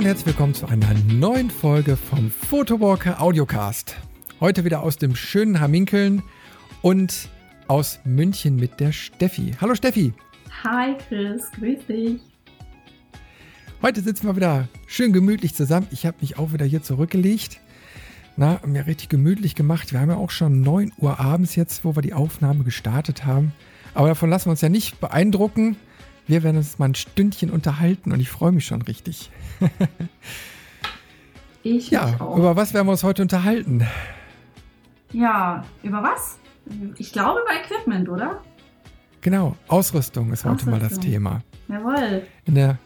Und herzlich willkommen zu einer neuen Folge vom Photowalker Audiocast. Heute wieder aus dem schönen Haminkeln und aus München mit der Steffi. Hallo Steffi. Hi Chris, grüß dich. Heute sitzen wir wieder schön gemütlich zusammen. Ich habe mich auch wieder hier zurückgelegt. Na, mir richtig gemütlich gemacht. Wir haben ja auch schon 9 Uhr abends jetzt, wo wir die Aufnahme gestartet haben. Aber davon lassen wir uns ja nicht beeindrucken. Wir werden uns mal ein Stündchen unterhalten und ich freue mich schon richtig. ich ja, auch. über was werden wir uns heute unterhalten? Ja, über was? Ich glaube über Equipment, oder? Genau, Ausrüstung ist heute Ausrüstung. mal das Thema. Jawohl. In der,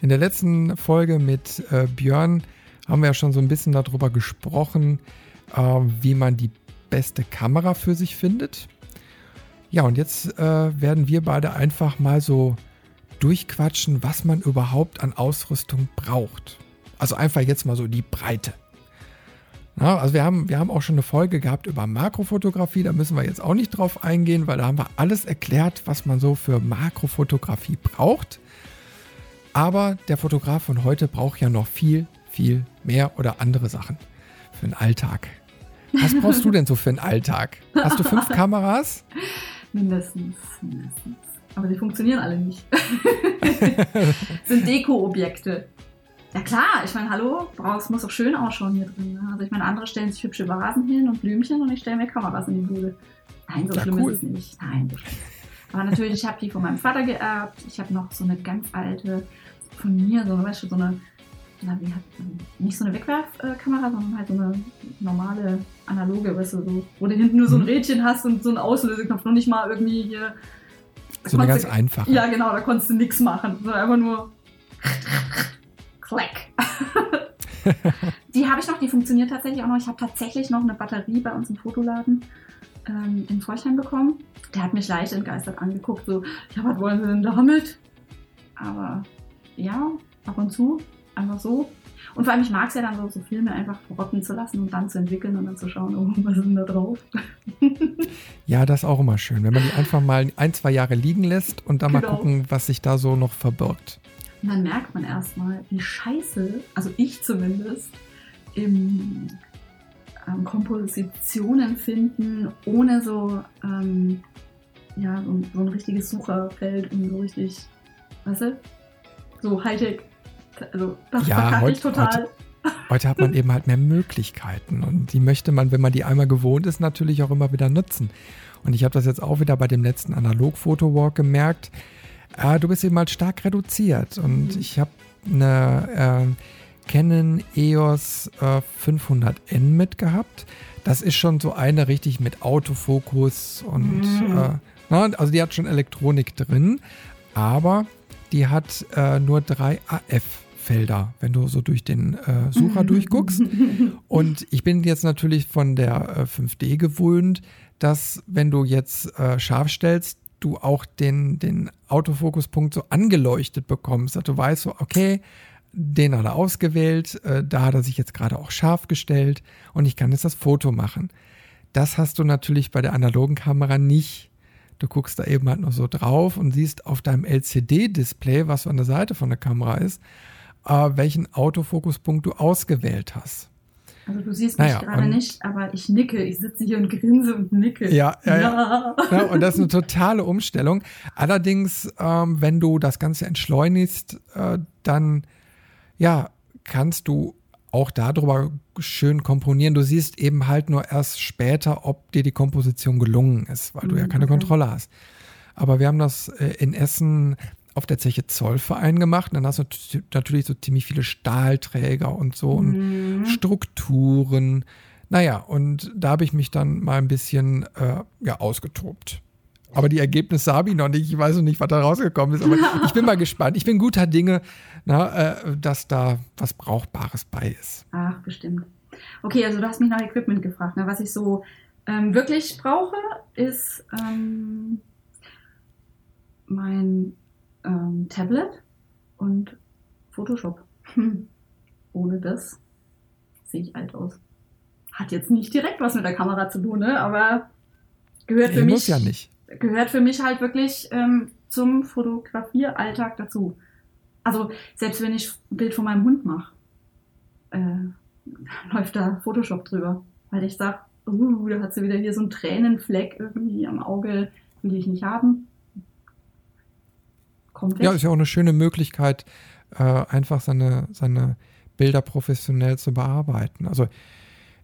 in der letzten Folge mit äh, Björn haben wir ja schon so ein bisschen darüber gesprochen, äh, wie man die beste Kamera für sich findet. Ja, und jetzt äh, werden wir beide einfach mal so durchquatschen, was man überhaupt an Ausrüstung braucht. Also einfach jetzt mal so die Breite. Ja, also wir haben, wir haben auch schon eine Folge gehabt über Makrofotografie, da müssen wir jetzt auch nicht drauf eingehen, weil da haben wir alles erklärt, was man so für Makrofotografie braucht. Aber der Fotograf von heute braucht ja noch viel, viel mehr oder andere Sachen für den Alltag. Was brauchst du denn so für einen Alltag? Hast du fünf Kameras? Mindestens, mindestens. Aber die funktionieren alle nicht. Sind Deko-Objekte. Ja klar, ich meine, hallo, brauchst, muss auch schön ausschauen hier drin. Ne? Also ich meine, andere stellen sich hübsche Vasen hin und Blümchen und ich stelle mir Kameras in die Bude. Nein, so Ja, schlimm cool. ist es nicht. Nein, so schlimm. Aber natürlich, ich habe die von meinem Vater geerbt. Ich habe noch so eine ganz alte von mir, so, weißt du, so eine, na, wie hat, nicht so eine Wegwerfkamera, sondern halt so eine normale analoge, weißt du, so, wo du hinten nur so ein Mhm. Rädchen hast und so einen Auslöseknopf, noch nicht mal irgendwie hier. So eine ganz einfache. Ja, genau, da konntest du nichts machen, sondern einfach nur Klack. die habe ich noch, die funktioniert tatsächlich auch noch. Ich habe tatsächlich noch eine Batterie bei uns im Fotoladen ähm, in Forchheim bekommen. Der hat mich leicht entgeistert angeguckt, so, ja, was wollen Sie denn damit? Aber ja, ab und zu, einfach so. Und vor allem, ich mag es ja dann so, so Filme einfach verrotten zu lassen und dann zu entwickeln und dann zu schauen, oh, was ist denn da drauf? Ja, das ist auch immer schön, wenn man die einfach mal ein, zwei Jahre liegen lässt und dann mal Genau. gucken, was sich da so noch verbirgt. Und dann merkt man erstmal, wie scheiße, also ich zumindest, im ähm, Kompositionen finden, ohne so, ähm, ja, so, so ein richtiges Sucherfeld und so richtig, weißt du, so Hightech. Also das Ja, verkacke heut- ich total. Heute hat man eben halt mehr Möglichkeiten und die möchte man, wenn man die einmal gewohnt ist, natürlich auch immer wieder nutzen. Und ich habe das jetzt auch wieder bei dem letzten Analog-Fotowalk gemerkt. Äh, du bist eben halt stark reduziert und Mhm. ich habe eine äh, Canon EOS äh, 500N mitgehabt. Das ist schon so eine richtig mit Autofokus und Mhm. äh, na, also die hat schon Elektronik drin, aber die hat äh, nur drei AF-Felder, wenn du so durch den äh, Sucher durchguckst. Und ich bin jetzt natürlich von der äh, 5D gewöhnt, dass wenn du jetzt äh, scharf stellst, du auch den, den Autofokuspunkt so angeleuchtet bekommst, dass du weißt so, okay, den hat er ausgewählt, äh, da hat er sich jetzt gerade auch scharf gestellt und ich kann jetzt das Foto machen. Das hast du natürlich bei der analogen Kamera nicht. Du guckst da eben halt noch so drauf und siehst auf deinem LCD-Display, was an der Seite von der Kamera ist, äh, welchen Autofokuspunkt du ausgewählt hast. Also du siehst mich Naja, gerade nicht, aber ich nicke. Ich sitze hier und grinse und nicke. Ja, ja, ja. Ja, und das ist eine totale Umstellung. Allerdings, ähm, wenn du das Ganze entschleunigst, äh, dann ja, kannst du auch darüber schön komponieren. Du siehst eben halt nur erst später, ob dir die Komposition gelungen ist, weil du ja Mhm, keine okay. Kontrolle hast. Aber wir haben das äh, in Essen auf der Zeche Zollverein gemacht. Und dann hast du natürlich so ziemlich viele Stahlträger und so und Mhm. Strukturen. Naja, und da habe ich mich dann mal ein bisschen äh, ja, ausgetobt. Aber die Ergebnisse habe ich noch nicht. Ich weiß noch nicht, was da rausgekommen ist. Aber ich bin mal gespannt. Ich bin guter Dinge, na, äh, dass da was Brauchbares bei ist. Ach, bestimmt. Okay, also du hast mich nach Equipment gefragt. Ne? Was ich so ähm, wirklich brauche, ist ähm, mein ähm, Tablet und Photoshop. Hm. Ohne das sehe ich alt aus. Hat jetzt nicht direkt was mit der Kamera zu tun, ne? aber gehört für mich ja gehört für mich halt wirklich ähm, zum Fotografieralltag dazu. Also selbst wenn ich ein Bild von meinem Hund mache, äh, läuft da Photoshop drüber. Weil ich sage, uh, da hat sie wieder hier so einen Tränenfleck irgendwie am Auge, will ich nicht haben. Kommt. Ja, ist ja auch eine schöne Möglichkeit, äh, einfach seine, seine Bilder professionell zu bearbeiten. Also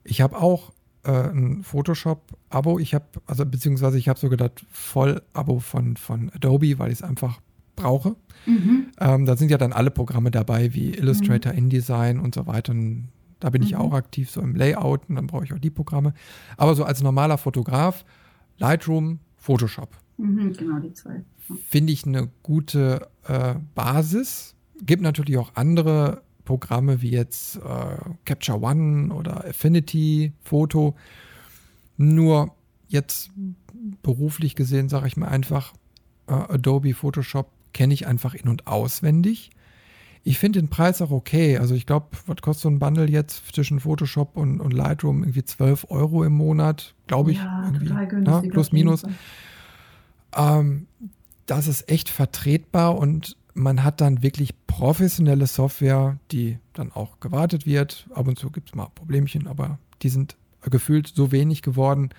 ich habe auch äh, ein Photoshop-Abo. Ich habe, also beziehungsweise ich habe sogar das Voll-Abo von, von Adobe, weil ich es einfach brauche. Mhm. Ähm, da sind ja dann alle Programme dabei, wie Illustrator, mhm. InDesign und so weiter. Und da bin mhm. ich auch aktiv, so im Layout und dann brauche ich auch die Programme. Aber so als normaler Fotograf, Lightroom, Photoshop. Mhm, genau, die zwei. Finde ich eine gute äh, Basis. Gibt natürlich auch andere Programme wie jetzt äh, Capture One oder Affinity Photo. Nur jetzt beruflich gesehen, sage ich mal einfach, äh, Adobe Photoshop kenne ich einfach in- und auswendig. Ich finde den Preis auch okay. Also ich glaube, was kostet so ein Bundle jetzt zwischen Photoshop und, und Lightroom? Irgendwie 12 Euro im Monat, glaube ich. Ja, irgendwie, ne? plus, minus. Ähm, das ist echt vertretbar und man hat dann wirklich professionelle Software, die dann auch gewartet wird. Ab und zu gibt es mal Problemchen, aber die sind gefühlt so wenig geworden,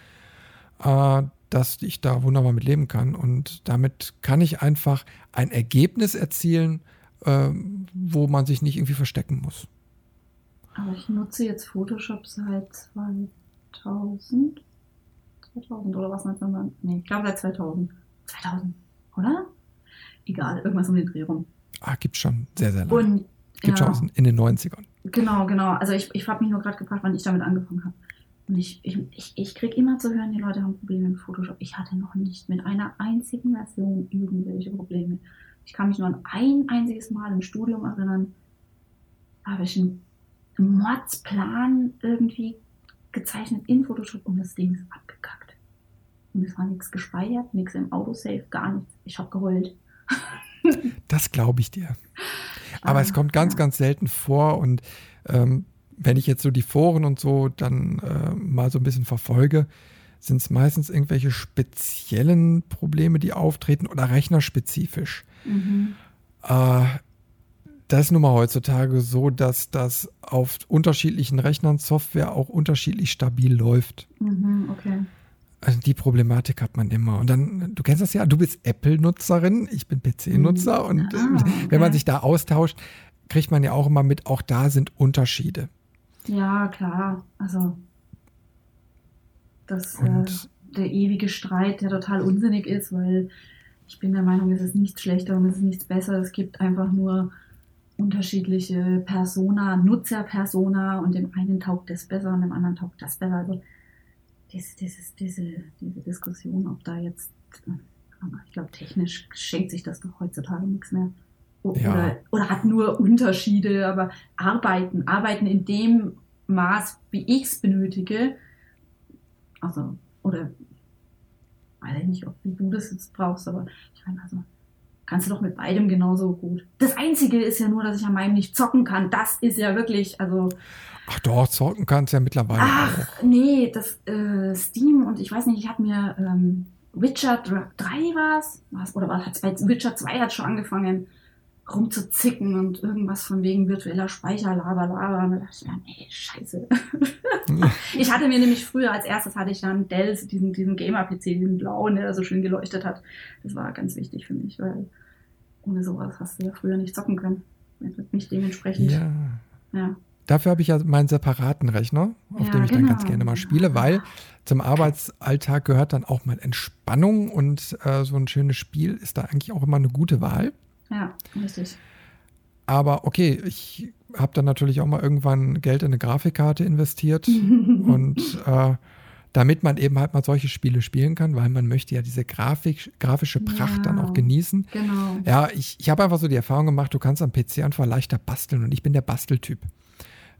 äh, dass ich da wunderbar mit leben kann. Und damit kann ich einfach ein Ergebnis erzielen, äh, wo man sich nicht irgendwie verstecken muss. Aber ich nutze jetzt Photoshop seit 2000. 2000 oder was? Nee, ich glaube seit 2000. 2000, oder? egal, irgendwas um den Dreh rum. Ah, gibt schon sehr, sehr lange. Und, gibt ja, schon in den 90ern. Genau, genau. Also ich, ich habe mich nur gerade gefragt, wann ich damit angefangen habe. Und ich, ich, ich, kriege immer zu hören, die Leute haben Probleme mit Photoshop. Ich hatte noch nicht mit einer einzigen Version irgendwelche Probleme. Ich kann mich nur an ein einziges Mal im Studium erinnern, habe ich einen Mordsplan irgendwie gezeichnet in Photoshop und das Ding ist abgekackt. Und es war nichts gespeichert, nichts im Autosave, gar nichts. Ich habe geheult. Das glaube ich dir. Aber es kommt ganz, ganz selten vor und ähm, wenn ich jetzt so die Foren und so dann äh, mal so ein bisschen verfolge, sind es meistens irgendwelche speziellen Probleme, die auftreten oder rechnerspezifisch. Mhm. Äh, das ist nun mal heutzutage so, dass das auf unterschiedlichen Rechnern Software auch unterschiedlich stabil läuft. Mhm, okay. Also die Problematik hat man immer. Und dann, du kennst das ja, du bist Apple-Nutzerin, ich bin PC-Nutzer. Mhm. Und ah, okay. wenn man sich da austauscht, kriegt man ja auch immer mit, auch da sind Unterschiede. Ja, klar. Also das äh, der ewige Streit, der total unsinnig ist, weil ich bin der Meinung, es ist nichts schlechter und es ist nichts besser. Es gibt einfach nur unterschiedliche Persona, Nutzerpersona und dem einen taugt das besser und dem anderen taugt das besser. Also diese, dieses, diese, diese Diskussion, ob da jetzt, ich glaube, technisch schenkt sich das doch heutzutage nichts mehr. Oder, ja. oder hat nur Unterschiede, aber arbeiten, arbeiten in dem Maß, wie ich es benötige, also, oder weiß ich nicht, ob wie du das jetzt brauchst, aber ich meine, also kannst du doch mit beidem genauso gut. Das Einzige ist ja nur, dass ich an meinem nicht zocken kann. Das ist ja wirklich, also. Ach doch, zocken kannst du ja mittlerweile Ach, auch. nee, das äh, Steam und ich weiß nicht, ich habe mir ähm, Witcher 3 war es, oder was, Witcher 2 hat schon angefangen rumzuzicken und irgendwas von wegen virtueller Speicher, laber, laber. Und da dachte ich mir, nee, scheiße. ich hatte mir nämlich früher als erstes hatte ich dann Dell, diesen, diesen Gamer-PC, diesen blauen, der so schön geleuchtet hat. Das war ganz wichtig für mich, weil ohne sowas hast du ja früher nicht zocken können. Nicht dementsprechend. Ja. ja. Dafür habe ich ja meinen separaten Rechner, auf ja, dem ich genau. dann ganz gerne mal spiele, weil zum Arbeitsalltag gehört dann auch mal Entspannung und äh, so ein schönes Spiel ist da eigentlich auch immer eine gute Wahl. Ja, richtig. Aber okay, ich habe dann natürlich auch mal irgendwann Geld in eine Grafikkarte investiert und äh, damit man eben halt mal solche Spiele spielen kann, weil man möchte ja diese Grafik, grafische Pracht ja, dann auch genießen. Genau. Ja, ich, ich habe einfach so die Erfahrung gemacht, du kannst am PC einfach leichter basteln und ich bin der Basteltyp.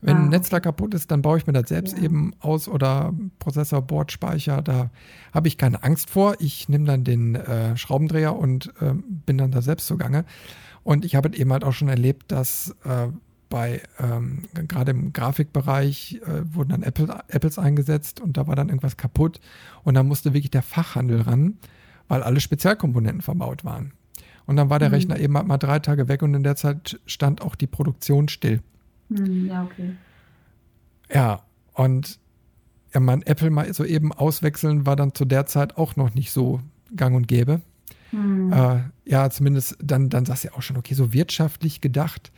Wenn ein Netzteil kaputt ist, dann baue ich mir das selbst ja. eben aus oder Prozessor, Board, Speicher. Da habe ich keine Angst vor. Ich nehme dann den äh, Schraubendreher und äh, bin dann da selbst zugange. Und ich habe eben halt auch schon erlebt, dass äh, bei ähm, gerade im Grafikbereich äh, wurden dann Apple, Apples eingesetzt und da war dann irgendwas kaputt und da musste wirklich der Fachhandel ran, weil alle Spezialkomponenten verbaut waren. Und dann war der mhm. Rechner eben mal drei Tage weg und in der Zeit stand auch die Produktion still. Mhm, ja, okay. Ja, und ja, mein Apple mal so eben auswechseln war dann zu der Zeit auch noch nicht so gang und gäbe. Mhm. Äh, ja, zumindest dann, dann sagst du ja auch schon, okay, so wirtschaftlich gedacht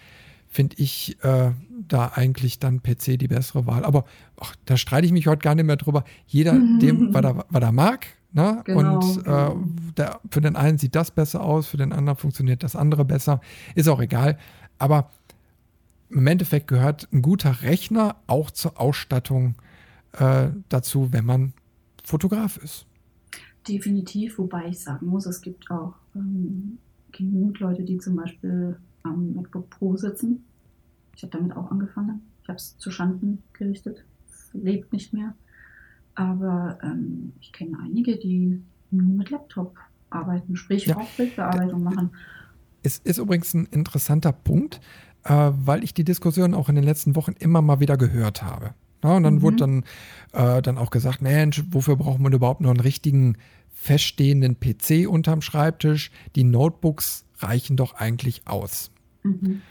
finde ich äh, da eigentlich dann PC die bessere Wahl. Aber ach, da streite ich mich heute gar nicht mehr drüber. Jeder, dem, was er, was er mag. Ne? Genau, und äh, genau. der, für den einen sieht das besser aus, für den anderen funktioniert das andere besser. Ist auch egal. Aber im Endeffekt gehört ein guter Rechner auch zur Ausstattung äh, dazu, wenn man Fotograf ist. Definitiv, wobei ich sagen muss, es gibt auch ähm, genug Leute, die zum Beispiel am MacBook Pro sitzen. Ich habe damit auch angefangen. Ich habe es zu Schanden gerichtet. Es lebt nicht mehr. Aber ähm, ich kenne einige, die nur mit Laptop arbeiten, sprich ja. auch Bildbearbeitung machen. Es ist übrigens ein interessanter Punkt, äh, weil ich die Diskussion auch in den letzten Wochen immer mal wieder gehört habe. Ja, und dann mhm. wurde dann, äh, dann auch gesagt, Mensch, wofür braucht man überhaupt noch einen richtigen feststehenden PC unterm Schreibtisch? Die Notebooks reichen doch eigentlich aus. Mhm.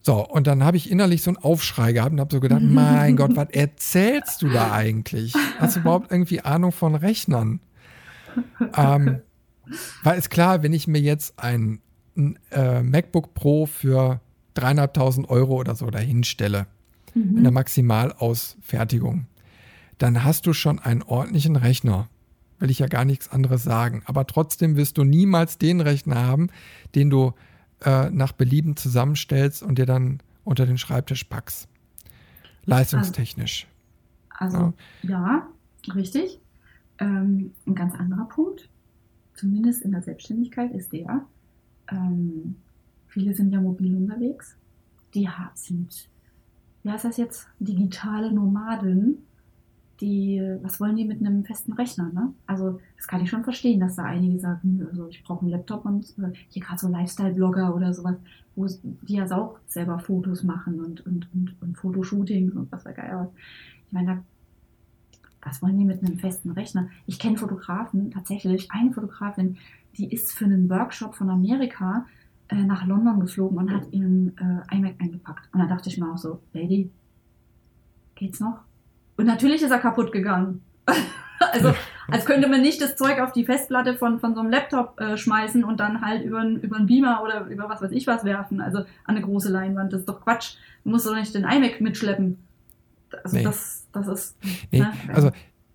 So, und dann habe ich innerlich so einen Aufschrei gehabt und habe so gedacht, mein Gott, was erzählst du da eigentlich? Hast du überhaupt irgendwie Ahnung von Rechnern? Ähm, weil ist klar, wenn ich mir jetzt ein, ein äh, MacBook Pro für dreieinhalbtausend Euro oder so dahinstelle, mhm. in der Maximalausfertigung, dann hast du schon einen ordentlichen Rechner. Will ich ja gar nichts anderes sagen. Aber trotzdem wirst du niemals den Rechner haben, den du äh, nach Belieben zusammenstellst und dir dann unter den Schreibtisch packst. Leistungstechnisch. Also, ja, ja richtig. Ähm, ein ganz anderer Punkt, zumindest in der Selbstständigkeit, ist der, ähm, viele sind ja mobil unterwegs, die sind, wie heißt das jetzt, digitale Nomaden die, was wollen die mit einem festen Rechner, ne? Also, das kann ich schon verstehen, dass da einige sagen, also ich brauche einen Laptop und äh, hier gerade so Lifestyle-Blogger oder sowas, wo die ja auch selber Fotos machen und, und, und, und Fotoshootings und was weiß geil. Ich meine, da, was wollen die mit einem festen Rechner? Ich kenne Fotografen, tatsächlich, eine Fotografin, die ist für einen Workshop von Amerika äh, nach London geflogen und hat ihren äh, iMac eingepackt. Und da dachte ich mir auch so, Lady, geht's noch? Und natürlich ist er kaputt gegangen. also, als könnte man nicht das Zeug auf die Festplatte von, von so einem Laptop äh, schmeißen und dann halt über, über einen Beamer oder über was weiß ich was werfen. Also an eine große Leinwand. Das ist doch Quatsch. Du musst doch nicht den iMac mitschleppen. Also nee. das, das ist. Nee, ne? also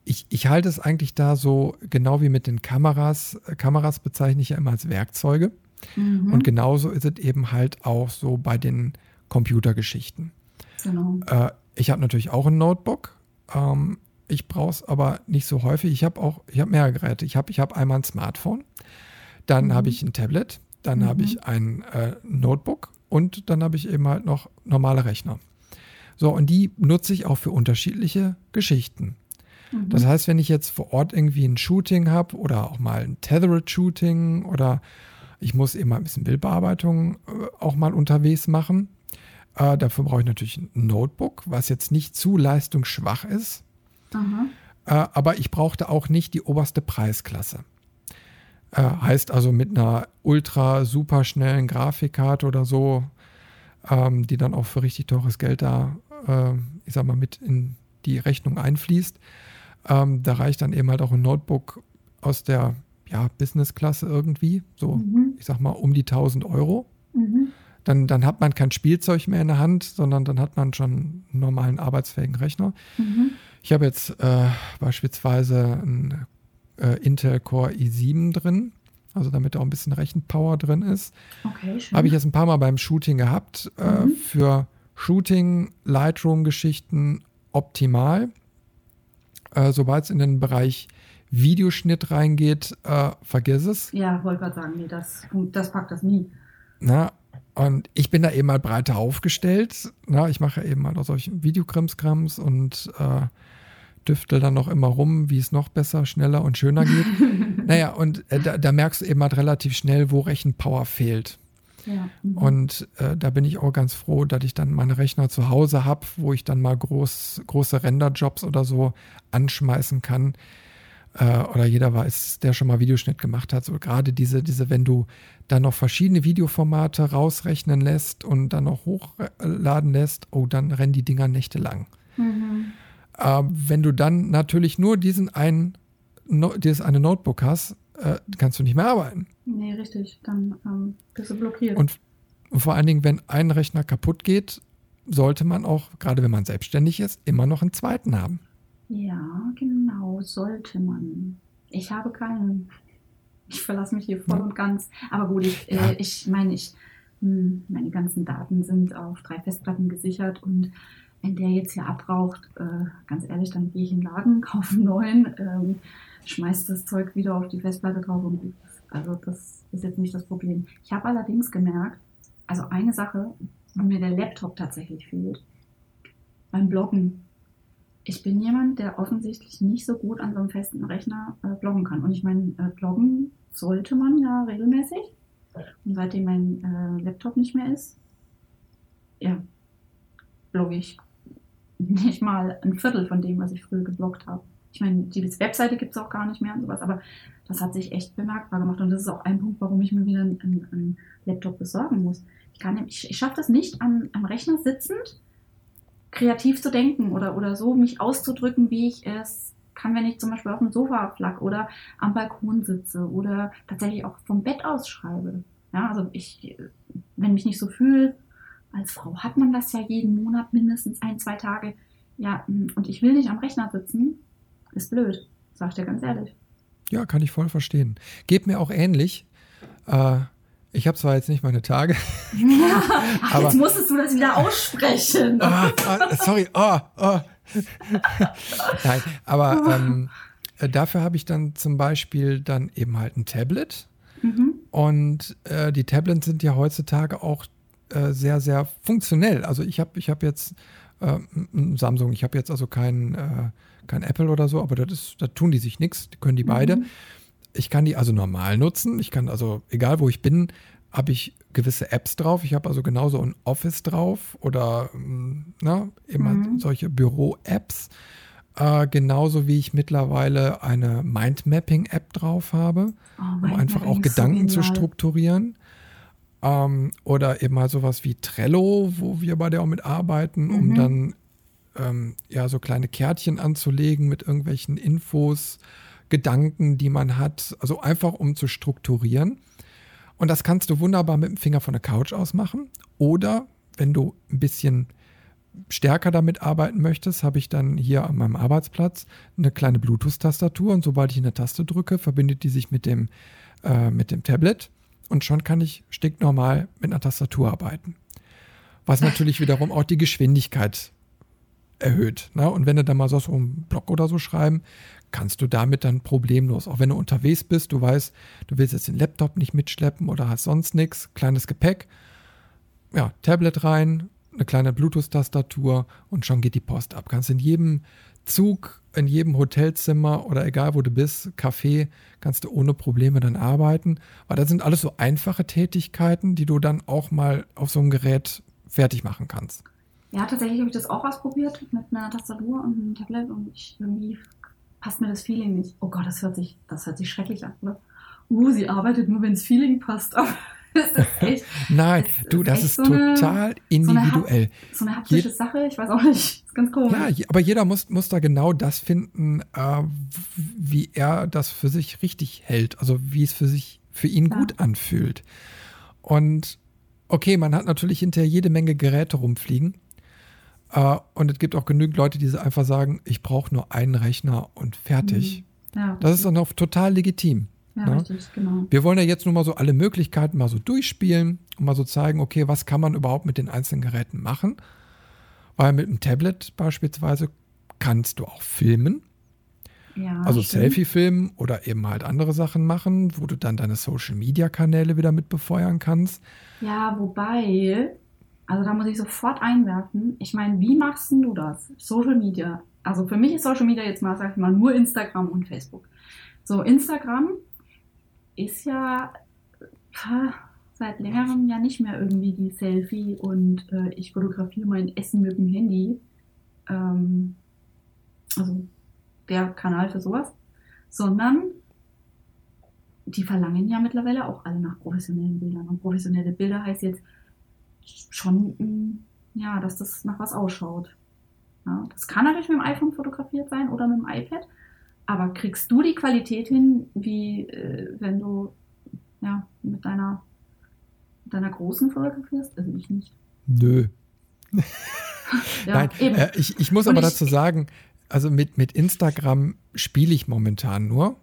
ich, ich halte es eigentlich da so, genau wie mit den Kameras. Kameras bezeichne ich ja immer als Werkzeuge. Mhm. Und genauso ist es eben halt auch so bei den Computergeschichten. Genau. Äh, ich habe natürlich auch ein Notebook ähm, ich brauche es aber nicht so häufig. Ich habe auch, ich habe mehrere Geräte. Ich habe ich hab einmal ein Smartphone, dann mhm. habe ich ein Tablet, dann mhm. habe ich ein äh, Notebook und dann habe ich eben halt noch normale Rechner. So, und die nutze ich auch für unterschiedliche Geschichten. Mhm. Das heißt, wenn ich jetzt vor Ort irgendwie ein Shooting habe oder auch mal ein Tethered-Shooting oder ich muss eben mal ein bisschen Bildbearbeitung äh, auch mal unterwegs machen, äh, dafür brauche ich natürlich ein Notebook, was jetzt nicht zu leistungsschwach ist. Äh, aber ich brauchte auch nicht die oberste Preisklasse. Äh, heißt also mit einer ultra super schnellen Grafikkarte oder so, ähm, die dann auch für richtig teures Geld da, äh, ich sag mal, mit in die Rechnung einfließt. Ähm, da reicht dann eben halt auch ein Notebook aus der ja, Business-Klasse irgendwie, so mhm. ich sag mal um die 1000 Euro. Mhm dann, dann hat man kein Spielzeug mehr in der Hand, sondern dann hat man schon einen normalen arbeitsfähigen Rechner. Mhm. Ich habe jetzt äh, beispielsweise einen äh, Intel Core i7 drin, also damit auch ein bisschen Rechenpower drin ist. Okay. Habe ich jetzt ein paar Mal beim Shooting gehabt. Äh, mhm. für Shooting, Lightroom-Geschichten optimal. Äh, Sobald es in den Bereich Videoschnitt reingeht, äh, vergiss es. Ja, wollte gerade sagen, nee, das, das packt das nie. Na, und ich bin da eben mal breiter aufgestellt. Na, ich mache eben mal solche Videokrimskrams und äh, düftel dann noch immer rum, wie es noch besser, schneller und schöner geht. naja, und äh, da, da, merkst du eben halt relativ schnell, wo Rechenpower fehlt. Ja. Mhm. Und äh, da bin ich auch ganz froh, dass ich dann meine Rechner zu Hause habe, wo ich dann mal groß, große Renderjobs oder so anschmeißen kann. Äh, oder jeder weiß, der schon mal Videoschnitt gemacht hat, so gerade diese, diese, wenn du dann noch verschiedene Videoformate rausrechnen lässt und dann noch hochladen lässt, oh, dann rennen die Dinger nächtelang. Mhm. Äh, wenn du dann natürlich nur diesen einen, no, dieses eine Notebook hast, äh, kannst du nicht mehr arbeiten. Nee, richtig. Dann ähm, bist du blockiert. Und, und vor allen Dingen, wenn ein Rechner kaputt geht, sollte man auch, gerade wenn man selbstständig ist, immer noch einen zweiten haben. Ja, genau, sollte man. Ich habe keinen. Ich verlasse mich hier voll ja. und ganz. Aber gut, ich, äh, ich meine, ich, hm, meine ganzen Daten sind auf drei Festplatten gesichert und wenn der jetzt hier abraucht, äh, ganz ehrlich, dann gehe ich in den Laden, kaufe einen neuen, ähm, schmeiße das Zeug wieder auf die Festplatte drauf und gut. Also das ist jetzt nicht das Problem. Ich habe allerdings gemerkt, also eine Sache, wo mir der Laptop tatsächlich fehlt, beim Bloggen ich bin jemand, der offensichtlich nicht so gut an so einem festen Rechner äh, bloggen kann. Und ich meine, äh, bloggen sollte man ja regelmäßig. Und seitdem mein äh, Laptop nicht mehr ist, ja, blogge ich nicht mal ein Viertel von dem, was ich früher gebloggt habe. Ich meine, die Webseite gibt es auch gar nicht mehr und sowas, aber das hat sich echt bemerkbar gemacht. Und das ist auch ein Punkt, warum ich mir wieder einen, einen Laptop besorgen muss. Ich, ich, ich schaffe das nicht, am, am Rechner sitzend kreativ zu denken oder, oder so mich auszudrücken, wie ich es kann, wenn ich zum Beispiel auf dem Sofa flack oder am Balkon sitze oder tatsächlich auch vom Bett aus schreibe. Ja, also ich, wenn mich nicht so fühle, als Frau hat man das ja jeden Monat mindestens ein, zwei Tage. Ja, und ich will nicht am Rechner sitzen, ist blöd, sag ich ganz ehrlich. Ja, kann ich voll verstehen. Geht mir auch ähnlich. Äh, ich habe zwar jetzt nicht meine Tage. Ja, ach, aber, jetzt musstest du das wieder aussprechen. Oh, oh, sorry, oh, oh. Nein, aber ähm, äh, dafür habe ich dann zum Beispiel dann eben halt ein Tablet. Mhm. Und äh, die Tablets sind ja heutzutage auch äh, sehr, sehr funktionell. Also ich habe ich hab jetzt äh, Samsung, ich habe jetzt also kein, äh, kein Apple oder so, aber das da tun die sich nichts, die können die beide. Mhm. Ich kann die also normal nutzen. Ich kann also, egal wo ich bin, habe ich gewisse Apps drauf. Ich habe also genauso ein Office drauf oder mm, na, immer mhm. solche Büro-Apps. Äh, genauso wie ich mittlerweile eine Mindmapping-App drauf habe, oh, um einfach auch Gedanken so zu strukturieren. Ähm, oder eben mal sowas wie Trello, wo wir bei der auch mit arbeiten, mhm. um dann ähm, ja so kleine Kärtchen anzulegen mit irgendwelchen Infos Gedanken, die man hat. Also einfach um zu strukturieren. Und das kannst du wunderbar mit dem Finger von der Couch aus machen. Oder wenn du ein bisschen stärker damit arbeiten möchtest, habe ich dann hier an meinem Arbeitsplatz eine kleine Bluetooth-Tastatur und sobald ich eine Taste drücke, verbindet die sich mit dem, äh, mit dem Tablet und schon kann ich stinknormal mit einer Tastatur arbeiten. Was natürlich wiederum auch die Geschwindigkeit erhöht. Ne? Und wenn du dann mal so einen Blog oder so schreiben, kannst du damit dann problemlos, auch wenn du unterwegs bist, du weißt, du willst jetzt den Laptop nicht mitschleppen oder hast sonst nichts, kleines Gepäck, ja, Tablet rein, eine kleine Bluetooth-Tastatur und schon geht die Post ab. Kannst in jedem Zug, in jedem Hotelzimmer oder egal wo du bist, Café, kannst du ohne Probleme dann arbeiten, weil das sind alles so einfache Tätigkeiten, die du dann auch mal auf so einem Gerät fertig machen kannst. Ja, tatsächlich habe ich das auch ausprobiert mit einer Tastatur und einem Tablet und ich irgendwie passt mir das Feeling nicht. Oh Gott, das hört sich, das hört sich schrecklich an. Ne? Uh, sie arbeitet nur, wenn das Feeling passt. Echt, Nein, das du, das ist, so total eine, individuell. So eine, haptische Je Sache, ich weiß auch nicht. Das ist ganz komisch. Ja, aber jeder muss, muss da genau das finden, äh, wie er das für sich richtig hält. Also wie es für sich, für ihn ja. gut anfühlt. Und okay, man hat natürlich hinterher jede Menge Geräte rumfliegen. Uh, und es gibt auch genügend Leute, die einfach sagen, ich brauche nur einen Rechner und fertig. Mhm. Ja, das ist dann auch total legitim. Ja, ne? richtig, genau. Wir wollen ja jetzt nur mal so alle Möglichkeiten mal so durchspielen und mal so zeigen, okay, was kann man überhaupt mit den einzelnen Geräten machen? Weil mit einem Tablet beispielsweise kannst du auch filmen. Ja, also Selfie filmen oder eben halt andere Sachen machen, wo du dann deine Social Media Kanäle wieder mit befeuern kannst. Ja, wobei also da muss ich sofort einwerfen. Ich meine, wie machst du das? Social Media. Also für mich ist Social Media jetzt mal, sag ich mal, nur Instagram und Facebook. So, Instagram ist ja seit längerem ja nicht mehr irgendwie die Selfie und äh, ich fotografiere mein Essen mit dem Handy. Ähm, also der Kanal für sowas. sondern die verlangen ja mittlerweile auch alle nach professionellen Bildern. Und professionelle Bilder heißt jetzt schon, mm, ja, dass das nach was ausschaut. Ja, das kann natürlich mit dem iPhone fotografiert sein oder mit dem iPad, aber kriegst du die Qualität hin, wie äh, wenn du ja, mit deiner, mit deiner großen fotografierst? Also ich nicht. Nö. ja, Nein, äh, ich, ich muss Und aber ich, dazu sagen, also mit, mit Instagram spiele ich momentan nur,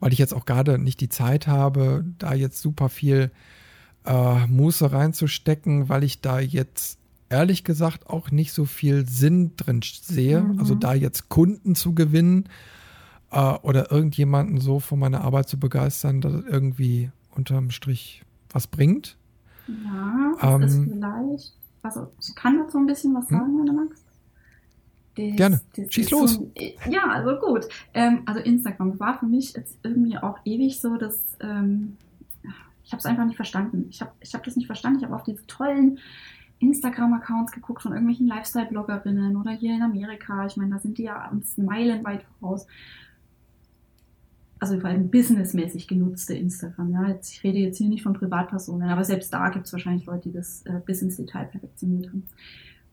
weil ich jetzt auch gerade nicht die Zeit habe, da jetzt super viel äh, Muße reinzustecken, weil ich da jetzt ehrlich gesagt auch nicht so viel Sinn drin sehe. Mhm. Also da jetzt Kunden zu gewinnen äh, oder irgendjemanden so von meiner Arbeit zu begeistern, dass es irgendwie unterm Strich was bringt. Ja, das ähm, ist vielleicht, also ich kann dazu ein bisschen was hm? sagen, wenn du magst. Das, Gerne. Das Schieß los. So, ja, also gut. Ähm, also Instagram war für mich jetzt irgendwie auch ewig so, dass ähm, ich habe es einfach nicht verstanden. Ich habe ich hab das nicht verstanden. Ich habe auf diese tollen Instagram-Accounts geguckt von irgendwelchen Lifestyle-Bloggerinnen oder hier in Amerika. Ich meine, da sind die ja uns meilenweit voraus. Also vor allem businessmäßig genutzte Instagram. Ja, jetzt, ich rede jetzt hier nicht von Privatpersonen, aber selbst da gibt es wahrscheinlich Leute, die das äh, bis ins Detail perfektioniert haben.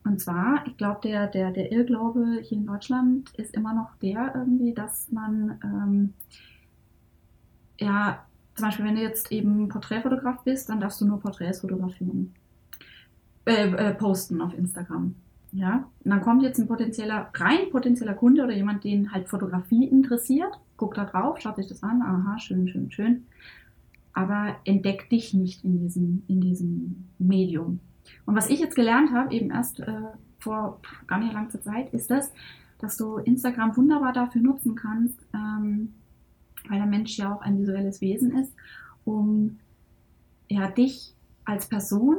Und zwar, ich glaube, der, der, der Irrglaube hier in Deutschland ist immer noch der irgendwie, dass man ähm, ja, zum Beispiel, wenn du jetzt eben Porträtfotograf bist, dann darfst du nur Porträts fotografieren äh, äh, posten auf Instagram. Ja, und dann kommt jetzt ein potenzieller, rein potenzieller Kunde oder jemand, den halt Fotografie interessiert, guckt da drauf, schaut sich das an, aha, schön, schön, schön, aber entdeckt dich nicht in diesem, in diesem Medium. Und was ich jetzt gelernt habe, eben erst äh, vor gar nicht langer Zeit, ist das, dass du Instagram wunderbar dafür nutzen kannst, ähm, weil der Mensch ja auch ein visuelles Wesen ist, um ja, dich als Person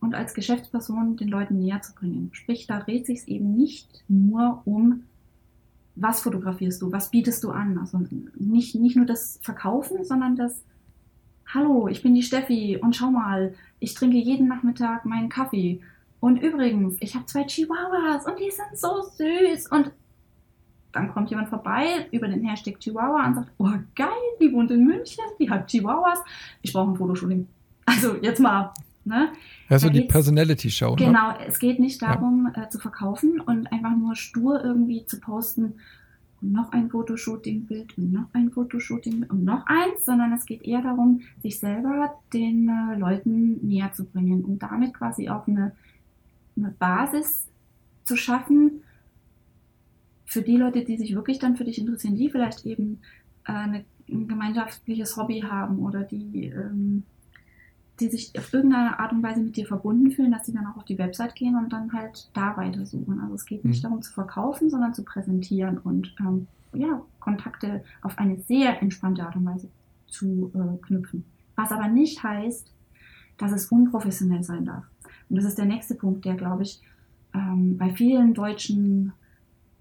und als Geschäftsperson den Leuten näher zu bringen. Sprich, da dreht sich es eben nicht nur um, was fotografierst du, was bietest du an. Also nicht, nicht nur das Verkaufen, sondern das, hallo, ich bin die Steffi und schau mal, ich trinke jeden Nachmittag meinen Kaffee. Und übrigens, ich habe zwei Chihuahuas und die sind so süß. Und dann kommt jemand vorbei über den Hashtag Chihuahua und sagt, oh geil, die wohnt in München, die hat Chihuahuas. Ich brauche ein Fotoshooting. Also jetzt mal Ne? Also die Personality-Show. Ne? Genau, ne? es geht nicht darum ja. äh, zu verkaufen und einfach nur stur irgendwie zu posten und noch ein Fotoshooting-Bild und noch ein Fotoshooting und noch eins, sondern es geht eher darum, sich selber den äh, Leuten näher zu bringen und damit quasi auch eine, eine Basis zu schaffen für die Leute, die sich wirklich dann für dich interessieren, die vielleicht eben äh, eine, ein gemeinschaftliches Hobby haben oder die ähm, die sich auf irgendeine Art und Weise mit dir verbunden fühlen, dass sie dann auch auf die Website gehen und dann halt da weitersuchen. Also es geht nicht mhm. darum zu verkaufen, sondern zu präsentieren und ähm, ja, Kontakte auf eine sehr entspannte Art und Weise zu äh, knüpfen. Was aber nicht heißt, dass es unprofessionell sein darf. Und das ist der nächste Punkt, der, glaube ich, ähm, bei vielen Deutschen,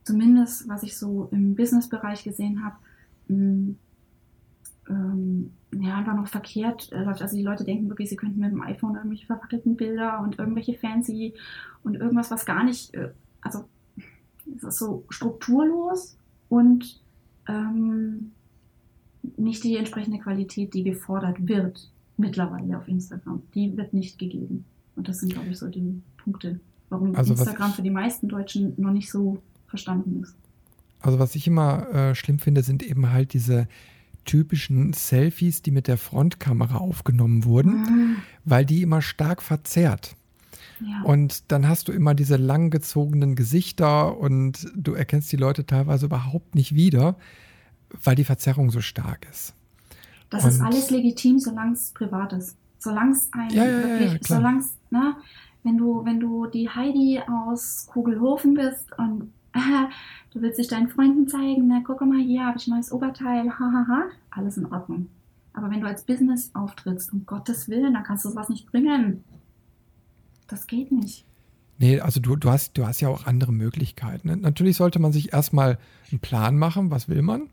zumindest was ich so im Businessbereich gesehen habe, ähm, ja, einfach noch verkehrt äh, läuft. Also die Leute denken wirklich, sie könnten mit dem iPhone irgendwelche verwackelten Bilder und irgendwelche fancy und irgendwas, was gar nicht, äh, also es ist so strukturlos und ähm, nicht die entsprechende Qualität, die gefordert wird mittlerweile auf Instagram. Die wird nicht gegeben. Und das sind, glaube ich, so die Punkte, warum also Instagram für die meisten Deutschen noch nicht so verstanden ist. Also was ich immer äh, schlimm finde, sind eben halt diese typischen Selfies, die mit der Frontkamera aufgenommen wurden, mhm. weil die immer stark verzerrt. Ja. Und dann hast du immer diese langgezogenen Gesichter und du erkennst die Leute teilweise überhaupt nicht wieder, weil die Verzerrung so stark ist. Das und ist alles legitim, solange es privat ist. Solange es ein ja, ja, wirklich, solange es, ne, wenn du, wenn du die Heidi aus Kugelhofen bist und du willst dich deinen Freunden zeigen, na, guck mal, hier habe ich ein neues Oberteil, hahaha, alles in Ordnung. Aber wenn du als Business auftrittst, um Gottes Willen, dann kannst du sowas nicht bringen. Das geht nicht. Nee, also du, du, hast, du hast ja auch andere Möglichkeiten. Ne? Natürlich sollte man sich erstmal einen Plan machen, was will man.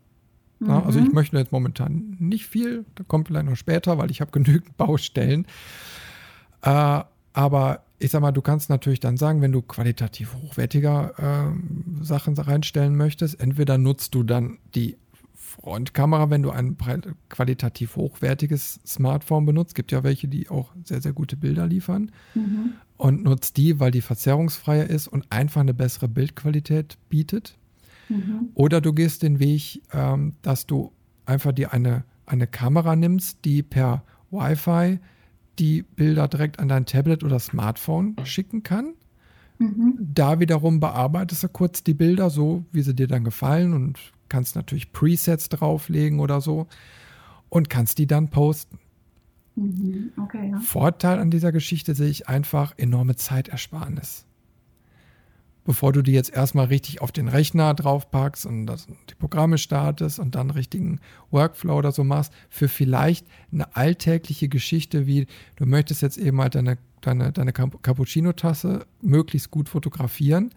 Mhm. Ja, also ich mhm. möchte jetzt momentan nicht viel, da kommt vielleicht noch später, weil ich habe genügend Baustellen. Äh, aber ich sag mal, du kannst natürlich dann sagen, wenn du qualitativ hochwertiger äh, Sachen reinstellen möchtest, entweder nutzt du dann die Frontkamera, wenn du ein qualitativ hochwertiges Smartphone benutzt. Gibt ja welche, die auch sehr, sehr gute Bilder liefern. Mhm. Und nutzt die, weil die verzerrungsfreier ist und einfach eine bessere Bildqualität bietet. Mhm. Oder du gehst den Weg, ähm, dass du einfach dir eine, eine Kamera nimmst, die per Wi-Fi die Bilder direkt an dein Tablet oder Smartphone schicken kann. Mhm. Da wiederum bearbeitest du kurz die Bilder so, wie sie dir dann gefallen und kannst natürlich Presets drauflegen oder so und kannst die dann posten. Mhm. Okay, ja. Vorteil an dieser Geschichte sehe ich einfach enorme Zeitersparnis bevor du die jetzt erstmal richtig auf den Rechner draufpackst und das, die Programme startest und dann richtigen Workflow oder so machst, für vielleicht eine alltägliche Geschichte wie du möchtest jetzt eben halt deine, deine, deine Cappuccino-Tasse möglichst gut fotografieren.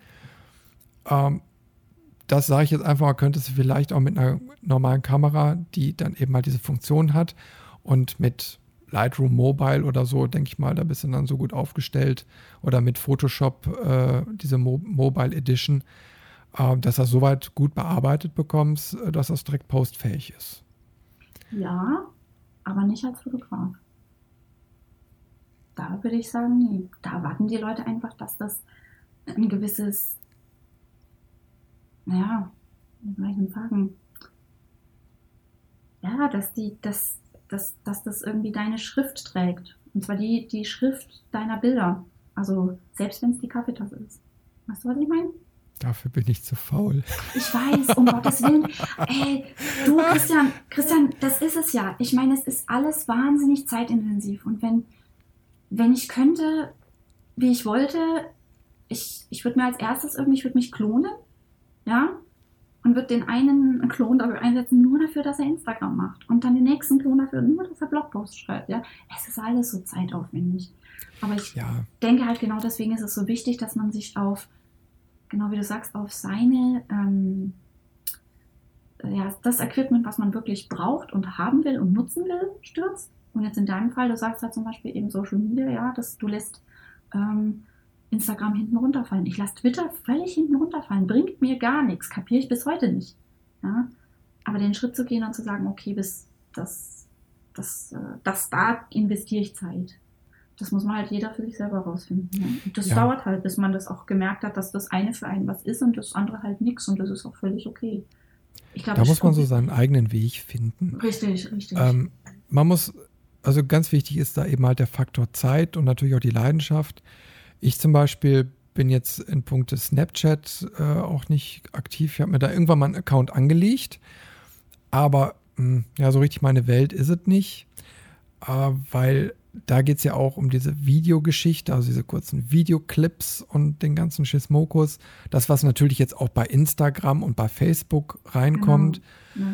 Ähm, das sage ich jetzt einfach mal, könntest du vielleicht auch mit einer normalen Kamera, die dann eben halt diese Funktion hat und mit Lightroom Mobile oder so, denke ich mal, da bist du dann so gut aufgestellt. Oder mit Photoshop, äh, diese Mo Mobile Edition, äh, dass du das soweit gut bearbeitet bekommst, äh, dass das direkt postfähig ist. Ja, aber nicht als Fotograf. Da würde ich sagen, nee. Da erwarten die Leute einfach, dass das ein gewisses, naja, wie soll ich denn sagen? Ja, dass die, dass dass, dass das irgendwie deine Schrift trägt. Und zwar die, die Schrift deiner Bilder. Also selbst wenn es die Kaffeetasse ist. Weißt du, was ich meine? Dafür bin ich zu faul. Ich weiß, um Gottes Willen. Ey, du, Christian, Christian, das ist es ja. Ich meine, es ist alles wahnsinnig zeitintensiv. Und wenn, wenn ich könnte, wie ich wollte, ich, ich würde mir als erstes irgendwie, ich würde mich klonen. Ja, und wird den einen Klon dafür einsetzen, nur dafür, dass er Instagram macht. Und dann den nächsten Klon dafür, nur dass er Blogpost schreibt. Ja? Es ist alles so zeitaufwendig. Aber ich ja. denke halt genau deswegen ist es so wichtig, dass man sich auf, genau wie du sagst, auf seine, ähm, ja, das Equipment, was man wirklich braucht und haben will und nutzen will, stürzt. Und jetzt in deinem Fall, du sagst halt zum Beispiel eben Social Media, ja, dass du lässt ähm, Instagram hinten runterfallen. Ich lasse Twitter völlig hinten runterfallen. Bringt mir gar nichts. Kapiere ich bis heute nicht. Ja? Aber den Schritt zu gehen und zu sagen, okay, bis das, das, äh, das da investiere ich Zeit. Das muss man halt jeder für sich selber rausfinden. Ja? Und das ja. dauert halt, bis man das auch gemerkt hat, dass das eine für einen was ist und das andere halt nichts. Und das ist auch völlig okay. Glaub, da muss man so seinen eigenen Weg finden. Richtig, richtig. Ähm, man muss, also ganz wichtig ist da eben halt der Faktor Zeit und natürlich auch die Leidenschaft. Ich zum Beispiel bin jetzt in puncto Snapchat äh, auch nicht aktiv. Ich habe mir da irgendwann mal einen Account angelegt, aber mh, hm, ja, so richtig meine Welt ist es nicht, äh, weil da geht es ja auch um diese Videogeschichte, also diese kurzen Videoclips und den ganzen Schismokus. Das, was natürlich jetzt auch bei Instagram und bei Facebook reinkommt, genau.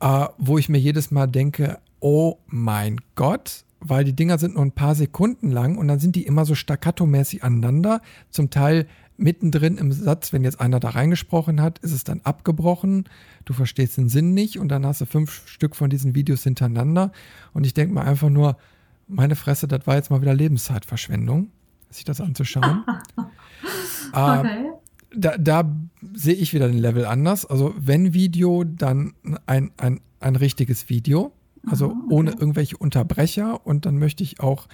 ja. äh, wo ich mir jedes Mal denke, oh mein Gott, weil die Dinger sind nur ein paar Sekunden lang und dann sind die immer so staccato-mäßig aneinander. Zum Teil mittendrin im Satz, wenn jetzt einer da reingesprochen hat, ist es dann abgebrochen. Du verstehst den Sinn nicht und dann hast du fünf Stück von diesen Videos hintereinander. Und ich denke mir einfach nur, meine Fresse, das war jetzt mal wieder Lebenszeitverschwendung, sich das anzuschauen. okay. Äh, da, da sehe ich wieder den Level anders. Also wenn Video, dann ein, ein, ein richtiges Video also Aha, okay. ohne irgendwelche Unterbrecher. Und dann möchte ich auch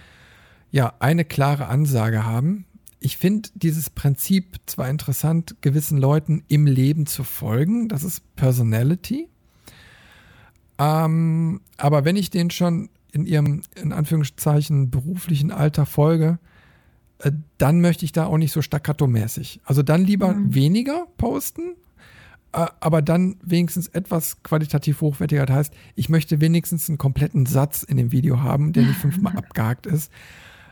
ja eine klare Ansage haben. Ich finde dieses Prinzip zwar interessant, gewissen Leuten im Leben zu folgen, das ist Personality. Ähm, aber wenn ich denen schon in ihrem, in Anführungszeichen, beruflichen Alter folge, äh, dann möchte ich da auch nicht so staccato-mäßig. Also dann lieber mhm. weniger posten aber dann wenigstens etwas qualitativ hochwertiger. Das heißt, ich möchte wenigstens einen kompletten Satz in dem Video haben, der nicht fünfmal abgehakt ist.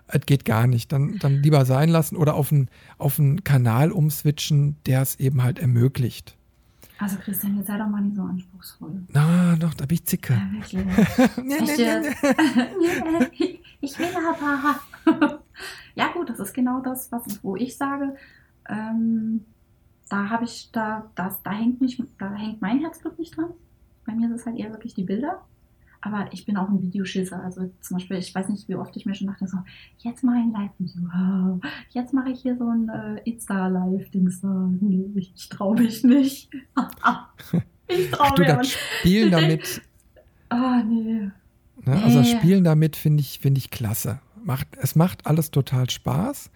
Es geht gar nicht. Dann, dann lieber sein lassen oder auf einen, auf einen Kanal umswitchen, der es eben halt ermöglicht. Also Christian, jetzt sei doch mal nicht so anspruchsvoll. Na, doch, da bin ich zicke. Ja, wirklich. nee, nee, nee, ich will aber. ja gut, das ist genau das, was, wo ich sage, ähm, da habe ich, da, das, da hängt mich, da hängt mein Herzblut nicht dran. Bei mir ist es halt eher wirklich die Bilder. Aber ich bin auch ein Videoschisser. Also zum Beispiel, ich weiß nicht, wie oft ich mir schon dachte, so, jetzt mache ich ein Live-Video. Wow. Jetzt mache ich hier so ein äh, Insta-Live-Dings. Nee, ich, ich traue mich nicht. Ich traue aber das Spielen damit, Ah, nee. ne? also das Nee. Spielen damit finde ich, finde ich klasse. Macht, es macht alles total Spaß.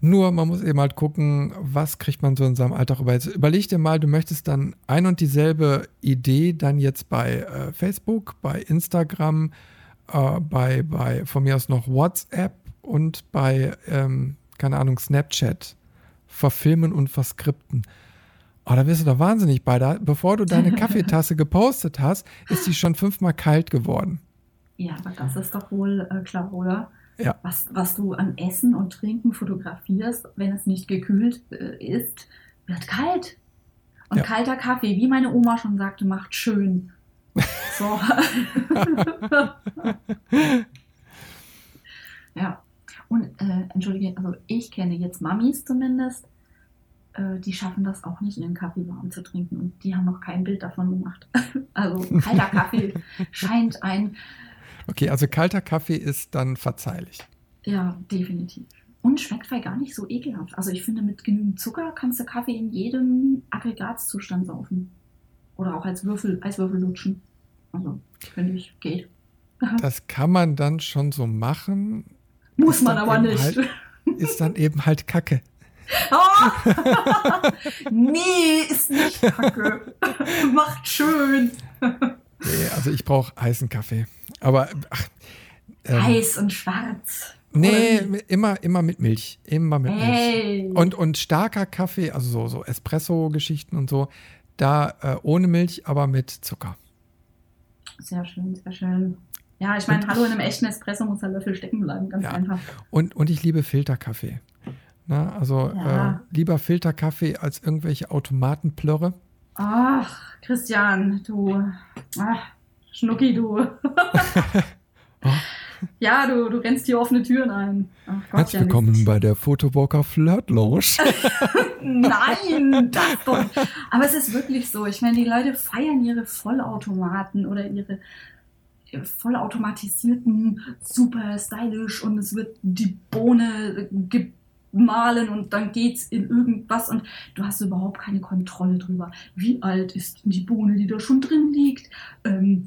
Nur man muss eben halt gucken, was kriegt man so in seinem Alltag über. Jetzt überleg dir mal, du möchtest dann ein und dieselbe Idee dann jetzt bei äh, Facebook, bei Instagram, äh, bei, bei von mir aus noch WhatsApp und bei, ähm, keine Ahnung, Snapchat verfilmen und verskripten. Oh, da wirst du doch wahnsinnig bei. Da, bevor du deine Kaffeetasse gepostet hast, ist die schon fünfmal kalt geworden. Ja, aber das ist doch wohl äh, klar, oder? Ja. Was, was du an Essen und Trinken fotografierst, wenn es nicht gekühlt äh, ist, wird kalt. Und Ja. kalter Kaffee, wie meine Oma schon sagte, macht schön. So. ja. Und äh, entschuldige, also ich kenne jetzt Mamis zumindest, äh, die schaffen das auch nicht, ihren Kaffee warm zu trinken. Und die haben noch kein Bild davon gemacht. Also kalter Kaffee scheint ein Okay, also kalter Kaffee ist dann verzeihlich. Ja, definitiv. Und schmeckt vielleicht gar nicht so ekelhaft. Also ich finde, mit genügend Zucker kannst du Kaffee in jedem Aggregatzustand saufen. Oder auch als Würfel, als Würfel lutschen. Also, finde ich, geht. Das kann man dann schon so machen, Muss ist man aber nicht. halt- ist dann eben halt Kacke. Oh! nee, ist nicht kacke. Macht schön. Nee, also ich brauche heißen Kaffee. Aber ach, ähm, Heiß und schwarz. nee, immer, immer mit Milch. Immer mit Milch. Hey. Und, und starker Kaffee, also so, so Espresso-Geschichten und so, da äh, ohne Milch, aber mit Zucker. sehr schön, sehr schön. Ja, ich meine, hallo, in einem echten Espresso muss der Löffel stecken bleiben, ganz Ja. einfach. Und, und ich liebe Filterkaffee. Na, also Ja. äh, lieber Filterkaffee als irgendwelche Automatenplörre. Ach, Christian, du. Ach, Schnucki, du. ja, du, du rennst hier offene Türen ein. Ach Gott, Herzlich willkommen bei der Photowalker Flirt Lounge. Nein, das doch. Aber es ist wirklich so. Ich meine, die Leute feiern ihre Vollautomaten oder ihre vollautomatisierten, super stylisch und es wird die Bohne gemahlen und dann geht's in irgendwas und du hast überhaupt keine Kontrolle drüber. Wie alt ist die Bohne, die da schon drin liegt? Ähm,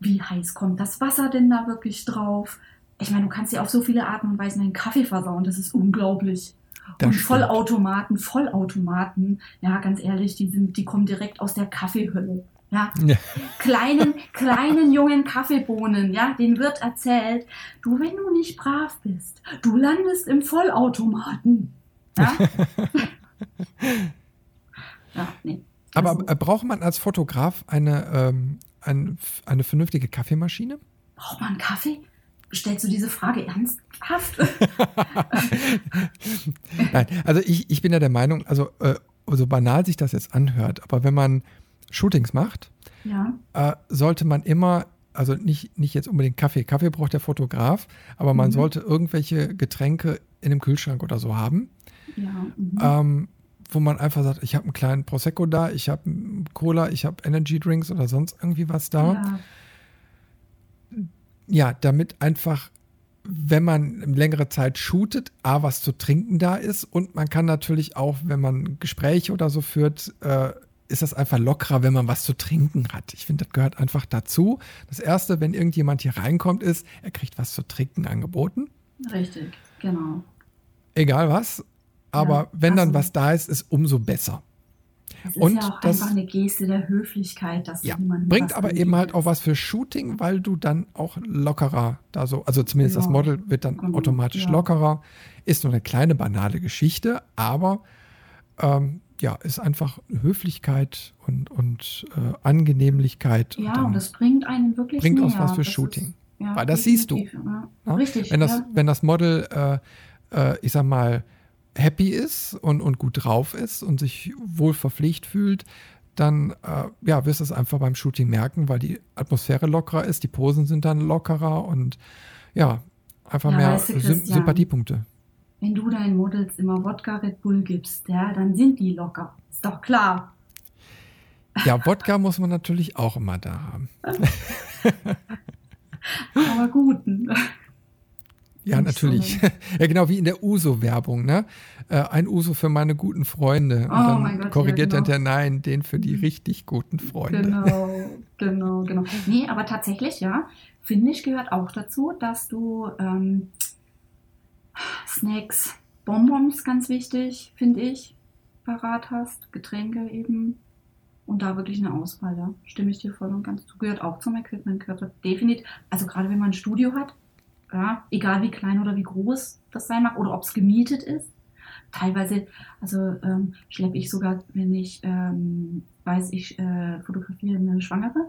wie heiß kommt das Wasser denn da wirklich drauf? Ich meine, du kannst ja auf so viele Arten und Weisen einen Kaffee versauen. Das ist unglaublich. Das und. Vollautomaten, Vollautomaten, ja, ganz ehrlich, die sind, die kommen direkt aus der Kaffeehölle. Ja, Ja. kleinen, kleinen jungen Kaffeebohnen, ja, denen wird erzählt, du, wenn du nicht brav bist, du landest im Vollautomaten. Ja, ja nee. Aber äh, braucht man als Fotograf eine, ähm, ein, eine vernünftige Kaffeemaschine? braucht man Kaffee? Stellst du diese Frage ernsthaft? Nein, also ich, ich bin ja der Meinung, also äh, so banal sich das jetzt anhört, aber wenn man Shootings macht, ja, äh, sollte man immer, also nicht, nicht jetzt unbedingt Kaffee, Kaffee braucht der Fotograf, aber man Mhm. sollte irgendwelche Getränke in dem Kühlschrank oder so haben, ja. Mhm. ähm, wo man einfach sagt, ich habe einen kleinen Prosecco da, ich habe Cola, ich habe Energy Drinks oder sonst irgendwie was da. ja. Ja, damit einfach, wenn man längere Zeit shootet, A, was zu trinken da ist und man kann natürlich auch, wenn man Gespräche oder so führt, äh, ist das einfach lockerer, wenn man was zu trinken hat. Ich finde, das gehört einfach dazu. Das Erste, wenn irgendjemand hier reinkommt, ist, er kriegt was zu trinken angeboten. Richtig, genau. Egal was. Aber Ja, wenn dann also- was da ist, ist umso besser. Es ist Und ja auch das- einfach eine Geste der Höflichkeit, dass Ja, niemandem bringt aber eben halt auch was für Shooting, weil du dann auch lockerer da so, also zumindest das Ja, Model wird dann genau, automatisch ja. lockerer. Ist nur eine kleine banale Geschichte, aber ähm, ja, ist einfach Höflichkeit und, und äh, Angenehmlichkeit. Ja, dann und das bringt einen wirklich bringt näher. uns was für Das ist- Shooting. ja, Weil das siehst du. Ja. Ja? Richtig. wenn, das, ja. wenn das Model, äh, äh, ich sag mal, happy ist und, und gut drauf ist und sich wohl verpflichtet fühlt, dann äh, ja, wirst du es einfach beim Shooting merken, weil die Atmosphäre lockerer ist, die Posen sind dann lockerer und ja, einfach mehr weißt du, Sympathiepunkte. Wenn du deinen Models immer Wodka Red Bull gibst, ja, dann sind die locker. Ist doch klar. Ja, Wodka muss man natürlich auch immer da haben. Aber guten. Ja, natürlich. ja, genau wie in der Uso-Werbung, ne? Äh, ein Uso für meine guten Freunde. Und Oh dann mein Gott, korrigiert ja, genau. hinterher, nein, den für die richtig guten Freunde. Genau, genau, genau. Nee, aber tatsächlich, ja, finde ich, gehört auch dazu, dass du ähm, Snacks, Bonbons, ganz wichtig, finde ich, parat hast, Getränke eben. Und da wirklich eine Auswahl, ja. Stimme ich dir voll und ganz zu. Gehört auch zum Equipment, gehört da definitiv. Also gerade wenn man ein Studio hat, ja, egal wie klein oder wie groß das sein mag oder ob es gemietet ist. Teilweise, also ähm, schleppe ich sogar, wenn ich ähm, weiß, ich äh, fotografiere eine Schwangere,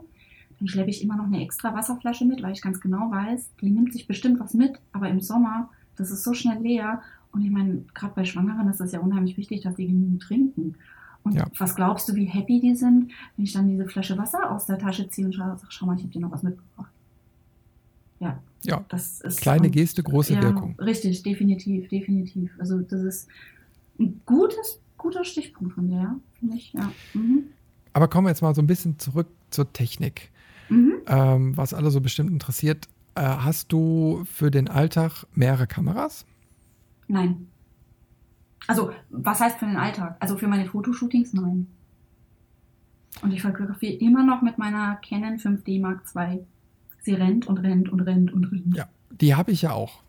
dann schleppe ich immer noch eine extra Wasserflasche mit, weil ich ganz genau weiß, die nimmt sich bestimmt was mit, aber im Sommer, das ist so schnell leer. Und ich meine, gerade bei Schwangeren ist das ja unheimlich wichtig, dass die genügend trinken. Und Ja. was glaubst du, wie happy die sind, wenn ich dann diese Flasche Wasser aus der Tasche ziehe und schaue, sag, schau mal, ich habe dir noch was mitgebracht. Ja, Ja, das ist kleine Geste, große ja, Wirkung. Richtig, definitiv, definitiv. Also das ist ein gutes, guter Stichpunkt von dir, ja, finde ich. Ja. Mhm. Aber kommen wir jetzt mal so ein bisschen zurück zur Technik. Mhm. Ähm, was alle so bestimmt interessiert, äh, hast du für den Alltag mehrere Kameras? Nein. Also, was heißt für den Alltag? Also für meine Fotoshootings, nein. Und ich fotografiere immer noch mit meiner Canon 5D Mark II. Sie rennt und rennt und rennt und rennt. Ja, die habe ich ja auch.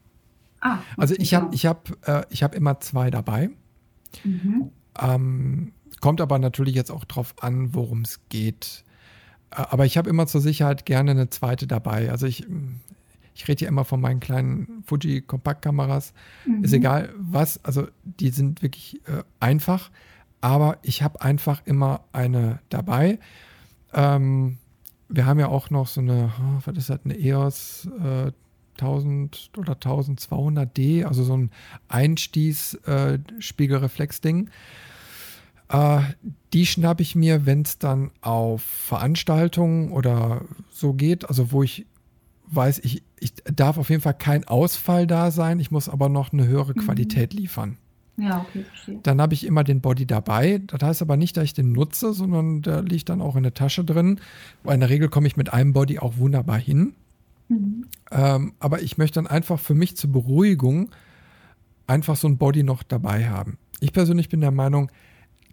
Ah, Also ich habe ich hab, äh, ich hab immer zwei dabei. Mhm. Ähm, kommt aber natürlich jetzt auch drauf an, worum es geht. Äh, aber ich habe immer zur Sicherheit gerne eine zweite dabei. Also ich, ich rede hier immer von meinen kleinen Fuji Kompaktkameras. Mhm. Ist egal was, also die sind wirklich äh, einfach, aber ich habe einfach immer eine dabei. Ähm, wir haben ja auch noch so eine, was ist das, eine EOS äh, 1000 oder 1200D, also so ein Einstieß-Spiegelreflex-Ding. Äh, die schnappe ich mir, wenn es dann auf Veranstaltungen oder so geht, also wo ich weiß, ich, ich darf auf jeden Fall kein Ausfall da sein, ich muss aber noch eine höhere Mhm. Qualität liefern. Ja, okay, verstehe. Dann habe ich immer den Body dabei. Das heißt aber nicht, dass ich den nutze, sondern der liegt dann auch in der Tasche drin. In der Regel komme ich mit einem Body auch wunderbar hin. Mhm. Ähm, aber ich möchte dann einfach für mich zur Beruhigung einfach so ein Body noch dabei haben. Ich persönlich bin der Meinung,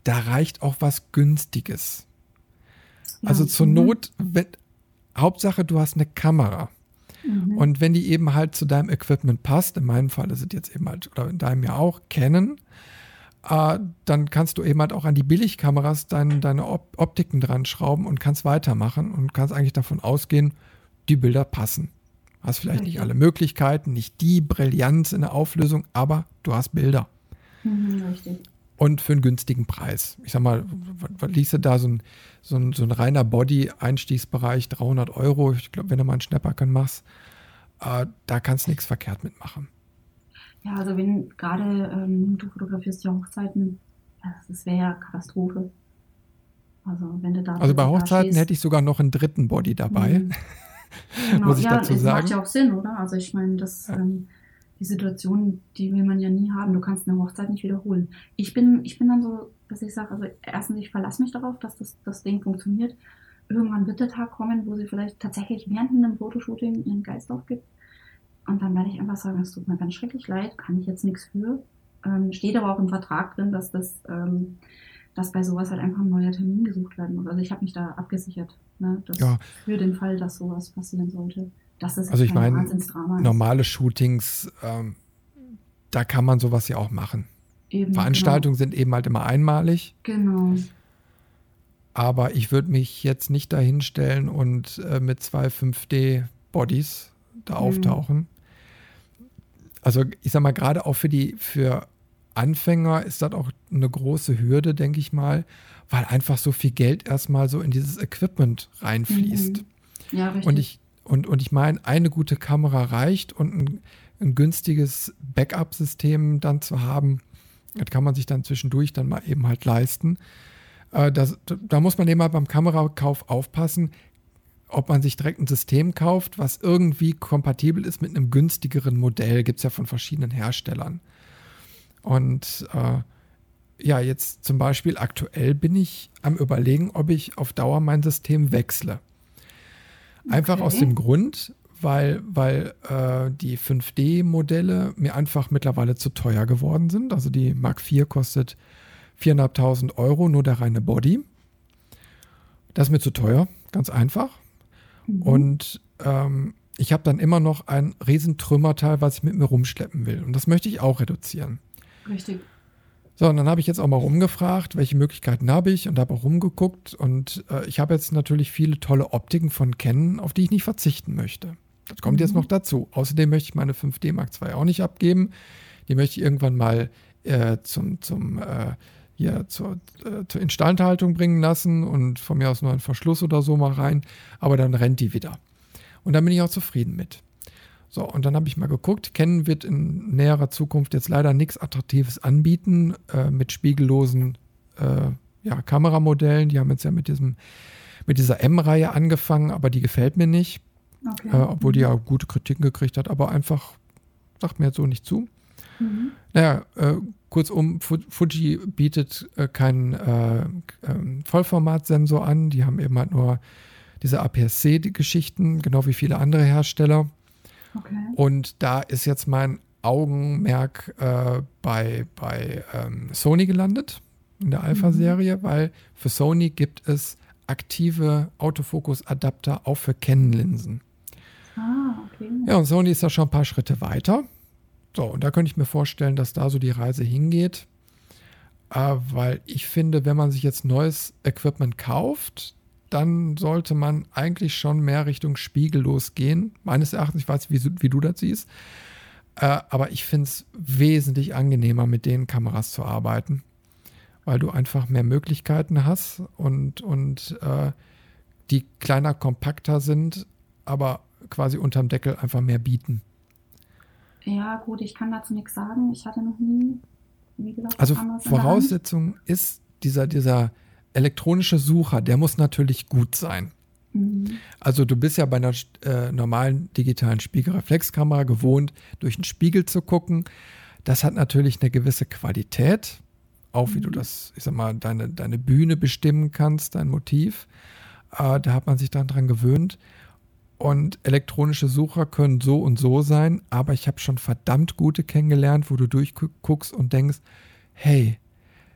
da reicht auch was Günstiges. Ja, Also zur mhm. Not, wenn, Hauptsache du hast eine Kamera. Mhm. Und wenn die eben halt zu deinem Equipment passt, in meinem Fall ist es jetzt eben halt, oder in deinem ja auch, Canon, äh, dann kannst du eben halt auch an die Billigkameras dein, deine Op Optiken dran schrauben und kannst weitermachen und kannst eigentlich davon ausgehen, die Bilder passen. Hast vielleicht nicht Richtig. alle Möglichkeiten, nicht die Brillanz in der Auflösung, aber du hast Bilder. Mhm, richtig. Und für einen günstigen Preis. Ich sag mal, was, du da? So ein, so ein, so ein reiner Body-Einstiegsbereich, 300 Euro. Ich glaube, wenn du mal einen Schnäpperken machst, äh, da kannst du nichts verkehrt mitmachen. Ja, also wenn gerade ähm, du fotografierst ja Hochzeiten, das, das wäre ja Katastrophe. Also wenn du da Also bei Hochzeiten stehst- hätte ich sogar noch einen dritten Body dabei. Mhm. Genau, muss ich ja, dazu sagen. macht ja auch Sinn, oder? Also ich meine, das, Ja. ähm, die Situation, die will man ja nie haben. Du kannst eine Hochzeit nicht wiederholen. Ich bin, ich bin dann so, dass ich sage, also erstens, ich verlasse mich darauf, dass das, das Ding funktioniert. Irgendwann wird der Tag kommen, wo sie vielleicht tatsächlich während einem Fotoshooting ihren Geist aufgibt. Und dann werde ich einfach sagen, es tut mir ganz schrecklich leid, kann ich jetzt nichts für. Ähm, steht aber auch im Vertrag drin, dass das, ähm, dass bei sowas halt einfach ein neuer Termin gesucht werden muss. Also ich habe mich da abgesichert, ne, dass Ja. für den Fall, dass sowas passieren sollte. Das Also ich meine, ist. Normale Shootings, ähm, da kann man sowas ja auch machen. Eben, Veranstaltungen sind eben halt immer einmalig. Genau. genau. Aber ich würde mich jetzt nicht dahinstellen und äh, mit zwei 5D-Bodies da Mhm. auftauchen. Also ich sag mal, gerade auch für die, für Anfänger ist das auch eine große Hürde, denke ich mal, weil einfach so viel Geld erstmal so in dieses Equipment reinfließt. Mhm. Ja, richtig. Und ich, und, und ich meine, eine gute Kamera reicht und ein, ein günstiges Backup-System dann zu haben, das kann man sich dann zwischendurch dann mal eben halt leisten. Äh, das, da muss man eben mal beim Kamerakauf aufpassen, ob man sich direkt ein System kauft, was irgendwie kompatibel ist mit einem günstigeren Modell. Gibt es ja von verschiedenen Herstellern. Und äh, ja, jetzt zum Beispiel aktuell bin ich am Überlegen, ob ich auf Dauer mein System wechsle. Einfach Okay. aus dem Grund, weil, weil äh, die 5D-Modelle mir einfach mittlerweile zu teuer geworden sind. Also die Mark IV kostet 4.500 Euro, nur der reine Body. Das ist mir zu teuer, ganz einfach. Mhm. Und ähm, ich habe dann immer noch ein Riesentrümmerteil, was ich mit mir rumschleppen will. Und das möchte ich auch reduzieren. Richtig. So, und dann habe ich jetzt auch mal rumgefragt, welche Möglichkeiten habe ich und habe auch rumgeguckt. Und äh, ich habe jetzt natürlich viele tolle Optiken von Canon, auf die ich nicht verzichten möchte. Das kommt mhm. jetzt noch dazu. Außerdem möchte ich meine 5D Mark II auch nicht abgeben. Die möchte ich irgendwann mal äh, zum, zum äh, hier zur, äh, zur Instandhaltung bringen lassen und von mir aus nur einen Verschluss oder so mal rein. Aber dann rennt die wieder. Und dann bin ich auch zufrieden mit. So, und dann habe ich mal geguckt. Canon wird in näherer Zukunft jetzt leider nichts Attraktives anbieten äh, mit spiegellosen äh, ja, Kameramodellen. Die haben jetzt ja mit, diesem, mit dieser M-Reihe angefangen, aber die gefällt mir nicht. Okay. Äh, obwohl die ja gute Kritiken gekriegt hat, aber einfach sagt mir jetzt so nicht zu. Mhm. Naja, äh, kurzum, Fuji bietet äh, keinen äh, ähm, Vollformatsensor an. Die haben eben halt nur diese APS-C-Geschichten, genau wie viele andere Hersteller. Okay. Und da ist jetzt mein Augenmerk äh, bei, bei ähm, Sony gelandet, in der Alpha-Serie, mhm. weil für Sony gibt es aktive Autofokus-Adapter auch für Canon-Linsen. Ah, okay. Ja, und Sony ist da schon ein paar Schritte weiter. So, und da könnte ich mir vorstellen, dass da so die Reise hingeht. Äh, weil ich finde, wenn man sich jetzt neues Equipment kauft, dann sollte man eigentlich schon mehr Richtung spiegellos gehen. Meines Erachtens, ich weiß nicht, wie, wie du das siehst, äh, aber ich finde es wesentlich angenehmer, mit den Kameras zu arbeiten, weil du einfach mehr Möglichkeiten hast und, und äh, die kleiner, kompakter sind, aber quasi unterm Deckel einfach mehr bieten. Ja, gut, ich kann dazu nichts sagen. Ich hatte noch nie, wie gesagt, also Voraussetzung ist dieser, dieser elektronische Sucher, der muss natürlich gut sein. Mhm. Also du bist ja bei einer äh, normalen digitalen Spiegelreflexkamera gewohnt, durch den Spiegel zu gucken. Das hat natürlich eine gewisse Qualität, auch wie mhm. du das, ich sag mal, deine, deine Bühne bestimmen kannst, dein Motiv. Äh, da hat man sich dann dran gewöhnt. Und elektronische Sucher können so und so sein, aber ich habe schon verdammt gute kennengelernt, wo du durchguckst und denkst, hey,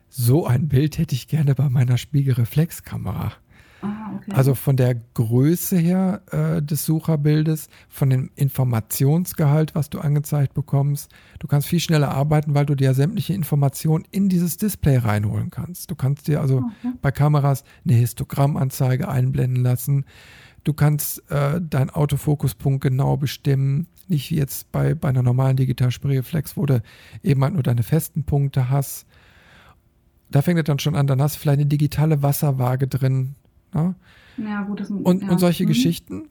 so ein Bild hätte ich gerne bei meiner Spiegelreflexkamera. Ah, okay. Also von der Größe her äh, des Sucherbildes, von dem Informationsgehalt, was du angezeigt bekommst. Du kannst viel schneller arbeiten, weil du dir sämtliche Informationen in dieses Display reinholen kannst. Du kannst dir also okay. bei Kameras eine Histogrammanzeige einblenden lassen. Du kannst äh, deinen Autofokuspunkt genau bestimmen. Nicht wie jetzt bei, bei einer normalen Digitalspiegelreflex, wo du eben halt nur deine festen Punkte hast da fängt es dann schon an, dann hast du vielleicht eine digitale Wasserwaage drin. Ne? Ja, gut, das, und, ja. und solche mhm. Geschichten,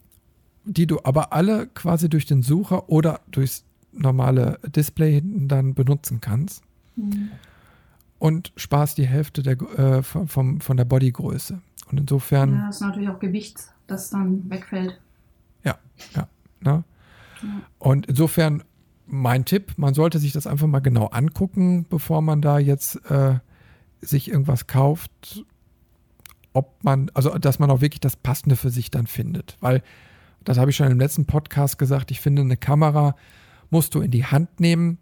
die du aber alle quasi durch den Sucher oder durchs normale Display hinten dann benutzen kannst. Mhm. Und sparst die Hälfte der, äh, vom, von der Bodygröße. Und insofern. Ja, das ist natürlich auch Gewicht, das dann wegfällt. Ja, ja. Ne? ja. Und insofern mein Tipp, man sollte sich das einfach mal genau angucken, bevor man da jetzt äh, sich irgendwas kauft, ob man, also dass man auch wirklich das Passende für sich dann findet. Weil, das habe ich schon im letzten Podcast gesagt, ich finde, eine Kamera musst du in die Hand nehmen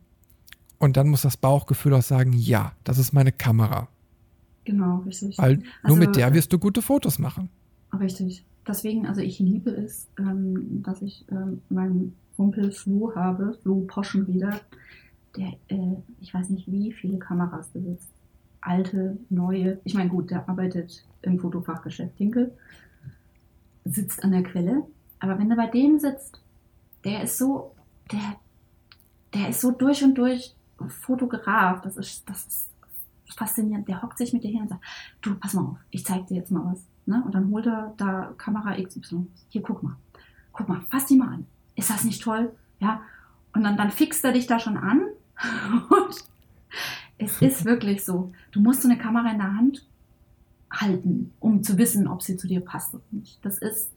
und dann muss das Bauchgefühl auch sagen, ja, das ist meine Kamera. Genau, richtig. Weil also, nur mit der wirst du gute Fotos machen. Richtig. Deswegen, also ich liebe es, ähm, dass ich ähm, meinen Kumpel Flo habe, Flo Poschenrieder, der, äh, ich weiß nicht, wie viele Kameras besitzt alte, neue. Ich meine, gut, der arbeitet im Fotofachgeschäft Dinkel, sitzt an der Quelle. Aber wenn du bei dem sitzt, der ist so, der, der ist so durch und durch Fotograf. Das ist, das ist faszinierend. Der hockt sich mit dir hin und sagt, du, pass mal auf, ich zeig dir jetzt mal was. Ne? Und dann holt er da Kamera XY. Hier, guck mal. Guck mal, fass die mal an. Ist das nicht toll? Ja. Und dann, dann fixt er dich da schon an und es ist wirklich so. Du musst so eine Kamera in der Hand halten, um zu wissen, ob sie zu dir passt oder nicht. Das ist,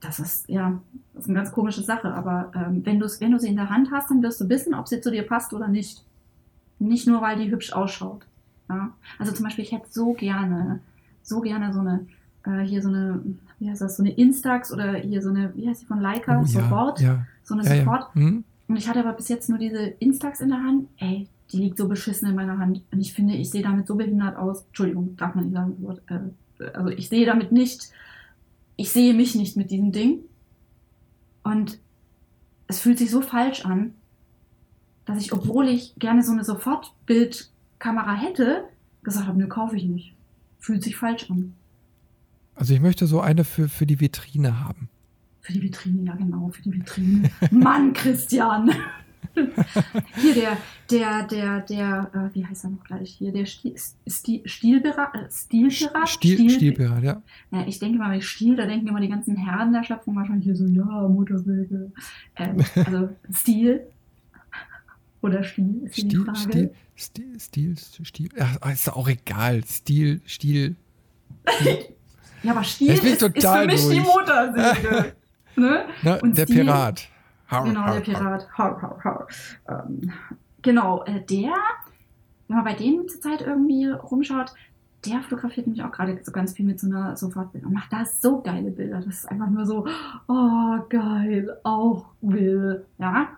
das ist, ja, das ist eine ganz komische Sache, aber ähm, wenn, wenn du sie in der Hand hast, dann wirst du wissen, ob sie zu dir passt oder nicht. Nicht nur, weil die hübsch ausschaut. Ja? Also zum Beispiel, ich hätte so gerne, so gerne so eine äh, hier so eine, wie heißt das, so eine Instax oder hier so eine, wie heißt die von Leica, Oh, ja, sofort. Ja, So eine ja, ja. sofort. Und ich hatte aber bis jetzt nur diese Instax in der Hand. Ey, die liegt so beschissen in meiner Hand. Und ich finde, ich sehe damit so behindert aus. Entschuldigung, darf man nicht sagen. Äh, also ich sehe damit nicht, ich sehe mich nicht mit diesem Ding. Und es fühlt sich so falsch an, dass ich, obwohl ich gerne so eine Sofortbildkamera hätte, gesagt habe, nö, kaufe ich nicht. Fühlt sich falsch an. Also ich möchte so eine für, für die Vitrine haben. Für die Vitrine, ja genau, für die Vitrine. Mann, Christian! Hier der, der, der, der, äh, wie heißt er noch gleich hier? Der Stil, Stil, äh, Stilpirat? Stil, Stilpirat, ja. Ja, ich denke mal, bei Stil, da denken immer die ganzen Herren der Schöpfung wahrscheinlich hier so, ja, Muttersäge. Ähm, also Stil. Oder Stil, ist hier die Stil, Frage. Stil, Stil, Stil, Stil. Ach, ist auch egal. Stil, Stil. Ja, aber Stil ist, ist für mich die durch. Ne? Ne? Der Stil- Pirat. Har, Genau, har, der Pirat. Hau, hau. Ähm, genau, äh, der, wenn man bei dem zurzeit irgendwie rumschaut, der fotografiert mich auch gerade so ganz viel mit so einer Sofortbildung. Macht da so geile Bilder. Das ist einfach nur so, oh, geil, auch will. Ja,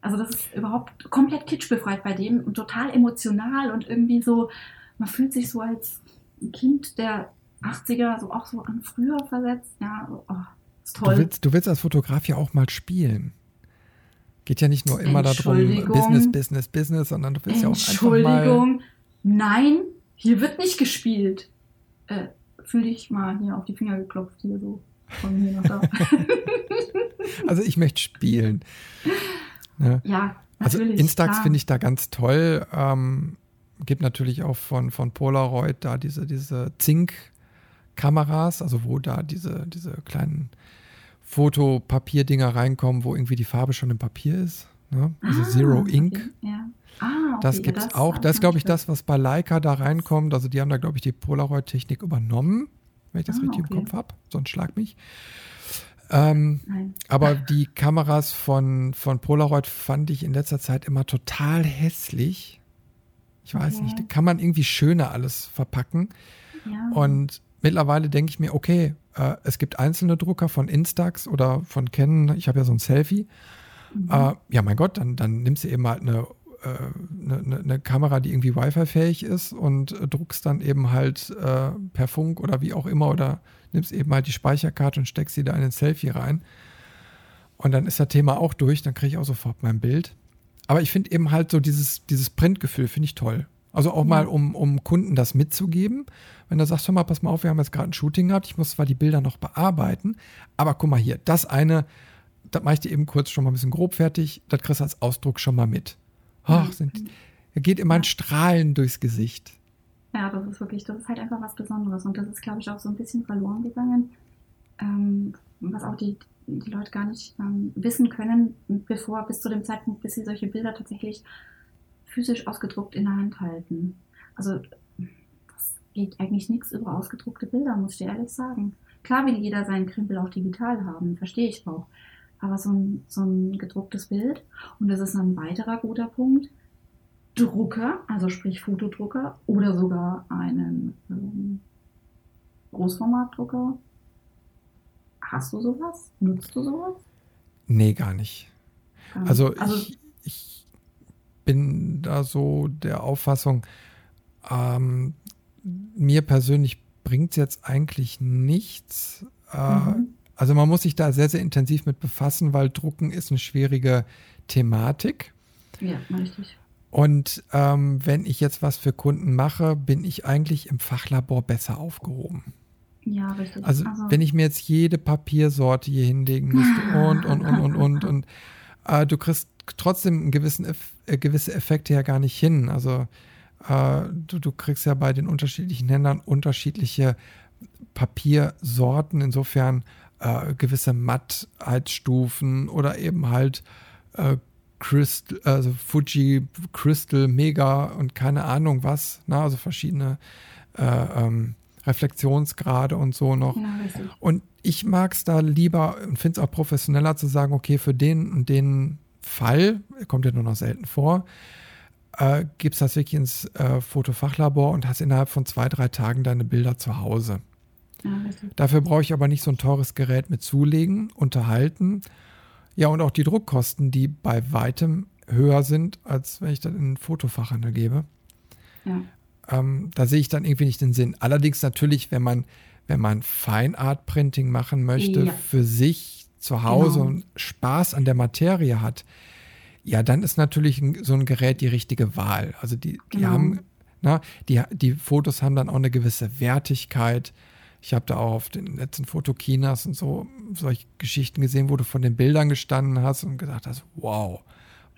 also das ist überhaupt komplett kitschbefreit bei dem und total emotional und irgendwie so, man fühlt sich so als Kind der 80er, so auch so an früher versetzt. Ja, oh, ist Du toll. willst, du willst als Fotograf ja auch mal spielen. Geht ja nicht nur immer darum, Entschuldigung. Business, Business, Business, sondern du willst ja auch einfach mal. Entschuldigung, nein, hier wird nicht gespielt. Äh, fühl dich mal hier auf die Finger geklopft, hier so von hier nach da. Also ich möchte spielen. Ne? ja, Also natürlich. Instax klar. finde ich da ganz toll. Ähm, gibt natürlich auch von, von Polaroid da diese, diese Zink-Kameras, also wo da diese, diese kleinen Fotopapier-Dinger reinkommen, wo irgendwie die Farbe schon im Papier ist. Ne? Also Ah, Zero Ink. Okay. Ja. Ah, okay. Das gibt es auch. Das ist, glaube ich, das, was bei Leica da reinkommt. Also die haben da, glaube ich, die Polaroid-Technik übernommen, wenn ich das Ah, richtig okay. im Kopf habe. Sonst schlag mich. Ähm, aber die Kameras von, von Polaroid fand ich in letzter Zeit immer total hässlich. Ich weiß nicht, kann man irgendwie schöner alles verpacken. Ja. Und mittlerweile denke ich mir, okay, äh, es gibt einzelne Drucker von Instax oder von Canon. Ich habe ja so ein Selfie. Mhm. Äh, ja, mein Gott, dann, dann nimmst du eben halt eine, äh, eine, eine- eine Kamera, die irgendwie Wi-Fi-fähig ist und äh, druckst dann eben halt äh, per Funk oder wie auch immer oder nimmst eben halt die Speicherkarte und steckst sie da in ein Selfie rein. Und dann ist das Thema auch durch, dann kriege ich auch sofort mein Bild. Aber ich finde eben halt so dieses, dieses Printgefühl, finde ich toll. Also auch mal, um, um Kunden das mitzugeben. Wenn du sagst, hör mal, pass mal auf, wir haben jetzt gerade ein Shooting gehabt, ich muss zwar die Bilder noch bearbeiten, aber guck mal hier, das eine, das mache ich dir eben kurz schon mal ein bisschen grob fertig, das kriegst du als Ausdruck schon mal mit. Ach, sind, er geht immer ein Strahlen durchs Gesicht. Ja, das ist wirklich, das ist halt einfach was Besonderes. Und das ist, glaube ich, auch so ein bisschen verloren gegangen. Ähm, was auch die, die Leute gar nicht ähm, wissen können, bevor, bis zu dem Zeitpunkt, bis sie solche Bilder tatsächlich physisch ausgedruckt in der Hand halten. Also, das geht eigentlich nichts über ausgedruckte Bilder, muss ich dir ehrlich sagen. Klar will jeder seinen Krempel auch digital haben, verstehe ich auch. Aber so ein, so ein gedrucktes Bild, und das ist ein weiterer guter Punkt, Drucker, also sprich Fotodrucker oder sogar einen ähm, Großformatdrucker. Hast du sowas? Nutzt du sowas? Nee, gar nicht. Ähm, Also, also ich, ich bin da so der Auffassung, ähm, mir persönlich bringt es jetzt eigentlich nichts. Äh, Mhm. Also man muss sich da sehr, sehr intensiv mit befassen, weil Drucken ist eine schwierige Thematik. ja, richtig. Und ähm, wenn ich jetzt was für Kunden mache, bin ich eigentlich im Fachlabor besser aufgehoben. Ja, richtig. Also, wenn ich mir jetzt jede Papiersorte hier hinlegen müsste und, und, und, und, und, und äh, du kriegst trotzdem einen gewissen Eff äh, gewisse Effekte ja gar nicht hin. Also äh, du, du kriegst ja bei den unterschiedlichen Ländern unterschiedliche Papiersorten, insofern äh, gewisse Mattheitsstufen oder eben halt äh, Crystal, also Fuji, Crystal, Mega und keine Ahnung was, ne? also verschiedene äh, ähm, Reflexionsgrade und so noch. ja, richtig. Und ich mag es da lieber und finde es auch professioneller zu sagen, okay, für den und den Fall, kommt ja nur noch selten vor, äh, gibst das wirklich ins äh, Fotofachlabor und hast innerhalb von zwei, drei Tagen deine Bilder zu Hause. Ja, richtig. Dafür brauche ich aber nicht so ein teures Gerät mit zulegen, unterhalten. Ja, und auch die Druckkosten, die bei weitem höher sind, als wenn ich das in einen Fotofachhandel gebe. Ja. Ähm, da sehe ich dann irgendwie nicht den Sinn. Allerdings natürlich, wenn man, wenn man Fine Art Printing machen möchte, Ja. für sich zu Hause Genau. und Spaß an der Materie hat, ja, dann ist natürlich so ein Gerät die richtige Wahl. Also die, die Genau. haben, na, die, die Fotos haben dann auch eine gewisse Wertigkeit. Ich habe da auch auf den letzten Fotokinas und so solche Geschichten gesehen, wo du von den Bildern gestanden hast und gedacht hast, wow,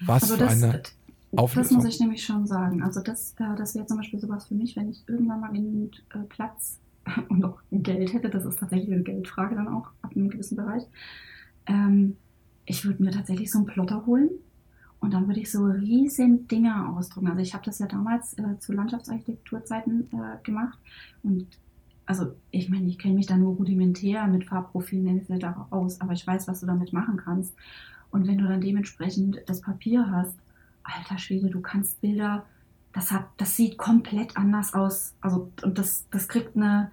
was Also für das, eine das Auflösung. muss ich nämlich schon sagen. Also das, äh, das wäre zum Beispiel sowas für mich, wenn ich irgendwann mal genügend äh, Platz und auch Geld hätte. Das ist tatsächlich eine Geldfrage dann auch ab einem gewissen Bereich. Ähm, ich würde mir tatsächlich so einen Plotter holen und dann würde ich so riesen Dinger ausdrucken. Also ich habe das ja damals äh, zu Landschaftsarchitekturzeiten äh, gemacht und also ich meine, ich kenne mich da nur rudimentär mit Farbprofilen etc. aus, aber ich weiß, was du damit machen kannst. Und wenn du dann dementsprechend das Papier hast, alter Schwede, du kannst Bilder, das hat, das sieht komplett anders aus. Also und das, das kriegt eine,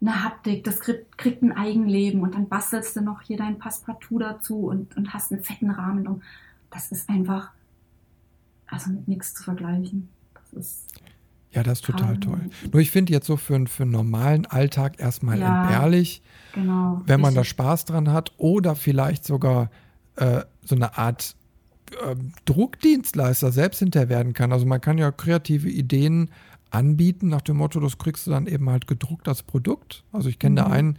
eine Haptik, das kriegt, kriegt ein Eigenleben und dann bastelst du noch hier dein Passepartout dazu und, und hast einen fetten Rahmen. Und das ist einfach, also mit nichts zu vergleichen. Das ist Ja, das ist total Ähm, toll. Nur ich finde jetzt so für, einen- für einen normalen Alltag erstmal Ja. entbehrlich, genau. wenn man da richtig. Spaß dran hat oder vielleicht sogar äh, so eine Art ähm, Druckdienstleister selbst hinterher werden kann. Also man kann ja kreative Ideen anbieten nach dem Motto, das kriegst du dann eben halt gedruckt als Produkt. Also ich kenne da Mhm. einen,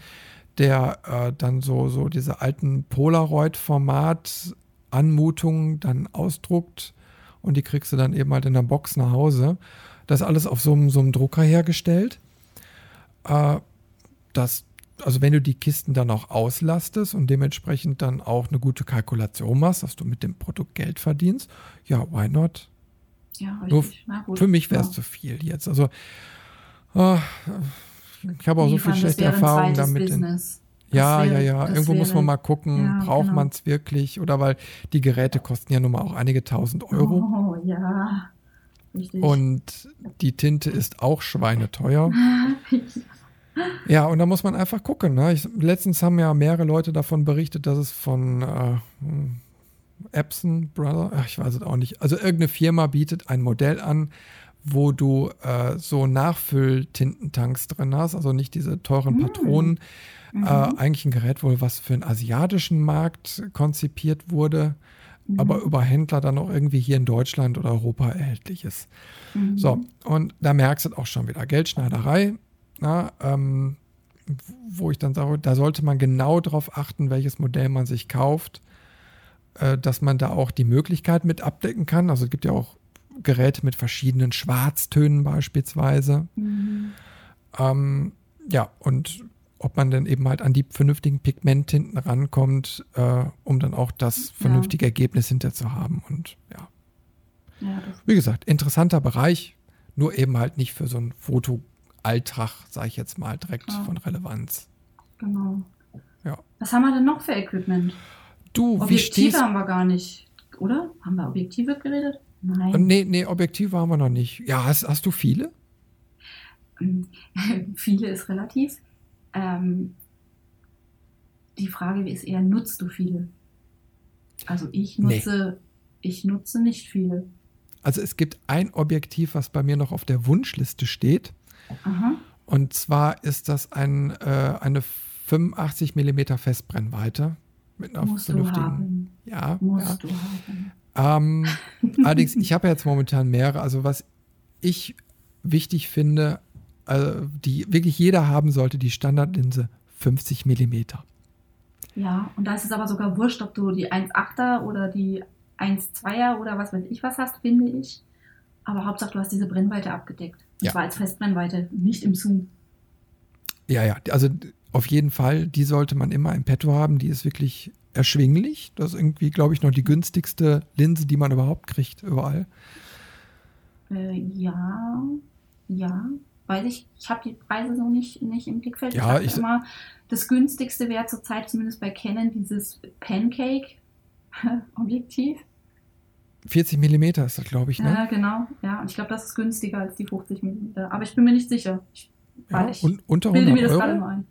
der äh, dann so, so diese alten Polaroid-Format-Anmutungen dann ausdruckt und die kriegst du dann eben halt in der Box nach Hause. Das ist alles auf so einem, so einem Drucker hergestellt. Äh, das, also wenn du die Kisten dann auch auslastest und dementsprechend dann auch eine gute Kalkulation machst, dass du mit dem Produkt Geld verdienst, ja, why not? Ja, Nur gut. Für mich wäre es ja. zu viel jetzt. Also äh, ich habe auch so viel schlechte Erfahrungen damit. In, ja, wäre- ja, ja. Irgendwo muss man mal gucken, Ja, braucht genau. man es wirklich? Oder weil die Geräte kosten ja nun mal auch einige tausend Euro. Oh, ja. Richtig. Und die Tinte ist auch schweineteuer. Ja, und da muss man einfach gucken. Ne? Ich, letztens haben ja mehrere Leute davon berichtet, dass es von äh, Epson Brother, ach, ich weiß es auch nicht, also irgendeine Firma bietet ein Modell an, wo du äh, so Nachfülltintentanks drin hast, also nicht diese teuren Mm. Patronen. Mhm. Äh, eigentlich ein Gerät wohl, was für den asiatischen Markt konzipiert wurde, Mhm. aber über Händler dann auch irgendwie hier in Deutschland oder Europa erhältlich ist. Mhm. So, und da merkst du auch schon wieder Geldschneiderei, na, ähm, wo ich dann sage, da sollte man genau darauf achten, welches Modell man sich kauft, äh, dass man da auch die Möglichkeit mit abdecken kann. Also es gibt ja auch Geräte mit verschiedenen Schwarztönen beispielsweise. Mhm. Ähm, ja, und ob man dann eben halt an die vernünftigen Pigmenttinten rankommt, äh, um dann auch das vernünftige Ergebnis hinter zu haben. Und ja, Ja, wie gesagt, interessanter Bereich, nur eben halt nicht für so einen Fotoalltag, sage ich jetzt mal, direkt Ja. von Relevanz. genau. Ja. Was haben wir denn noch für Equipment? Du, Objektive haben wir gar nicht, oder? Haben wir Objektive geredet? Äh, Nein. Nee, nee, Objektive haben wir noch nicht. Ja, hast, hast du viele? viele ist relativ. Ähm, die Frage ist eher, nutzt du viele? Also ich Nee. nutze, ich nutze nicht viele. Also es gibt ein Objektiv, was bei mir noch auf der Wunschliste steht. Aha. Und zwar ist das ein, äh, eine 85 mm Festbrennweite mit einer Musst du vernünftigen. haben. Ja, Musst ja. du haben. Ähm, allerdings, ich habe ja jetzt momentan mehrere. Also was ich wichtig finde, äh, die wirklich jeder haben sollte, die Standardlinse 50 mm. Ja, und da ist es aber sogar wurscht, ob du die 1,8er oder die 1,2er oder was weiß ich was hast, finde ich. Aber Hauptsache, du hast diese Brennweite abgedeckt. Ja. zwar als Festbrennweite, nicht im Zoom. Ja, ja, also auf jeden Fall, die sollte man immer im Petto haben. Die ist wirklich erschwinglich. Das ist irgendwie, glaube ich, noch die günstigste Linse, die man überhaupt kriegt, überall. Äh, ja, ja. Weiß ich, ich habe die Preise so nicht, nicht im Blickfeld. Ja, dachte ich- immer, das günstigste wäre zurzeit zumindest bei Canon dieses Pancake-Objektiv. 40 mm ist das, glaube ich, ne? Ja, genau. Ja, und ich glaube, das ist günstiger als die 50 mm. Aber ich bin mir nicht sicher. Ich Ja, ich und unter bilde 100 mir das Euro? gerade nur ein.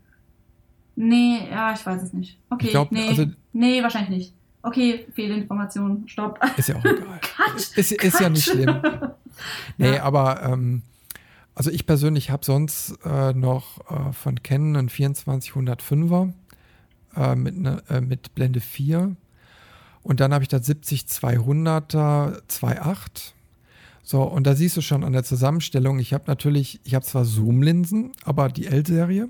Nee, ja, ich weiß es nicht. Okay, Ich glaub, nee, also- nee, wahrscheinlich nicht. Okay, Fehlinformation, stopp. Ist ja auch egal. Cut, ist, ist ja nicht schlimm. Nee, Ja. aber ähm, also ich persönlich habe sonst äh, noch äh, von Canon einen 2405er äh, mit, ne, äh, mit Blende 4 und dann habe ich das 70-200er 2.8. So, und da siehst du schon an der Zusammenstellung, ich habe natürlich, ich habe zwar Zoom-Linsen, aber die L-Serie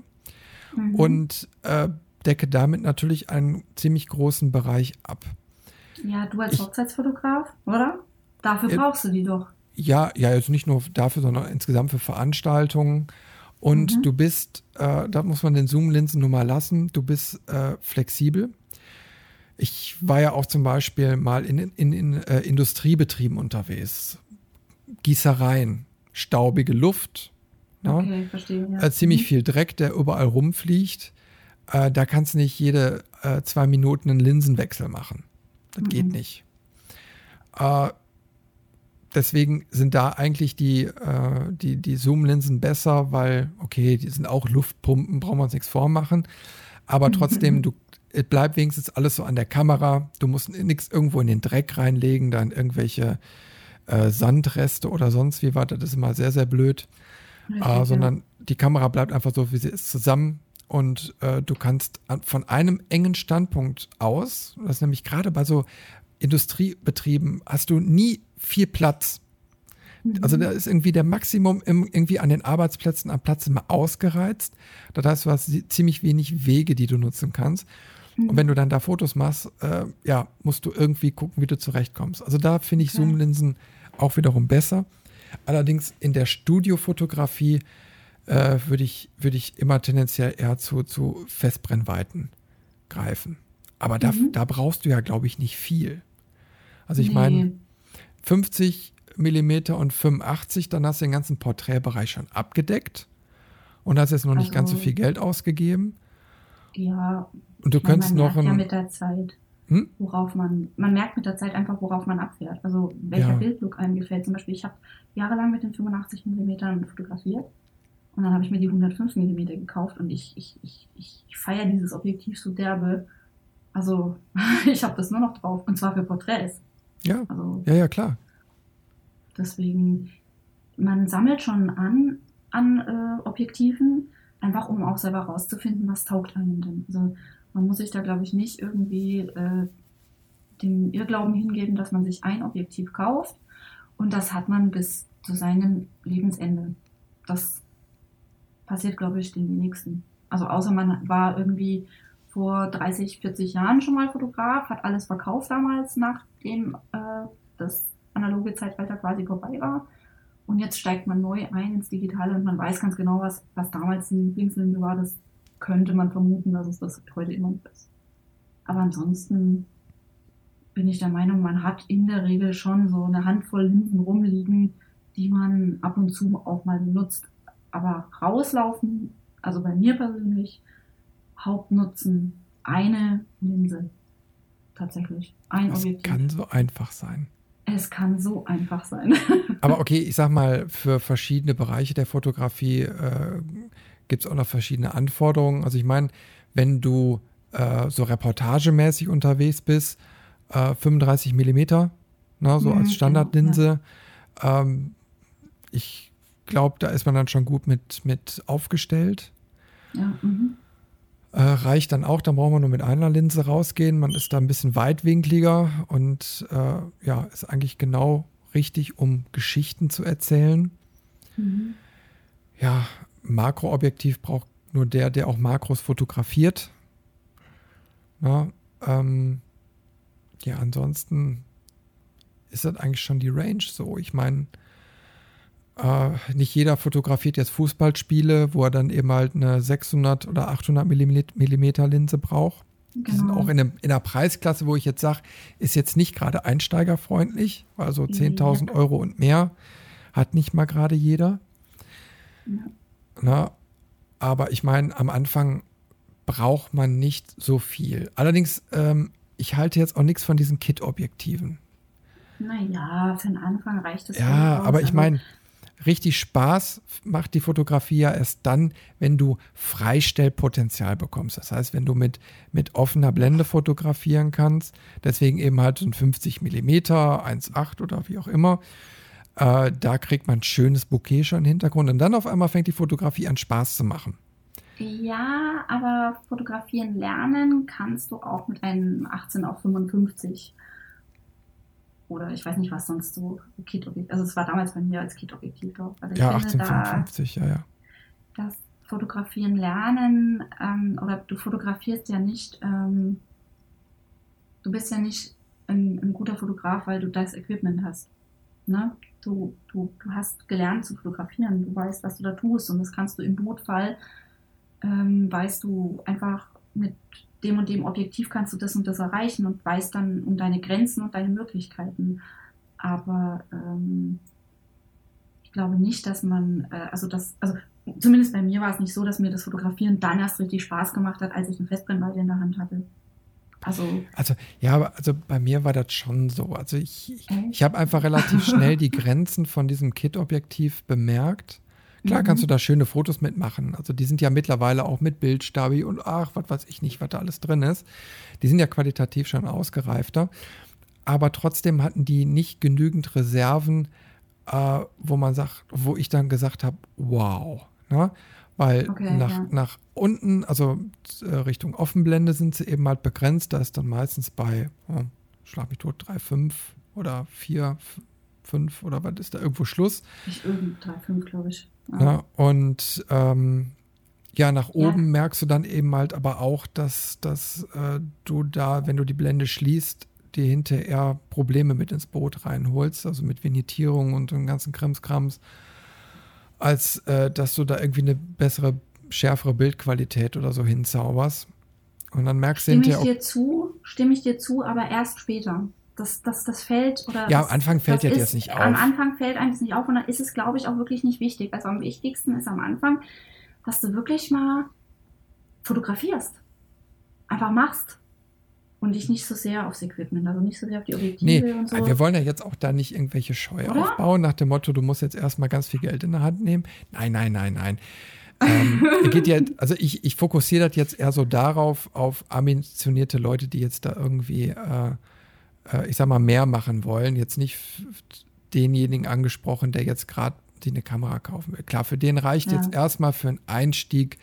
Mhm. und äh, decke damit natürlich einen ziemlich großen Bereich ab. Ja, du als Ich- Hochzeitsfotograf, oder? Dafür Ja. brauchst du die doch. Ja, ja, also nicht nur dafür, sondern insgesamt für Veranstaltungen. Und Mhm. du bist, äh, da muss man den Zoom-Linsen nur mal lassen, du bist äh, flexibel. Ich war ja auch zum Beispiel mal in, in, in äh, Industriebetrieben unterwegs. Gießereien, staubige Luft, ne? Okay, verstehe. Ja. äh, ziemlich Mhm. viel Dreck, der überall rumfliegt. Äh, da kannst du nicht jede äh, zwei Minuten einen Linsenwechsel machen. Das geht Mhm. nicht. Äh, deswegen sind da eigentlich die, äh, die, die Zoom-Linsen besser, weil, okay, die sind auch Luftpumpen, brauchen wir uns nichts vormachen. Aber trotzdem, du, es bleibt wenigstens alles so an der Kamera. Du musst nichts irgendwo in den Dreck reinlegen, dann irgendwelche äh, Sandreste oder sonst wie was. Das ist immer sehr, sehr blöd. Ah, ja. sondern die Kamera bleibt einfach so, wie sie ist, zusammen und äh, du kannst an, von einem engen Standpunkt aus, das ist nämlich gerade bei so Industriebetrieben, hast du nie viel Platz. Also da ist irgendwie der Maximum im, irgendwie an den Arbeitsplätzen am Platz immer ausgereizt. Das heißt, du hast ziemlich wenig Wege, die du nutzen kannst. Und wenn du dann da Fotos machst, äh, ja, musst du irgendwie gucken, wie du zurechtkommst. Also da finde ich Okay. Zoom-Linsen auch wiederum besser. Allerdings in der Studiofotografie äh, würde ich, würde ich immer tendenziell eher zu, zu Festbrennweiten greifen. Aber da, Mhm. da brauchst du ja, glaube ich, nicht viel. Also ich Nee. meine, 50 Millimeter und 85, dann hast du den ganzen Porträtbereich schon abgedeckt und hast jetzt noch nicht ganz so Also- viel Geld ausgegeben. Ja, Und du meine, könntest man noch merkt ja ein. mit der Zeit, Hm? worauf man, man merkt mit der Zeit einfach, worauf man abfährt. Also welcher Ja. Bildlook einem gefällt. Zum Beispiel, ich habe jahrelang mit den 85 mm fotografiert und dann habe ich mir die 105 mm gekauft und ich, ich, ich, ich, ich feiere dieses Objektiv so derbe. Also ich habe das nur noch drauf und zwar für Porträts. Ja, Also ja, ja, klar. Deswegen, man sammelt schon an, an äh, Objektiven, einfach um auch selber rauszufinden, was taugt einem denn. Also man muss sich da, glaube ich, nicht irgendwie äh, den Irrglauben hingeben, dass man sich ein Objektiv kauft und das hat man bis zu seinem Lebensende. Das passiert, glaube ich, den wenigsten. Also außer man war irgendwie vor 30, 40 Jahren schon mal Fotograf, hat alles verkauft damals, nachdem äh, das analoge Zeitalter quasi vorbei war. Und jetzt steigt man neu ein ins Digitale und man weiß ganz genau, was, was damals die Lieblingslinse war. Das könnte man vermuten, dass es das heute immer noch ist. Aber ansonsten bin ich der Meinung, man hat in der Regel schon so eine Handvoll Linsen rumliegen, die man ab und zu auch mal benutzt. Aber rauslaufen, also bei mir persönlich, Hauptnutzen eine Linse. Tatsächlich. Ein Das Objektiv. kann so einfach sein. Es kann so einfach sein. Aber okay, ich sag mal, für verschiedene Bereiche der Fotografie äh, gibt es auch noch verschiedene Anforderungen. Also ich meine, wenn du äh, so reportagemäßig unterwegs bist, äh, 35 Millimeter, ne, so Mhm, als genau, Standardlinse, ähm, ich glaube, da ist man dann schon gut mit, mit aufgestellt. ja, mhm. Äh, reicht dann auch, dann brauchen wir nur mit einer Linse rausgehen. Man ist da ein bisschen weitwinkliger und äh, ja, ist eigentlich genau richtig, um Geschichten zu erzählen. Mhm. Ja, Makroobjektiv braucht nur der, der auch Makros fotografiert. Ja, ähm, ja, ansonsten ist das eigentlich schon die Range so. Ich meine, äh, nicht jeder fotografiert jetzt Fußballspiele, wo er dann eben halt eine 600 oder 800 Millimeter Linse braucht. Die sind Genau. auch in, einem, in einer Preisklasse, wo ich jetzt sage, ist jetzt nicht gerade einsteigerfreundlich, also 10.000 Ja. Euro und mehr hat nicht mal gerade jeder. Ja. Na, aber ich meine, am Anfang braucht man nicht so viel. Allerdings, ähm, ich halte jetzt auch nichts von diesen Kit-Objektiven. Naja, für den Anfang reicht es. Ja, aber ich Also, meine, richtig Spaß macht die Fotografie ja erst dann, wenn du Freistellpotenzial bekommst. Das heißt, wenn du mit, mit offener Blende fotografieren kannst, deswegen eben halt so ein 50 mm, 1,8 oder wie auch immer. Äh, da kriegt man ein schönes Bouquet schon im Hintergrund und dann auf einmal fängt die Fotografie an Spaß zu machen. Ja, aber fotografieren lernen kannst du auch mit einem 18 auf 55 oder ich weiß nicht, was sonst so Kit-Objektiv. Also es war damals bei mir als Kit-Objektiv drauf. Also ja, 1855, ja, ja. Das Fotografieren lernen, ähm, oder du fotografierst ja nicht, ähm, du bist ja nicht ein, ein, guter Fotograf, weil du das Equipment hast. Ne? Du, du, du hast gelernt zu fotografieren, du weißt, was du da tust und das kannst du im Notfall, ähm, weißt du einfach mit dem und dem Objektiv kannst du das und das erreichen und weißt dann um deine Grenzen und deine Möglichkeiten. Aber ähm, ich glaube nicht, dass man, äh, also das, also zumindest bei mir war es nicht so, dass mir das Fotografieren dann erst richtig Spaß gemacht hat, als ich ein Festbrennweite in der Hand hatte. Also, also ja, also bei mir war das schon so. Also ich, ich, ich habe einfach relativ schnell die Grenzen von diesem Kit-Objektiv bemerkt Klar mhm. kannst du da schöne Fotos mitmachen. Also die sind ja mittlerweile auch mit Bildstabi und ach, was weiß ich nicht, was da alles drin ist. Die sind ja qualitativ schon ausgereifter. Aber trotzdem hatten die nicht genügend Reserven, äh, wo man sagt, wo ich dann gesagt habe, wow. Ne? Weil okay, nach, ja. nach unten, also äh, Richtung Offenblende sind sie eben halt begrenzt. Da ist dann meistens bei, oh, schlag mich tot, 3,5 oder 4, 5 oder was ist da irgendwo Schluss? Ich irgendwie 3,5, glaube ich. Ja, und ähm, ja, nach oben ja. merkst du dann eben halt aber auch, dass, dass äh, du da, wenn du die Blende schließt, dir hinterher Probleme mit ins Boot reinholst, also mit Vignettierung und dem ganzen Krimskrams, als äh, dass du da irgendwie eine bessere, schärfere Bildqualität oder so hinzauberst. Und dann merkst du. Stimme ich dir zu, stimme ich dir zu, aber erst später das, das, das fällt oder. Ja, am Anfang fällt jetzt nicht auf. Am Anfang fällt einem das nicht auf und dann ist es, glaube ich, auch wirklich nicht wichtig. Also am wichtigsten ist am Anfang, dass du wirklich mal fotografierst. Einfach machst. Und dich nicht so sehr aufs Equipment, also nicht so sehr auf die Objektive nee, und so. Wir wollen ja jetzt auch da nicht irgendwelche Scheu oder? aufbauen, nach dem Motto, du musst jetzt erstmal ganz viel Geld in der Hand nehmen. Nein, nein, nein, nein. ähm, geht ja, also ich, ich fokussiere das jetzt eher so darauf, auf ambitionierte Leute, die jetzt da irgendwie äh, äh, ich sag mal, mehr machen wollen. Jetzt nicht denjenigen angesprochen, der jetzt gerade die eine Kamera kaufen will. Klar, für den reicht ja. jetzt erstmal für einen Einstieg,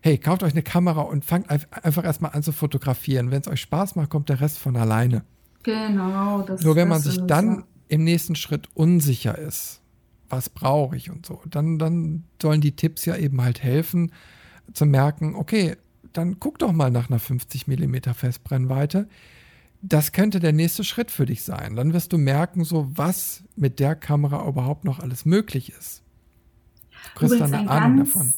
hey, kauft euch eine Kamera und fangt einfach erstmal an zu fotografieren. Wenn es euch Spaß macht, kommt der Rest von alleine. Genau. Das Nur wenn man sich dann im nächsten Schritt unsicher ist, was brauche ich und so, dann, dann sollen die Tipps ja eben halt helfen, zu merken, okay, dann guck doch mal nach einer 50 mm Festbrennweite das könnte der nächste Schritt für dich sein. Dann wirst du merken, so was mit der Kamera überhaupt noch alles möglich ist. Du kriegst dann eine Ahnung davon.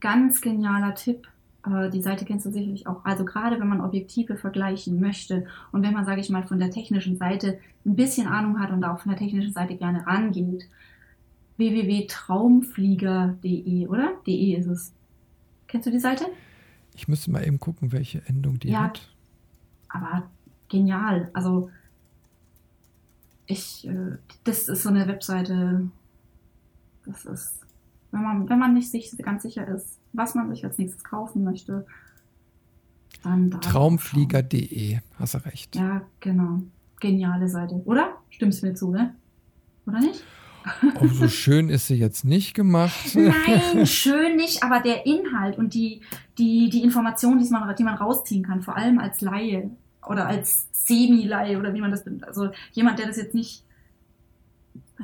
Ganz genialer Tipp. Äh, die Seite kennst du sicherlich auch. Also gerade wenn man Objektive vergleichen möchte und wenn man, sage ich mal, von der technischen Seite ein bisschen Ahnung hat und auch von der technischen Seite gerne rangeht, www.traumflieger.de, oder? De ist es. Kennst du die Seite? Ich müsste mal eben gucken, welche Endung die ja, hat. Aber genial. Also ich, äh, das ist so eine Webseite, das ist, wenn man, wenn man nicht sich ganz sicher ist, was man sich als nächstes kaufen möchte, dann da. Traumflieger.de, hast du recht. Ja, genau. Geniale Seite. Oder? Stimmst mir zu, ne? Oder nicht? Oh, so schön ist sie jetzt nicht gemacht. Nein, schön nicht, aber der Inhalt und die, die, die Informationen, die man, die man rausziehen kann, vor allem als Laie, oder als Semi-Laie oder wie man das nennt. Also jemand, der das jetzt nicht,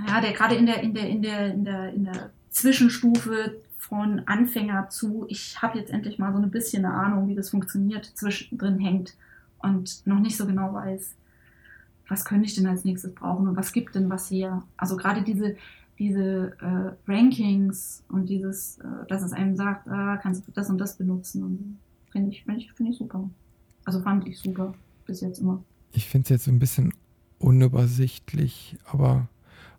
ja, der gerade in der, in der, in der, in der, in der Zwischenstufe von Anfänger zu, ich habe jetzt endlich mal so ein bisschen eine Ahnung, wie das funktioniert, zwischendrin hängt und noch nicht so genau weiß, was könnte ich denn als nächstes brauchen und was gibt denn was her. Also gerade diese, diese äh, Rankings und dieses, äh, dass es einem sagt, äh, kannst du das und das benutzen, finde ich, finde ich, finde ich super. Also fand ich super bis jetzt immer. Ich finde es jetzt ein bisschen unübersichtlich, aber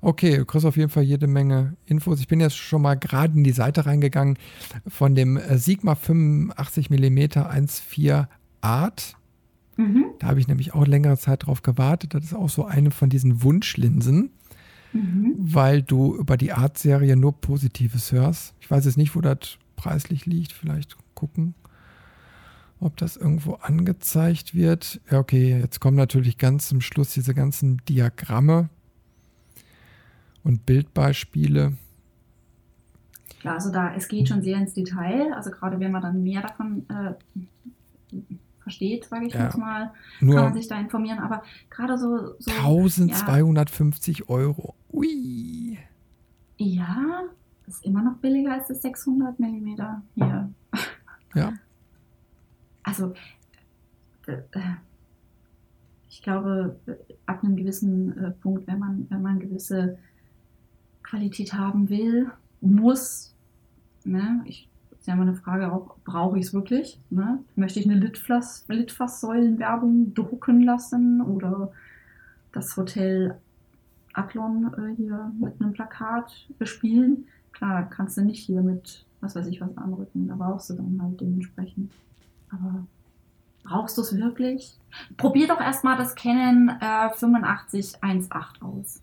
okay, du kriegst auf jeden Fall jede Menge Infos. Ich bin jetzt schon mal gerade in die Seite reingegangen von dem äh, Sigma 85 mm 1.4 Art. Mhm. Da habe ich nämlich auch längere Zeit drauf gewartet. Das ist auch so eine von diesen Wunschlinsen. mhm. weil du über die Art-Serie nur Positives hörst. Ich weiß jetzt nicht, wo das preislich liegt. Vielleicht gucken, ob das irgendwo angezeigt wird. Ja, okay, jetzt kommen natürlich ganz zum Schluss diese ganzen Diagramme und Bildbeispiele. Ja, also da, es geht schon sehr ins Detail. Also gerade wenn man dann mehr davon äh, versteht, sage ich ja. jetzt mal, Nur kann man sich da informieren. Aber gerade so, so 1250 ja, Euro. Ui. Ja, ist immer noch billiger als das 600 Millimeter hier. Ja. Also, äh, ich glaube, ab einem gewissen äh, Punkt, wenn man, wenn man gewisse Qualität haben will, muss, ne, ich ist ja immer eine Frage auch, brauche ich es wirklich? Ne? Möchte ich eine Litfass, Litfaßsäulenwerbung drucken lassen oder das Hotel Athlon äh, hier mit einem Plakat bespielen? Klar, kannst du nicht hier mit, was weiß ich, was anrücken. Da brauchst du dann halt dementsprechend. Aber brauchst du es wirklich? Probier doch erstmal das Canon äh, 8518 aus.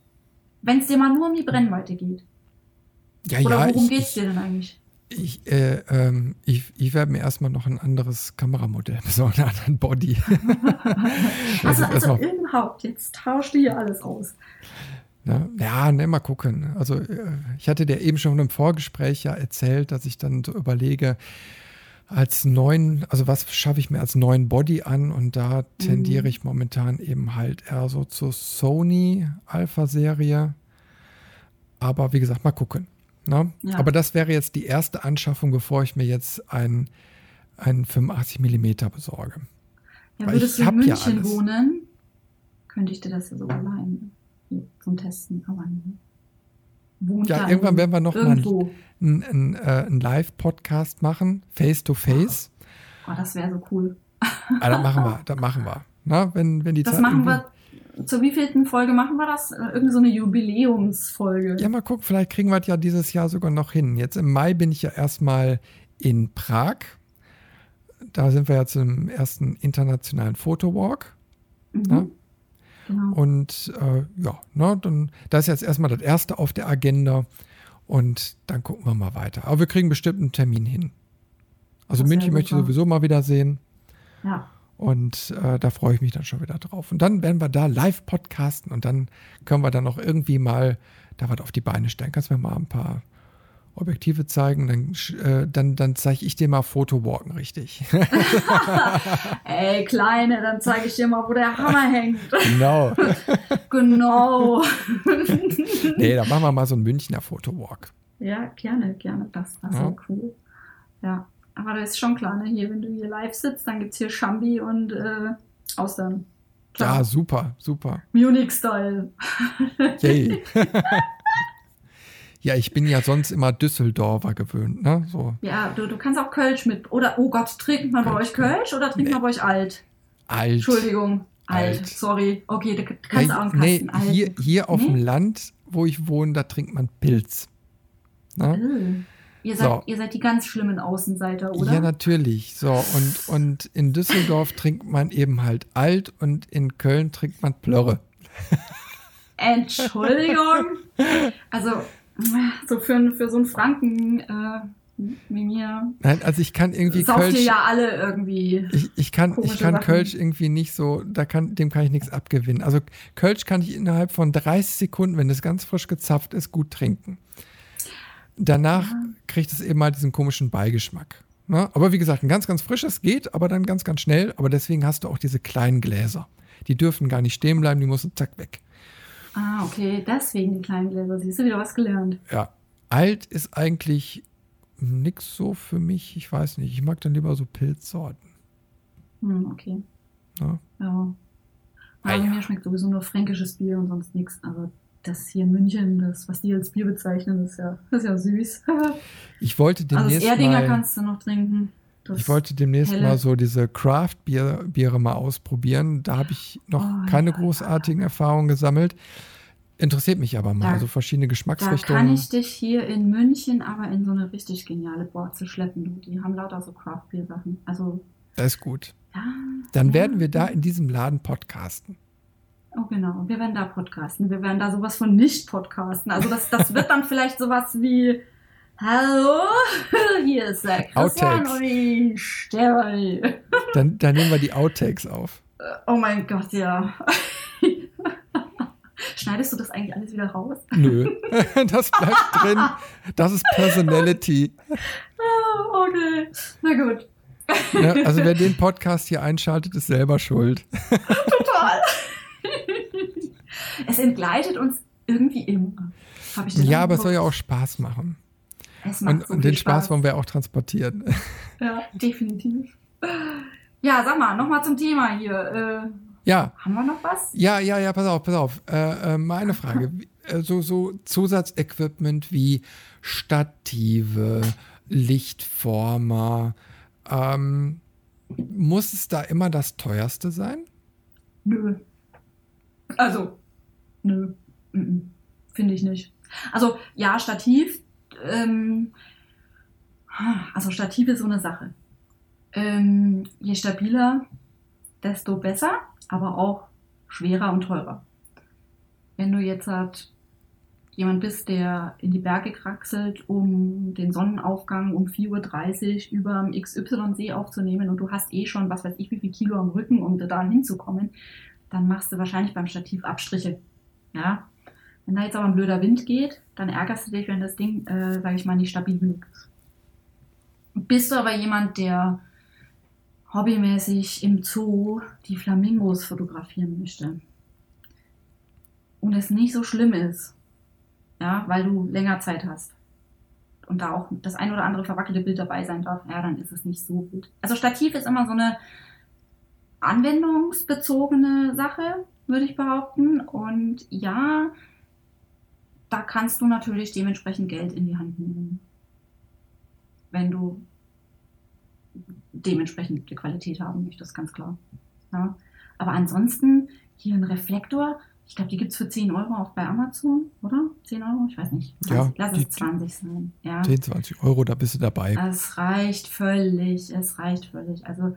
Wenn es dir mal nur um die Brennweite geht. Ja, Oder worum geht es dir denn eigentlich? Ich, äh, ähm, ich, ich werde mir erstmal noch ein anderes Kameramodell besorgen, einen anderen Body. also, also, überhaupt, jetzt tauscht du hier alles aus. Na, ja, ne, mal gucken. Also äh, ich hatte dir eben schon im Vorgespräch ja erzählt, dass ich dann so überlege, als neuen, also was schaffe ich mir als neuen Body an und da tendiere mhm. ich momentan eben halt eher so zur Sony Alpha-Serie. Aber wie gesagt, mal gucken. Ne? Ja. Aber das wäre jetzt die erste Anschaffung, bevor ich mir jetzt ein, ein 85 mm besorge. Ja, Weil würdest du in München ja wohnen, könnte ich dir das ja sogar leihen. Zum Testen, aber wohnt Ja, irgendwann werden wir noch irgendwo. mal einen, einen, äh, einen Live-Podcast machen, face-to-face. Oh, oh, das wäre so cool. ah, das machen wir, das machen wir. Na, wenn, wenn die das Zeit machen wir zur wievielten Folge machen wir das? Äh, Irgend so eine Jubiläumsfolge. Ja, mal gucken, vielleicht kriegen wir das ja dieses Jahr sogar noch hin. Jetzt im Mai bin ich ja erstmal in Prag. Da sind wir ja zum ersten internationalen Fotowalk. Mhm. Genau. Und äh, ja, ne, dann, das ist jetzt erstmal das erste auf der Agenda. Und dann gucken wir mal weiter. Aber wir kriegen bestimmt einen Termin hin. Also das München möchte ich sowieso mal wieder sehen. Ja. Und äh, da freue ich mich dann schon wieder drauf. Und dann werden wir da live podcasten und dann können wir dann auch irgendwie mal da was auf die Beine stellen. Kannst du mir mal ein paar Objektive zeigen, dann, äh, dann, dann zeige ich dir mal Fotowalken richtig. Ey, Kleine, dann zeige ich dir mal, wo der Hammer hängt. Genau. genau. nee, dann machen wir mal so einen Münchner Fotowalk. Ja, gerne, gerne. Das, das ja. cool. Ja. Aber das ist schon klar, ne? Hier, wenn du hier live sitzt, dann gibt es hier Schambi und äh, Austern. Klar. Ja, super, super. Munich-Style. Yay. Ja, ich bin ja sonst immer Düsseldorfer gewöhnt, ne? So. Ja, du, du kannst auch Kölsch mit. Oder, oh Gott, trinkt man bei euch Kölsch oder trinkt nee. man bei euch alt? Alt. Entschuldigung, alt. alt. Sorry. Okay, du kannst ja, auch einen Nee, hier, hier auf nee? dem Land, wo ich wohne, da trinkt man Pilz. Ne? Ihr seid, so. ihr seid die ganz schlimmen Außenseiter, oder? Ja, natürlich. So, und, und in Düsseldorf trinkt man eben halt alt und in Köln trinkt man Plörre. Entschuldigung. Also, so für, für so einen Franken äh, wie mir. Nein, also ich kann irgendwie Sauft Kölsch. ihr ja alle irgendwie. Ich, ich kann, ich kann Kölsch irgendwie nicht so, da kann, dem kann ich nichts abgewinnen. Also Kölsch kann ich innerhalb von 30 Sekunden, wenn es ganz frisch gezapft ist, gut trinken. Danach ja. kriegt es eben mal diesen komischen Beigeschmack. Ne? Aber wie gesagt, ein ganz, ganz frisches geht, aber dann ganz, ganz schnell. Aber deswegen hast du auch diese kleinen Gläser. Die dürfen gar nicht stehen bleiben, die müssen zack weg. Ah, okay, deswegen die kleinen Gläser. Siehst du wieder was gelernt? Ja. Alt ist eigentlich nichts so für mich. Ich weiß nicht. Ich mag dann lieber so Pilzsorten. Hm, okay. Ja. ja. Also ah, mir schmeckt sowieso nur fränkisches Bier und sonst nichts. Also das hier in München, das, was die als Bier bezeichnen, ist ja, ist ja süß. ich wollte demnächst also das Erdinger mal, kannst du noch trinken. Ich wollte demnächst helle. mal so diese Craft-Biere mal ausprobieren. Da habe ich noch oh, keine ja, großartigen ja. Erfahrungen gesammelt. Interessiert mich aber mal, da, also verschiedene Geschmacksrichtungen. Da kann ich dich hier in München aber in so eine richtig geniale Borze schleppen. Die haben lauter so Craft-Bier-Sachen. Also, das ist gut. Ja, Dann werden wir da in diesem Laden podcasten. Oh genau, wir werden da podcasten. Wir werden da sowas von nicht podcasten. Also das, das wird dann vielleicht sowas wie Hallo, hier ist der Christian und ich Stefanie. Dann, dann nehmen wir die Outtakes auf. Oh mein Gott, ja. Schneidest du das eigentlich alles wieder raus? Nö, das bleibt drin. Das ist Personality. Oh, okay, na gut. Ja, also wer den Podcast hier einschaltet, ist selber schuld. Total. es entgleitet uns irgendwie immer. ja, aber es soll ja auch Spaß machen. Und, so und den Spaß. Spaß wollen wir auch transportieren. Ja, definitiv. Ja, sag mal, nochmal zum Thema hier. Äh, ja. Haben wir noch was? Ja, ja, ja, pass auf, pass auf. Äh, äh, meine Frage. Äh, so, so Zusatzequipment wie Stative, Lichtformer. Ähm, muss es da immer das teuerste sein? Nö. Also, nö. Finde ich nicht. Also, ja, Stativ. Ähm, also, Stativ ist so eine Sache. Ähm, je stabiler, desto besser, aber auch schwerer und teurer. Wenn du jetzt halt jemand bist, der in die Berge kraxelt, um den Sonnenaufgang um 4.30 Uhr über dem XY-See aufzunehmen und du hast eh schon, was weiß ich, wie viel Kilo am Rücken, um da hinzukommen, dann machst du wahrscheinlich beim Stativ Abstriche. Ja. Wenn da jetzt aber ein blöder Wind geht, dann ärgerst du dich, wenn das Ding, äh, sage ich mal, nicht stabil genug ist. Bist du aber jemand, der hobbymäßig im Zoo die Flamingos fotografieren möchte und es nicht so schlimm ist, ja, weil du länger Zeit hast und da auch das ein oder andere verwackelte Bild dabei sein darf, ja, dann ist es nicht so gut. Also Stativ ist immer so eine anwendungsbezogene Sache, würde ich behaupten. Und ja, da kannst du natürlich dementsprechend Geld in die Hand nehmen, wenn du dementsprechend die Qualität haben möchtest, ganz klar. Ja. Aber ansonsten hier ein Reflektor, ich glaube, die gibt es für 10 Euro auch bei Amazon, oder? 10 Euro? Ich weiß nicht. Ja, Lass es 20 sein. Ja. 10, 20 Euro, da bist du dabei. Es reicht völlig, es reicht völlig. Also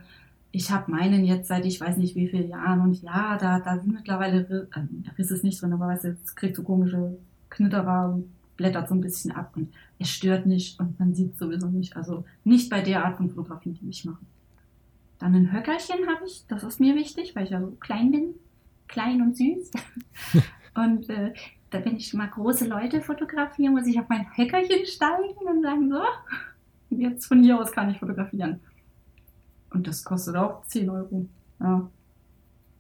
ich habe meinen jetzt seit ich weiß nicht wie vielen Jahren und ja, da, da sind mittlerweile, äh, Riss ist nicht drin, aber weißt du, es kriegt so komische Knitterer blättert so ein bisschen ab und es stört nicht und man sieht sowieso nicht. Also nicht bei der Art von Fotografie, die ich mache. Dann ein Höckerchen habe ich, das ist mir wichtig, weil ich ja so klein bin, klein und süß. und äh, da wenn ich mal große Leute fotografiere, muss ich auf mein Höckerchen steigen und sagen so, jetzt von hier aus kann ich fotografieren. Und das kostet auch 10 Euro. Ja.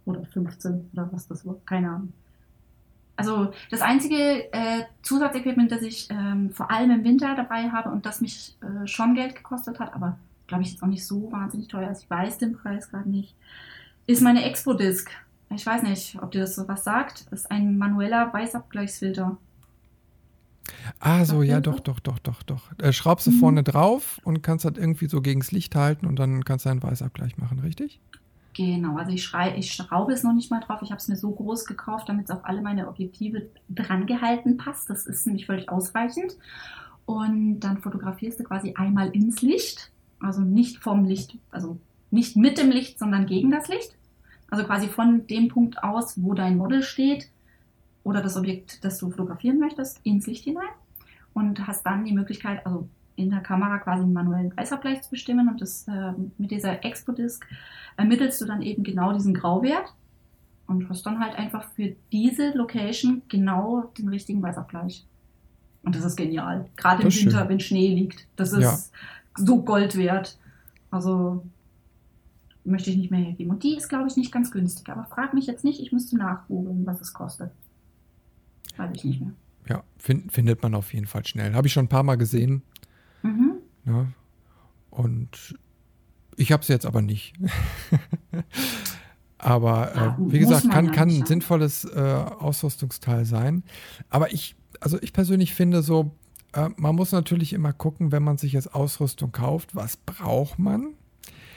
Oder 15 oder was das war. Keine Ahnung. Also das einzige äh, Zusatzequipment, das ich ähm, vor allem im Winter dabei habe und das mich äh, schon Geld gekostet hat, aber glaube ich jetzt auch nicht so wahnsinnig teuer ist, ich weiß den Preis gerade nicht, ist meine Expo-Disc. Ich weiß nicht, ob dir das so was sagt. Das ist ein manueller Weißabgleichsfilter. Ah, so, ja, doch, doch, doch, doch, doch. Äh, schraubst du Mhm. vorne drauf und kannst das irgendwie so gegens Licht halten und dann kannst du einen Weißabgleich machen, richtig? Genau, also ich, schrei, ich schraube es noch nicht mal drauf. Ich habe es mir so groß gekauft, damit es auf alle meine Objektive drangehalten passt. Das ist nämlich völlig ausreichend. Und dann fotografierst du quasi einmal ins Licht, also nicht vom Licht, also nicht mit dem Licht, sondern gegen das Licht. Also quasi von dem Punkt aus, wo dein Model steht oder das Objekt, das du fotografieren möchtest, ins Licht hinein. Und hast dann die Möglichkeit, also in der Kamera quasi einen manuellen Weißabgleich zu bestimmen. Und das äh, mit dieser Expo-Disc ermittelst du dann eben genau diesen Grauwert und hast dann halt einfach für diese Location genau den richtigen Weißabgleich. Und das ist genial. Gerade im Winter, schön. wenn Schnee liegt. Das ist Ja. so Gold wert. Also möchte ich nicht mehr hergeben. Und die ist, glaube ich, nicht ganz günstig. Aber frag mich jetzt nicht, ich müsste nachgoogeln, was es kostet. Weiß ich nicht mehr. Ja, fin findet man auf jeden Fall schnell. Habe ich schon ein paar Mal gesehen. Ne? Und ich habe es jetzt aber nicht. aber Ja, äh, wie gesagt, kann, kann ein ja. sinnvolles äh, Ausrüstungsteil sein. Aber ich, also ich persönlich finde so, äh, man muss natürlich immer gucken, wenn man sich jetzt Ausrüstung kauft, was braucht man?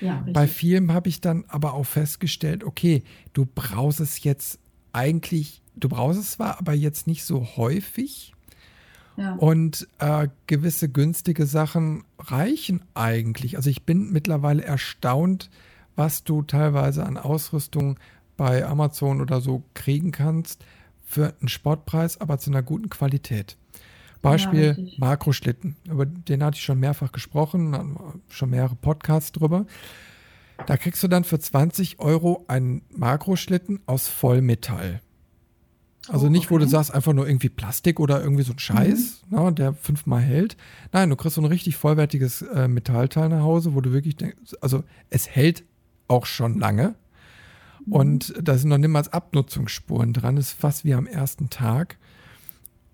Ja. Bei vielen habe ich dann aber auch festgestellt, okay, du brauchst es jetzt eigentlich, du brauchst es zwar, aber jetzt nicht so häufig. ja. Und äh, gewisse günstige Sachen reichen eigentlich. Also ich bin mittlerweile erstaunt, was du teilweise an Ausrüstung bei Amazon oder so kriegen kannst für einen Sportpreis, aber zu einer guten Qualität. Beispiel ja, Makroschlitten. Über den hatte ich schon mehrfach gesprochen, schon mehrere Podcasts drüber. Da kriegst du dann für 20 Euro einen Makroschlitten aus Vollmetall. Also nicht, wo du sagst, einfach nur irgendwie Plastik oder irgendwie so ein Scheiß, mhm. na, ne, der fünfmal hält. Nein, du kriegst so ein richtig vollwertiges äh, Metallteil nach Hause, wo du wirklich denkst, also es hält auch schon lange. Mhm. Und da sind noch niemals Abnutzungsspuren dran. Das ist fast wie am ersten Tag.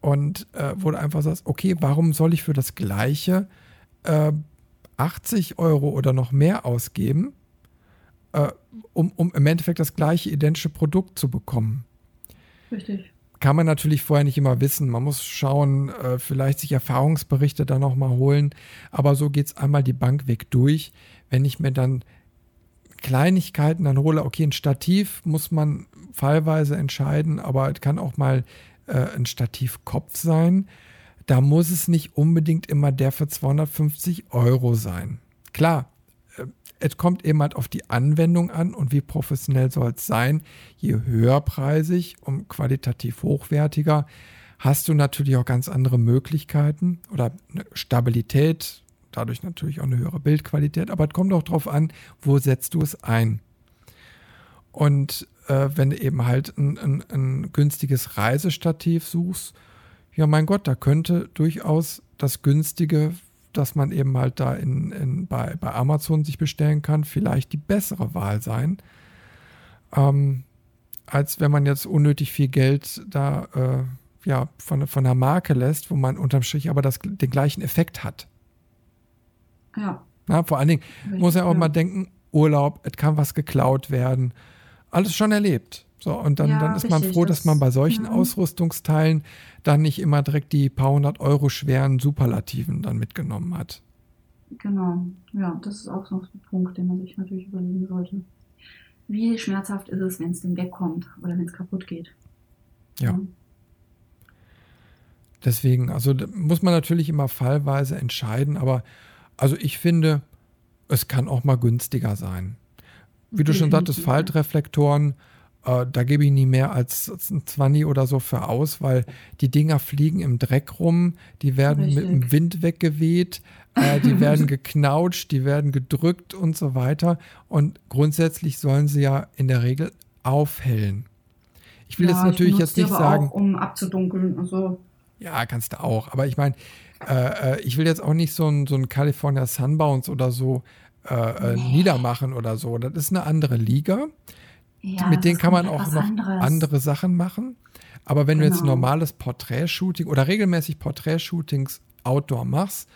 Und äh, wo du einfach sagst, okay, warum soll ich für das Gleiche äh, 80 Euro oder noch mehr ausgeben, äh, um, um im Endeffekt das gleiche identische Produkt zu bekommen? Richtig. Kann man natürlich vorher nicht immer wissen. Man muss schauen, äh, vielleicht sich Erfahrungsberichte dann nochmal holen. Aber so geht es einmal die Bank weg durch. Wenn ich mir dann Kleinigkeiten dann hole, okay, ein Stativ muss man fallweise entscheiden, aber es kann auch mal äh, ein Stativkopf sein. Da muss es nicht unbedingt immer der für 250 Euro sein. Klar, es kommt eben halt auf die Anwendung an und wie professionell soll es sein. Je höherpreisig und qualitativ hochwertiger hast du natürlich auch ganz andere Möglichkeiten oder Stabilität, dadurch natürlich auch eine höhere Bildqualität, aber es kommt auch darauf an, wo setzt du es ein. Und äh, wenn du eben halt ein, ein, ein günstiges Reisestativ suchst, ja mein Gott, da könnte durchaus das günstige dass man eben halt da in, in, bei, bei Amazon sich bestellen kann, vielleicht die bessere Wahl sein. Ähm, als wenn man jetzt unnötig viel Geld da äh, ja, von, von der Marke lässt, wo man unterm Strich aber das, den gleichen Effekt hat. Ja. Na, vor allen Dingen Richtig, muss er auch ja. mal denken, Urlaub, es kann was geklaut werden. Alles schon erlebt. So, und dann, ja, dann ist man froh, dass man bei solchen ja. Ausrüstungsteilen dann nicht immer direkt die paar hundert Euro schweren Superlativen dann mitgenommen hat. Genau, ja, das ist auch noch ein Punkt, den man sich natürlich überlegen sollte. Wie schmerzhaft ist es, wenn es denn wegkommt oder wenn es kaputt geht? Ja. ja. Deswegen, also muss man natürlich immer fallweise entscheiden, aber also ich finde, es kann auch mal günstiger sein. Wie du schon sagtest, Faltreflektoren, äh, da gebe ich nie mehr als, ein 20 oder so für aus, weil die Dinger fliegen im Dreck rum, die werden Richtig. mit dem Wind weggeweht, äh, die werden geknautscht, die werden gedrückt und so weiter. Und grundsätzlich sollen sie ja in der Regel aufhellen. Ich will ja, jetzt natürlich jetzt nicht sagen. Auch, um abzudunkeln. Also. Ja, kannst du auch. Aber ich meine, äh, äh, ich will jetzt auch nicht so ein, so ein California Sunbounce oder so äh, äh, nee. niedermachen oder so. Das ist eine andere Liga. Ja, mit denen kann man auch noch anderes. andere Sachen machen. Aber wenn genau. du jetzt genau. normales Porträtshooting oder regelmäßig Porträtshootings Outdoor machst,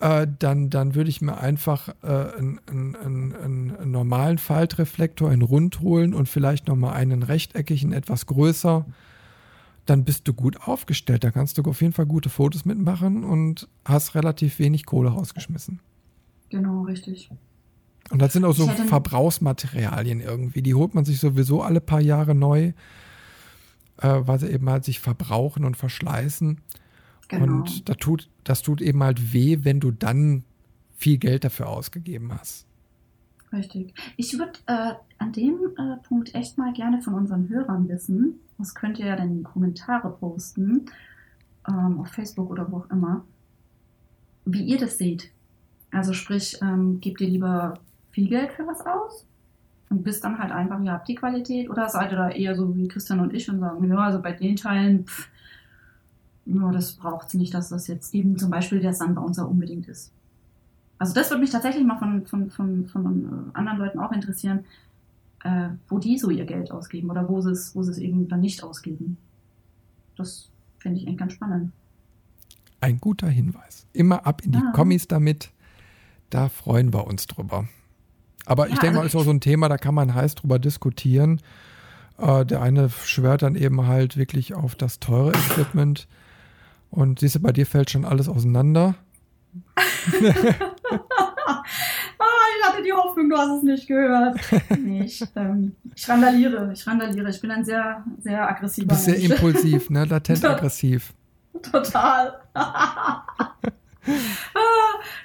äh, dann, dann würde ich mir einfach äh, einen, einen, einen, einen, normalen Faltreflektor in rund holen und vielleicht nochmal einen rechteckigen, etwas größer. Dann bist du gut aufgestellt. Da kannst du auf jeden Fall gute Fotos mitmachen und hast relativ wenig Kohle rausgeschmissen. Genau, richtig. Und das sind auch so Verbrauchsmaterialien irgendwie. Die holt man sich sowieso alle paar Jahre neu, äh, weil sie eben halt sich verbrauchen und verschleißen. Genau. Und das tut, das tut eben halt weh, wenn du dann viel Geld dafür ausgegeben hast. Richtig. Ich würde äh, an dem äh, Punkt echt mal gerne von unseren Hörern wissen. Das könnt ihr ja dann in die Kommentare posten, ähm, auf Facebook oder wo auch immer, wie ihr das seht. Also sprich, ähm, gebt ihr lieber viel Geld für was aus und bist dann halt einfach, ihr habt die Qualität oder seid ihr da eher so wie Christian und ich und sagen, ja, also bei den Teilen, pff, ja, das braucht es nicht, dass das jetzt eben zum Beispiel der Sunbouncer unbedingt ist. Also das würde mich tatsächlich mal von, von, von, von anderen Leuten auch interessieren, äh, wo die so ihr Geld ausgeben oder wo sie es, wo sie es eben dann nicht ausgeben. Das finde ich eigentlich ganz spannend. Ein guter Hinweis. Immer ab in die ja. Kommis damit. Da freuen wir uns drüber. Aber ja, ich denke also mal, ist auch so ein Thema, da kann man heiß drüber diskutieren. Äh, der eine schwört dann eben halt wirklich auf das teure Equipment. Und siehst du, bei dir fällt schon alles auseinander. ah, ich hatte die Hoffnung, du hast es nicht gehört. Nee, ich, ähm, ich randaliere, ich randaliere. Ich bin ein sehr, sehr aggressiver Du bist sehr impulsiv, ne? Latent aggressiv. Total.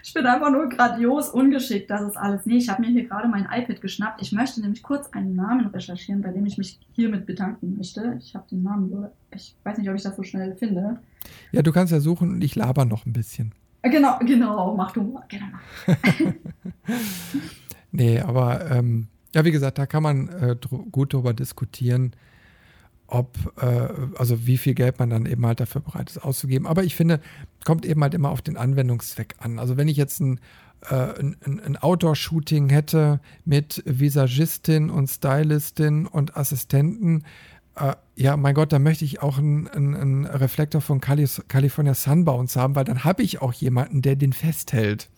ich bin einfach nur grandios ungeschickt, das ist alles. Nee, ich habe mir hier gerade mein iPad geschnappt. Ich möchte nämlich kurz einen Namen recherchieren, bei dem ich mich hiermit bedanken möchte. Ich habe den Namen so, ich weiß nicht, ob ich das so schnell finde. Ja, du kannst ja suchen und ich laber noch ein bisschen. Äh, genau, genau, mach du. Genau. nee, aber ähm, ja, wie gesagt, da kann man äh, dr gut drüber diskutieren ob, äh, also wie viel Geld man dann eben halt dafür bereit ist auszugeben. Aber ich finde, kommt eben halt immer auf den Anwendungszweck an. Also wenn ich jetzt ein, äh, ein, ein Outdoor-Shooting hätte mit Visagistin und Stylistin und Assistenten, äh, ja, mein Gott, da möchte ich auch einen, einen Reflektor von Cali California Sunbounce haben, weil dann habe ich auch jemanden, der den festhält.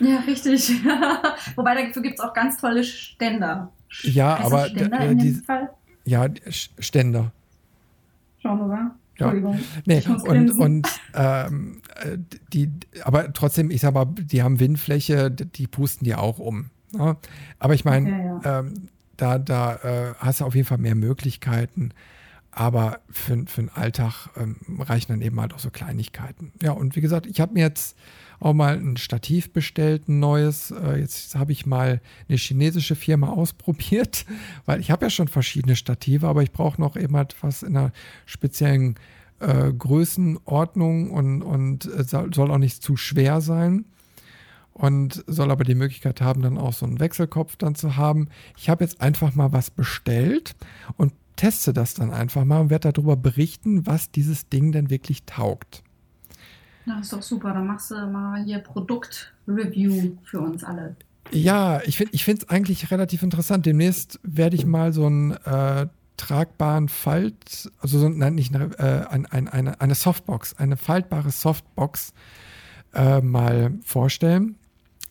Ja, richtig. Wobei dafür gibt es auch ganz tolle Ständer. Ja, heißt aber Ständer in die? Ja, Ständer. Wir mal. Ja. Nee, und, und ähm, die, aber trotzdem, ich sag mal, die haben Windfläche, die pusten die auch um. Ne? Aber ich meine, okay, ja. ähm, da, da äh, hast du auf jeden Fall mehr Möglichkeiten. Aber für, für den Alltag ähm, reichen dann eben halt auch so Kleinigkeiten. Ja, und wie gesagt, ich habe mir jetzt auch mal ein Stativ bestellt, ein neues. Äh, jetzt habe ich mal eine chinesische Firma ausprobiert, weil ich habe ja schon verschiedene Stative, aber ich brauche noch eben halt was in einer speziellen äh, Größenordnung und, und äh, soll auch nicht zu schwer sein und soll aber die Möglichkeit haben, dann auch so einen Wechselkopf dann zu haben. Ich habe jetzt einfach mal was bestellt und teste das dann einfach mal und werde darüber berichten, was dieses Ding denn wirklich taugt. Na, ist doch super. Dann machst du mal hier Produktreview für uns alle. Ja, ich finde es eigentlich relativ interessant. Demnächst werde ich mal so einen äh, tragbaren Falt, also so, nein, nicht eine, äh, ein, ein, eine, eine Softbox, eine faltbare Softbox äh, mal vorstellen.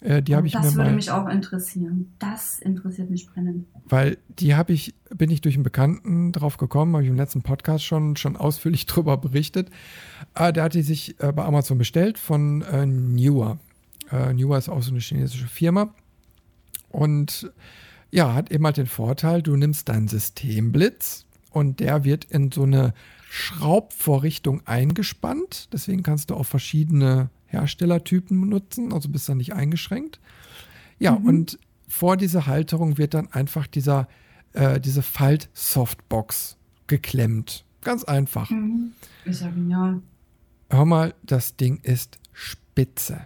Äh, die habe ich das mir würde mal, mich auch interessieren. Das interessiert mich brennend. Weil die habe ich, bin ich durch einen Bekannten drauf gekommen, habe ich im letzten Podcast schon, schon ausführlich drüber berichtet. Äh, der hat die sich äh, bei Amazon bestellt von äh, Newer. Äh, Newer ist auch so eine chinesische Firma. Und ja, hat eben halt den Vorteil, du nimmst deinen Systemblitz und der wird in so eine Schraubvorrichtung eingespannt. Deswegen kannst du auch verschiedene Herstellertypen nutzen, also bist dann nicht eingeschränkt. Ja, mhm. und vor dieser Halterung wird dann einfach dieser, äh, diese Falt-Softbox geklemmt. Ganz einfach. Mhm. Ist ja genial. Hör mal, das Ding ist spitze.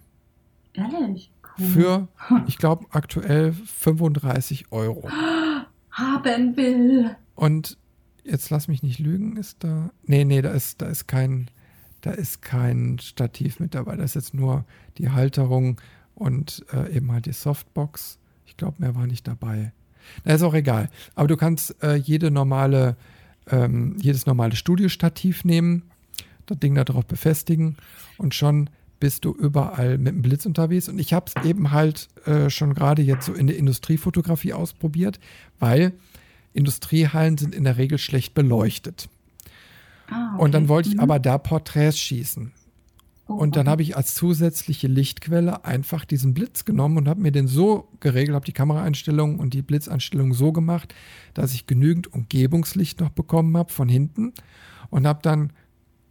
Ehrlich? Cool. Für, ich glaube, aktuell 35 Euro. Haben will. Und jetzt lass mich nicht lügen, ist da. Nee, nee, da ist, da ist kein da ist kein Stativ mit dabei. Da ist jetzt nur die Halterung und äh, eben halt die Softbox. Ich glaube, mehr war nicht dabei. Na, ist auch egal. Aber du kannst äh, jede normale, ähm, jedes normale Studiostativ nehmen, das Ding da drauf befestigen und schon bist du überall mit dem Blitz unterwegs. Und ich habe es eben halt äh, schon gerade jetzt so in der Industriefotografie ausprobiert, weil Industriehallen sind in der Regel schlecht beleuchtet. Ah, okay. Und dann wollte ich mhm. aber da Porträts schießen. Oh, und dann okay. habe ich als zusätzliche Lichtquelle einfach diesen Blitz genommen und habe mir den so geregelt, habe die Kameraeinstellungen und die Blitzeinstellungen so gemacht, dass ich genügend Umgebungslicht noch bekommen habe von hinten und habe dann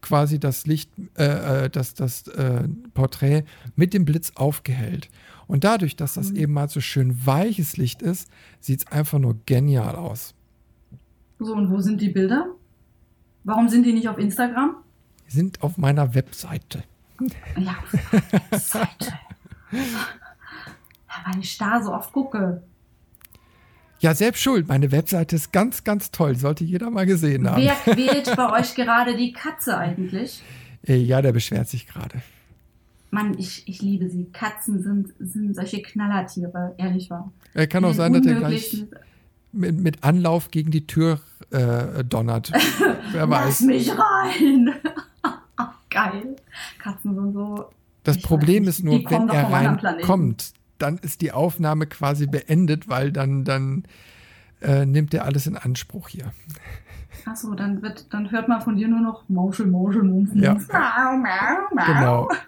quasi das Licht, äh, äh, das, das äh, Porträt mit dem Blitz aufgehellt. Und dadurch, dass das Mhm. eben mal so schön weiches Licht ist, sieht es einfach nur genial aus. So, und wo sind die Bilder? Warum sind die nicht auf Instagram? Die sind auf meiner Webseite. Ja, Webseite. Ja, weil ich da so oft gucke. Ja, selbst schuld. Meine Webseite ist ganz, ganz toll. Sollte jeder mal gesehen haben. Wer quält bei euch gerade die Katze eigentlich? Äh, Ja, der beschwert sich gerade. Mann, ich, ich liebe sie. Katzen sind, sind solche Knallertiere, ehrlich wahr. Äh, kann auch sein, dass er gleich mit, mit Anlauf gegen die Tür äh, donnert. Wer Lass weiß. mich rein! Geil. Katzen sind so. Das Problem weiß ist nur, wenn er reinkommt, dann ist die Aufnahme quasi beendet, weil dann, dann äh, nimmt er alles in Anspruch hier. Achso, dann, wird, dann hört man von dir nur noch Mauschel, Mauschel, Mumpf, Ja. Genau.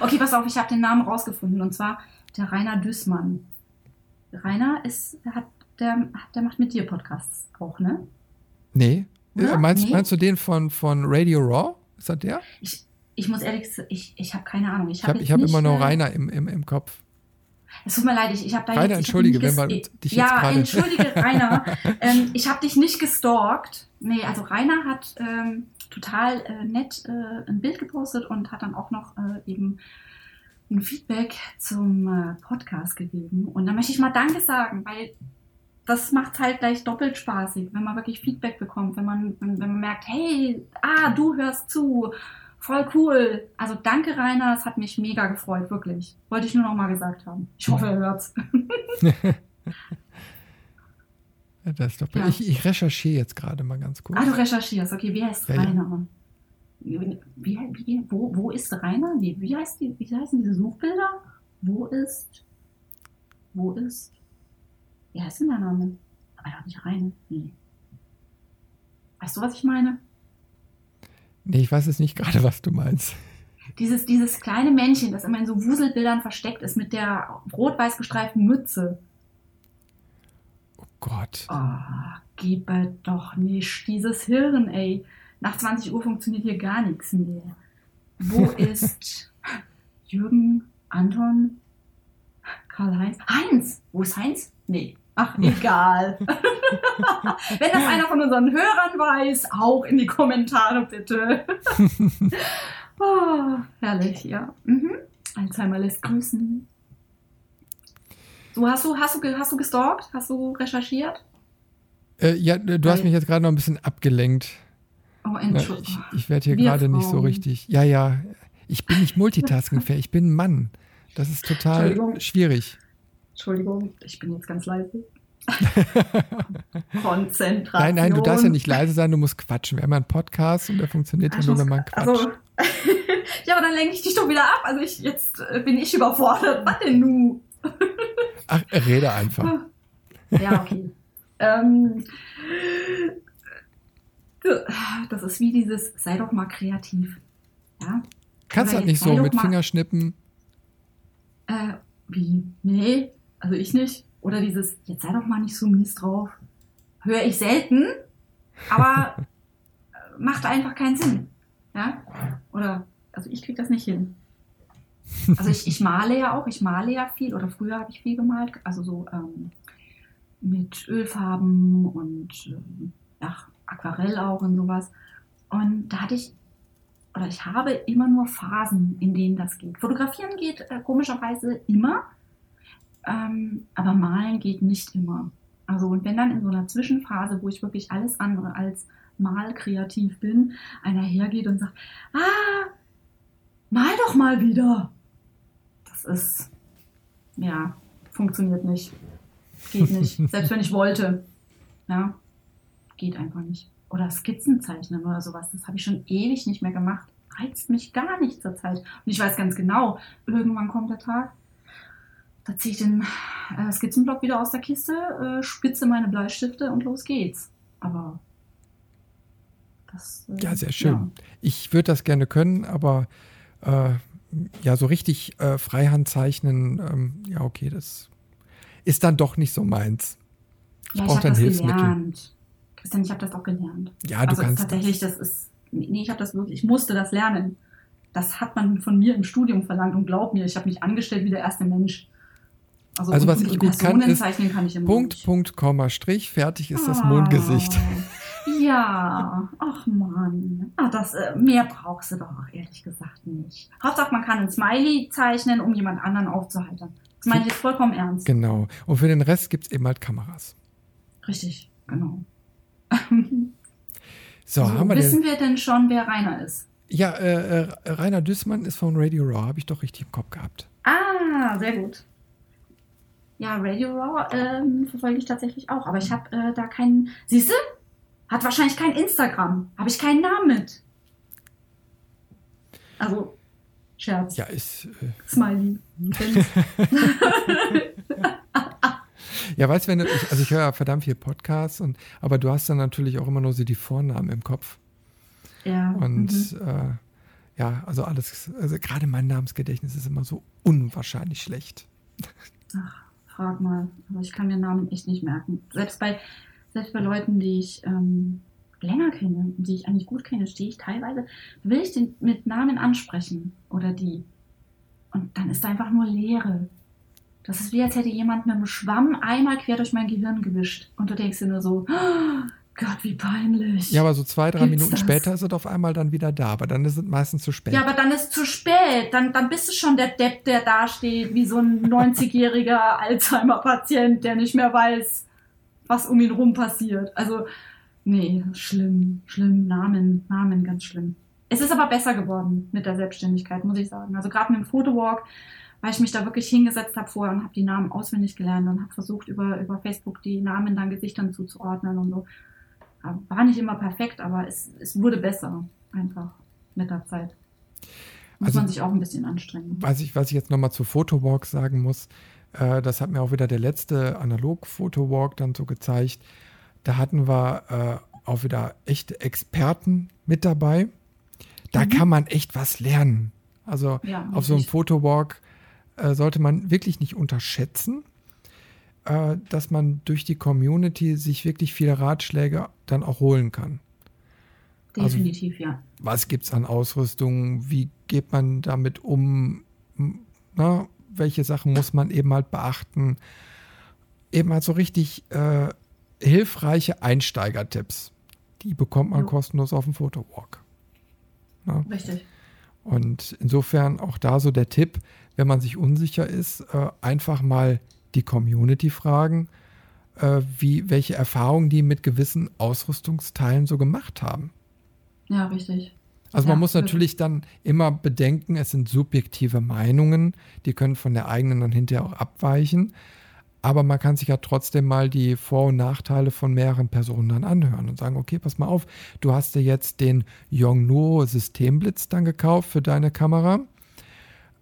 Okay, pass auf, ich habe den Namen rausgefunden und zwar der Rainer Düßmann. Rainer ist, hat, der, der macht mit dir Podcasts auch, ne? Nee. Ja? Äh, meinst, Nee? meinst du den von, von Radio Raw? Ist das der? Ich, ich muss ehrlich sagen, ich, ich habe keine Ahnung. Ich habe hab, hab immer noch Rainer im, im, im Kopf. Es tut mir leid, ich, ich habe da Rainer, jetzt, entschuldige, wenn man dich jetzt Ja, grade... entschuldige, Rainer. ähm, ich habe dich nicht gestalkt. Nee, also Rainer hat ähm, total äh, nett äh, ein Bild gepostet und hat dann auch noch äh, eben ein Feedback zum äh, Podcast gegeben. Und da möchte ich mal Danke sagen, weil das macht halt gleich doppelt spaßig, wenn man wirklich Feedback bekommt, wenn man, wenn, man merkt, hey, ah, du hörst zu Voll cool. Also danke, Rainer. Es hat mich mega gefreut, wirklich. Wollte ich nur noch mal gesagt haben. Ich hoffe, er hört's. das ist doch ja. ich, ich, recherchiere jetzt gerade mal ganz kurz. Ah, du recherchierst. Okay, heißt ja, Rainer? Wie, wie, wo, wo ist Rainer? Wie, wie, heißt die, wie heißen diese Suchbilder? Wo ist. Wo ist. Wie heißt denn der Name? Aber doch nicht Rainer. Nee. Weißt du, was ich meine? Nee, ich weiß jetzt nicht gerade, was du meinst. Dieses, dieses kleine Männchen, das immer in so Wuselbildern versteckt ist, mit der rot-weiß gestreiften Mütze. Oh Gott. Oh, gebe doch nicht dieses Hirn, ey. Nach 20 Uhr funktioniert hier gar nichts mehr. Wo ist Jürgen, Anton, Karl-Heinz? Heinz! Wo ist Heinz? Nee. Ach, egal. Wenn das einer von unseren Hörern weiß, auch in die Kommentare bitte. oh, herrlich, ja. Mhm. Alzheimer lässt grüßen. So, hast du, hast du, hast du gestalkt? Hast du recherchiert? Äh, ja, du hast mich jetzt gerade noch ein bisschen abgelenkt. Oh, Entschuldigung. Ich, ich werde hier gerade nicht so richtig. Ja, ja. Ich bin nicht multitaskingfähig. Ich bin ein Mann. Das ist total schwierig. Entschuldigung, ich bin jetzt ganz leise. Konzentration. Nein, nein, du darfst ja nicht leise sein, du musst quatschen. Wir haben einen Podcast und der funktioniert ja nur, wenn man quatscht. Also, ja, aber dann lenke ich dich doch wieder ab. Also ich, jetzt äh, bin ich überfordert. Was denn nu? Ach, rede einfach. Ja, okay. ähm, das ist wie dieses, sei doch mal kreativ. Ja? Kannst du halt nicht so mit Fingerschnippen. Äh, wie? Nee, also ich nicht. Oder dieses, jetzt sei doch mal nicht so mies drauf. Höre ich selten, aber macht einfach keinen Sinn. Ja? Oder, also ich kriege das nicht hin. Also ich, ich male ja auch, ich male ja viel oder früher habe ich viel gemalt, also so ähm, mit Ölfarben und ähm, ja, Aquarell auch und sowas. Und da hatte ich, oder ich habe immer nur Phasen, in denen das geht. Fotografieren geht äh, komischerweise immer, ähm, aber malen geht nicht immer. Also und wenn dann in so einer Zwischenphase, wo ich wirklich alles andere als malkreativ bin, einer hergeht und sagt, ah, mal doch mal wieder. Das ist, ja, funktioniert nicht. Geht nicht. Selbst wenn ich wollte. Ja, geht einfach nicht. Oder Skizzen zeichnen oder sowas. Das habe ich schon ewig nicht mehr gemacht. Reizt mich gar nicht zur Zeit. Und ich weiß ganz genau, irgendwann kommt der Tag, da ziehe ich den äh, Skizzenblock wieder aus der Kiste, äh, spitze meine Bleistifte und los geht's. Aber das. Äh, ja, sehr schön. Ja. Ich würde das gerne können, aber äh, ja, so richtig äh, Freihand zeichnen, ähm, ja, okay, das ist dann doch nicht so meins. Ich ja, brauche dann Hilfsmittel. Gelernt. Christian, ich habe das auch gelernt. Ja, du also kannst. Tatsächlich, das. das ist. Nee, ich habe das wirklich, ich musste das lernen. Das hat man von mir im Studium verlangt und glaub mir, ich habe mich angestellt wie der erste Mensch. Also, also was ich gut kann, ist kann Punkt, nicht. Punkt, Komma, Strich, fertig ist oh. das Mondgesicht. Ja, ach Mann. Ach, das, äh, mehr brauchst du doch ehrlich gesagt nicht. Hauptsache, man kann ein Smiley zeichnen, um jemand anderen aufzuhalten. Das meine ich jetzt vollkommen ernst. Genau. Und für den Rest gibt es eben halt Kameras. Richtig, genau. so, also, haben wir wissen denn, wir denn schon, wer Rainer ist? Ja, äh, äh, Rainer Düssmann ist von Radio Raw, habe ich doch richtig im Kopf gehabt. Ah, sehr gut. Ja, Radio Raw ähm, verfolge ich tatsächlich auch, aber ich habe äh, da keinen. Siehst du? Hat wahrscheinlich kein Instagram. Habe ich keinen Namen mit. Also, Scherz. Ja, ist. Äh Smiley. ja, weißt du, wenn du, ich, also ich höre ja verdammt viel Podcasts, und, aber du hast dann natürlich auch immer nur so die Vornamen im Kopf. Ja. Und mhm. äh, ja, also alles, also gerade mein Namensgedächtnis ist immer so unwahrscheinlich schlecht. Ach frag mal. Aber ich kann mir Namen echt nicht merken. Selbst bei, selbst bei Leuten, die ich ähm, länger kenne, die ich eigentlich gut kenne, stehe ich teilweise, will ich den mit Namen ansprechen oder die. Und dann ist da einfach nur Leere. Das ist wie, als hätte jemand mit einem Schwamm einmal quer durch mein Gehirn gewischt. Und du denkst dir nur so, oh Gott, wie peinlich. Ja, aber so zwei, drei Gibt's Minuten das? später ist es auf einmal dann wieder da. Aber dann ist es meistens zu spät. Ja, aber dann ist es zu spät. Dann, dann bist du schon der Depp, der da steht, wie so ein 90-jähriger Alzheimer-Patient, der nicht mehr weiß, was um ihn rum passiert. Also, nee, schlimm, schlimm. Namen, Namen, ganz schlimm. Es ist aber besser geworden mit der Selbstständigkeit, muss ich sagen. Also gerade mit dem Fotowalk weil ich mich da wirklich hingesetzt habe vorher und habe die Namen auswendig gelernt und habe versucht, über, über Facebook die Namen dann Gesichtern zuzuordnen und so. War nicht immer perfekt, aber es, es wurde besser, einfach mit der Zeit. Muss also, man sich auch ein bisschen anstrengen. Was ich, was ich jetzt nochmal zu Photowalk sagen muss, äh, das hat mir auch wieder der letzte Analog-Photowalk dann so gezeigt. Da hatten wir äh, auch wieder echte Experten mit dabei. Da mhm. kann man echt was lernen. Also ja, auf so einem Photowalk äh, sollte man wirklich nicht unterschätzen, äh, dass man durch die Community sich wirklich viele Ratschläge dann auch holen kann. Also, Definitiv, also, ja. Was gibt es an Ausrüstung? Wie geht man damit um? Na, welche Sachen muss man eben halt beachten? Eben halt so richtig äh, hilfreiche Einsteigertipps. Die bekommt man ja. kostenlos auf dem Fotowalk. Na? Richtig. Und insofern auch da so der Tipp, wenn man sich unsicher ist, äh, einfach mal die Community fragen, äh, wie, welche Erfahrungen die mit gewissen Ausrüstungsteilen so gemacht haben. Ja, richtig. Also man muss natürlich dann immer bedenken, es sind subjektive Meinungen, die können von der eigenen dann hinterher auch abweichen. Aber man kann sich ja trotzdem mal die Vor- und Nachteile von mehreren Personen dann anhören und sagen, okay, pass mal auf, du hast dir jetzt den Yongnuo Systemblitz dann gekauft für deine Kamera.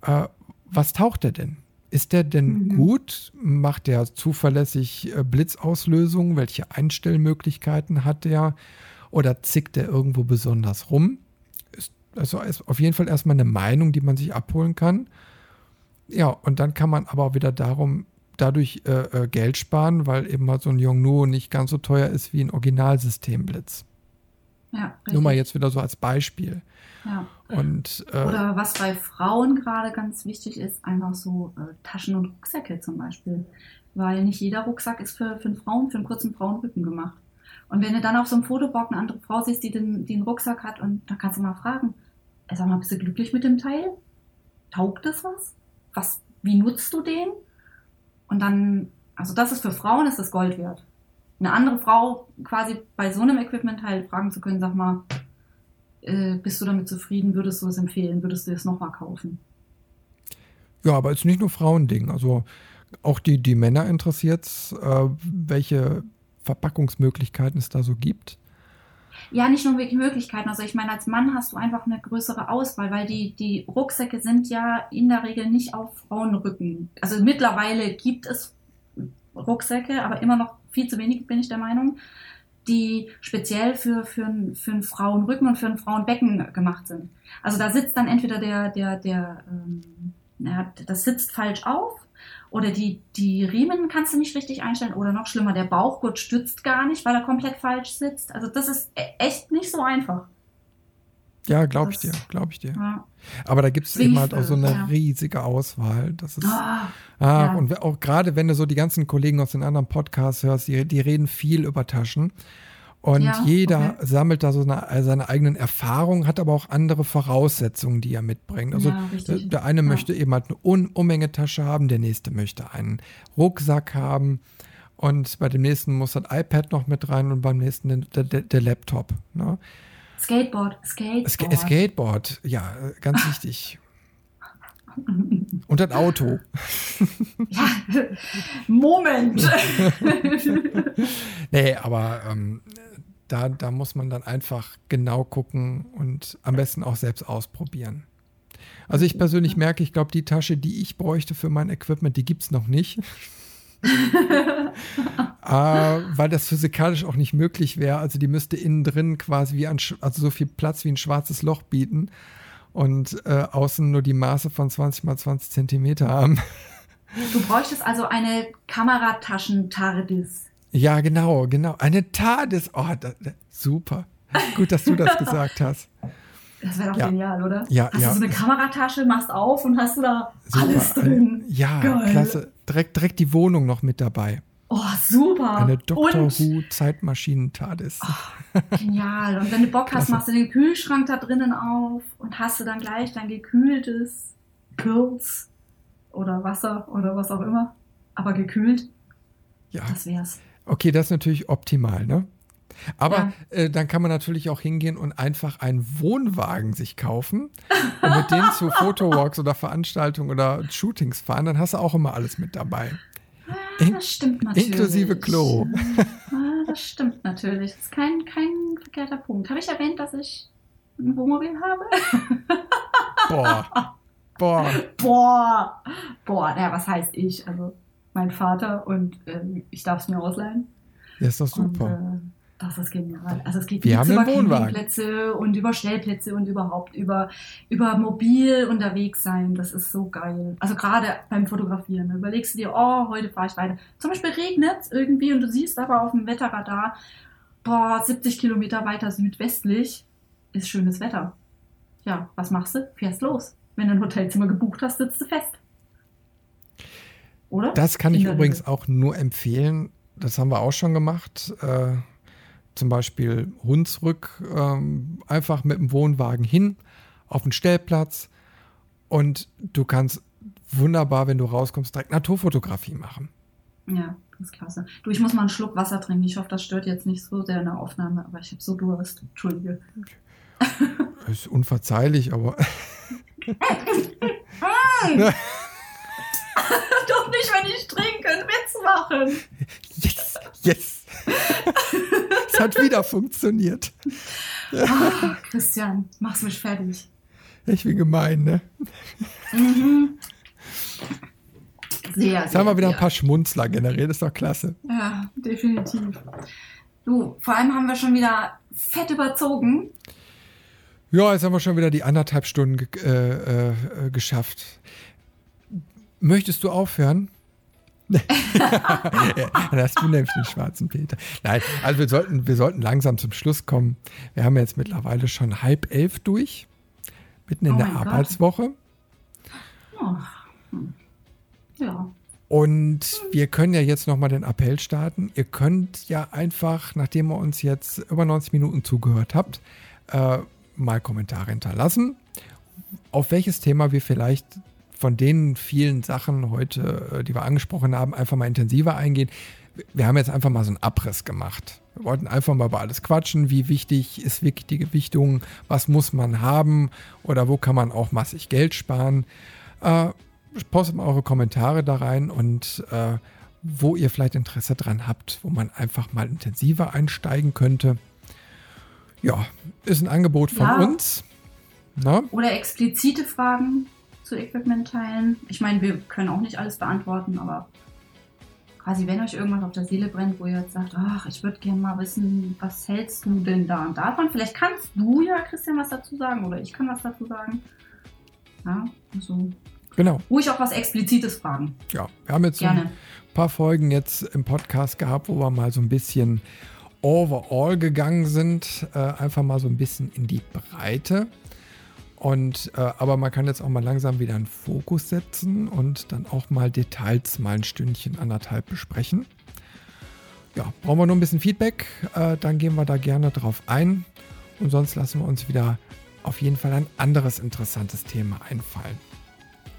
Äh, was taucht der denn? Ist der denn mhm. gut? Macht der zuverlässig äh, Blitzauslösung? Welche Einstellmöglichkeiten hat der? Oder zickt der irgendwo besonders rum? Ist, also ist auf jeden Fall erstmal eine Meinung, die man sich abholen kann. Ja, und dann kann man aber auch wieder darum, dadurch äh, äh, Geld sparen, weil eben mal so ein Yongnuo nicht ganz so teuer ist wie ein Originalsystemblitz. Ja, Nur mal jetzt wieder so als Beispiel. Ja. Und, äh, Oder was bei Frauen gerade ganz wichtig ist, einfach so äh, Taschen und Rucksäcke zum Beispiel. Weil nicht jeder Rucksack ist für, für einen Frauen, für einen kurzen Frauenrücken gemacht. Und wenn du dann auf so einem Fotobock eine andere Frau siehst, die den, die einen Rucksack hat, und da kannst du mal fragen, sag mal, bist du glücklich mit dem Teil? Taugt das was? was? Wie nutzt du den? Und dann, also das ist für Frauen ist das Gold wert. Eine andere Frau quasi bei so einem Equipment halt fragen zu können, sag mal, äh, bist du damit zufrieden? Würdest du es empfehlen? Würdest du es nochmal kaufen? Ja, aber es ist nicht nur Frauending. Also auch die, die Männer interessiert es, äh, welche Verpackungsmöglichkeiten es da so gibt. Ja, nicht nur wirklich Möglichkeiten. Also ich meine, als Mann hast du einfach eine größere Auswahl, weil die, die Rucksäcke sind ja in der Regel nicht auf Frauenrücken. Also mittlerweile gibt es Rucksäcke, aber immer noch viel zu wenig, bin ich der Meinung die speziell für, für, für einen Frauenrücken und für ein Frauenbecken gemacht sind. Also da sitzt dann entweder der, der, der, ähm, das sitzt falsch auf oder die, die Riemen kannst du nicht richtig einstellen oder noch schlimmer, der Bauchgurt stützt gar nicht, weil er komplett falsch sitzt. Also das ist e-, echt nicht so einfach. Ja, glaube ich dir, glaube ich dir. Ja. Aber da gibt es eben halt auch so eine ja. riesige Auswahl. Das ist, ah, ah ja. Und auch gerade wenn du so die ganzen Kollegen aus den anderen Podcasts hörst, die, die reden viel über Taschen. Und jeder okay. sammelt da so eine, seine eigenen Erfahrungen, hat aber auch andere Voraussetzungen, die er mitbringt. Also der, der, eine möchte eben halt eine Un Unmenge-Tasche haben, der nächste möchte einen Rucksack haben. Und bei dem nächsten muss das iPad noch mit rein und beim nächsten der, der, der Laptop. Ne? Skateboard, Skateboard. Sk Skateboard, ja, ganz wichtig. Und ein Auto. Ja, Moment. nee, aber ähm, da, da muss man dann einfach genau gucken und am besten auch selbst ausprobieren. Also ich persönlich merke, ich glaube, die Tasche, die ich bräuchte für mein Equipment, die gibt es noch nicht äh, weil das physikalisch auch nicht möglich wäre. Also die müsste innen drin quasi wie ein, also so viel Platz wie ein schwarzes Loch bieten und äh, außen nur die Maße von 20 mal 20 Zentimeter haben. Du bräuchtest also eine Kamerataschen-TARDIS. Ja, genau, genau. Eine TARDIS. Oh, da, super. Gut, dass du das gesagt hast. Das wäre doch Ja. genial, oder? Ja, hast ja. du so eine Kameratasche, machst auf und hast du da Super. alles drin. Ja, Geil. klasse. Direkt, direkt die Wohnung noch mit dabei. Oh, super. Eine und Who Zeitmaschinen-TARDIS. genial. Und wenn du Bock hast, Klasse. machst du den Kühlschrank da drinnen auf und hast du dann gleich dein gekühltes Pilz oder Wasser oder was auch immer. Aber gekühlt, Ja, das wär's. okay, das ist natürlich optimal, ne? Aber Ja. äh, dann kann man natürlich auch hingehen und einfach einen Wohnwagen sich kaufen und mit denen zu Fotowalks oder Veranstaltungen oder Shootings fahren. Dann hast du auch immer alles mit dabei. In- Das stimmt natürlich. inklusive Klo. Ah, das stimmt natürlich. Das ist kein, kein verkehrter Punkt. Habe ich erwähnt, dass ich ein Wohnmobil habe? Boah. Boah. Boah! Boah, naja, was heißt ich? Also mein Vater und ähm, ich darf es mir ausleihen. Das ist doch super. Und, äh, das ist genial. Also es geht Wir haben über. Campingplätze und über Stellplätze und überhaupt über, über mobil unterwegs sein. Das ist so geil. Also gerade beim Fotografieren. Da überlegst du dir, oh, heute fahre ich weiter. Zum Beispiel regnet es irgendwie und du siehst aber auf dem Wetterradar, boah, 70 Kilometer weiter südwestlich ist schönes Wetter. Ja, was machst du? Fährst los. Wenn du ein Hotelzimmer gebucht hast, sitzt du fest. Oder? Das kann ich übrigens auch nur empfehlen. Das haben wir auch schon gemacht. Äh, zum Beispiel Hunsrück, ähm, einfach mit dem Wohnwagen hin auf den Stellplatz und du kannst wunderbar, wenn du rauskommst, direkt Naturfotografie machen. Ja, das ist klasse. Du, ich muss mal einen Schluck Wasser trinken. Ich hoffe, das stört jetzt nicht so sehr in der Aufnahme, aber ich habe so Durst. Entschuldige. Das ist unverzeihlich, aber Doch nicht, wenn ich trinke, einen Witz machen. yes, yes. es hat wieder funktioniert. Ah, Christian, mach's mich fertig. Ich bin gemein, ne? Mhm. Sehr, Jetzt sehr, haben wir wieder ein sehr. paar Schmunzler generiert, ist doch klasse. Ja, definitiv. Du, vor allem haben wir schon wieder fett überzogen. Ja, jetzt haben wir schon wieder die anderthalb Stunden ge äh, äh, geschafft. Möchtest du aufhören? Ja, da hast du nämlich den schwarzen Peter. Nein, also wir sollten, wir sollten langsam zum Schluss kommen. Wir haben jetzt mittlerweile schon halb elf durch, mitten in Oh der. Arbeitswoche. Oh, hm. Ja. Und wir können ja jetzt nochmal den Appell starten. Ihr könnt ja einfach, nachdem ihr uns jetzt über 90 Minuten zugehört habt, äh, mal Kommentare hinterlassen, auf welches Thema wir vielleicht von den vielen Sachen heute, äh, die wir angesprochen haben, einfach mal intensiver eingehen. Wir haben jetzt einfach mal so einen Abriss gemacht. Wir wollten einfach mal über alles quatschen. Wie wichtig ist wirklich die Gewichtung? Was muss man haben? Oder wo kann man auch massig Geld sparen? Äh, postet mal eure Kommentare da rein und äh, wo ihr vielleicht Interesse dran habt, wo man einfach mal intensiver einsteigen könnte. Ja, ist ein Angebot von Ja. uns. Na? Oder explizite Fragen zu Equipment-Teilen. Ich meine, wir können auch nicht alles beantworten, aber quasi, wenn euch irgendwas auf der Seele brennt, wo ihr jetzt sagt, ach, ich würde gerne mal wissen, was hältst du denn da und davon? Vielleicht kannst du ja, Christian, was dazu sagen oder ich kann was dazu sagen. Ja, also Genau, ruhig auch was Explizites fragen. ja. Wir haben jetzt so ein paar Folgen jetzt im Podcast gehabt, wo wir mal so ein bisschen overall gegangen sind. Äh, einfach mal so ein bisschen in die Breite. Und, äh, aber man kann jetzt auch mal langsam wieder einen Fokus setzen und dann auch mal Details mal ein Stündchen, anderthalb besprechen. Ja, brauchen wir nur ein bisschen Feedback, äh, dann gehen wir da gerne drauf ein. Und sonst lassen wir uns wieder auf jeden Fall ein anderes interessantes Thema einfallen.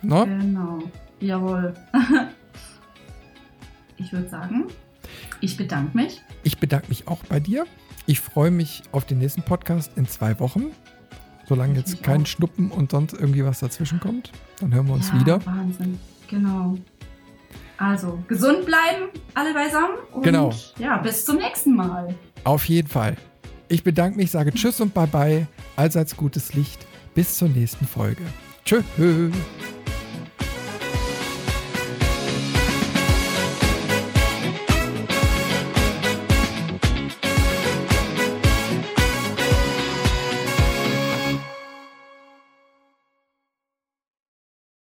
Ne? Genau. Jawohl. ich würde sagen, ich bedanke mich. Ich bedanke mich auch bei dir. Ich freue mich auf den nächsten Podcast in zwei Wochen. Solange jetzt kein. Schnuppen und sonst irgendwie was dazwischen kommt. Dann hören wir uns ja, wieder. Wahnsinn. Genau. Also, gesund bleiben, alle beisammen. Und Genau. ja, bis zum nächsten Mal. Auf jeden Fall. Ich bedanke mich, sage Tschüss und Bye-bye. Allseits gutes Licht. Bis zur nächsten Folge. Tschüss.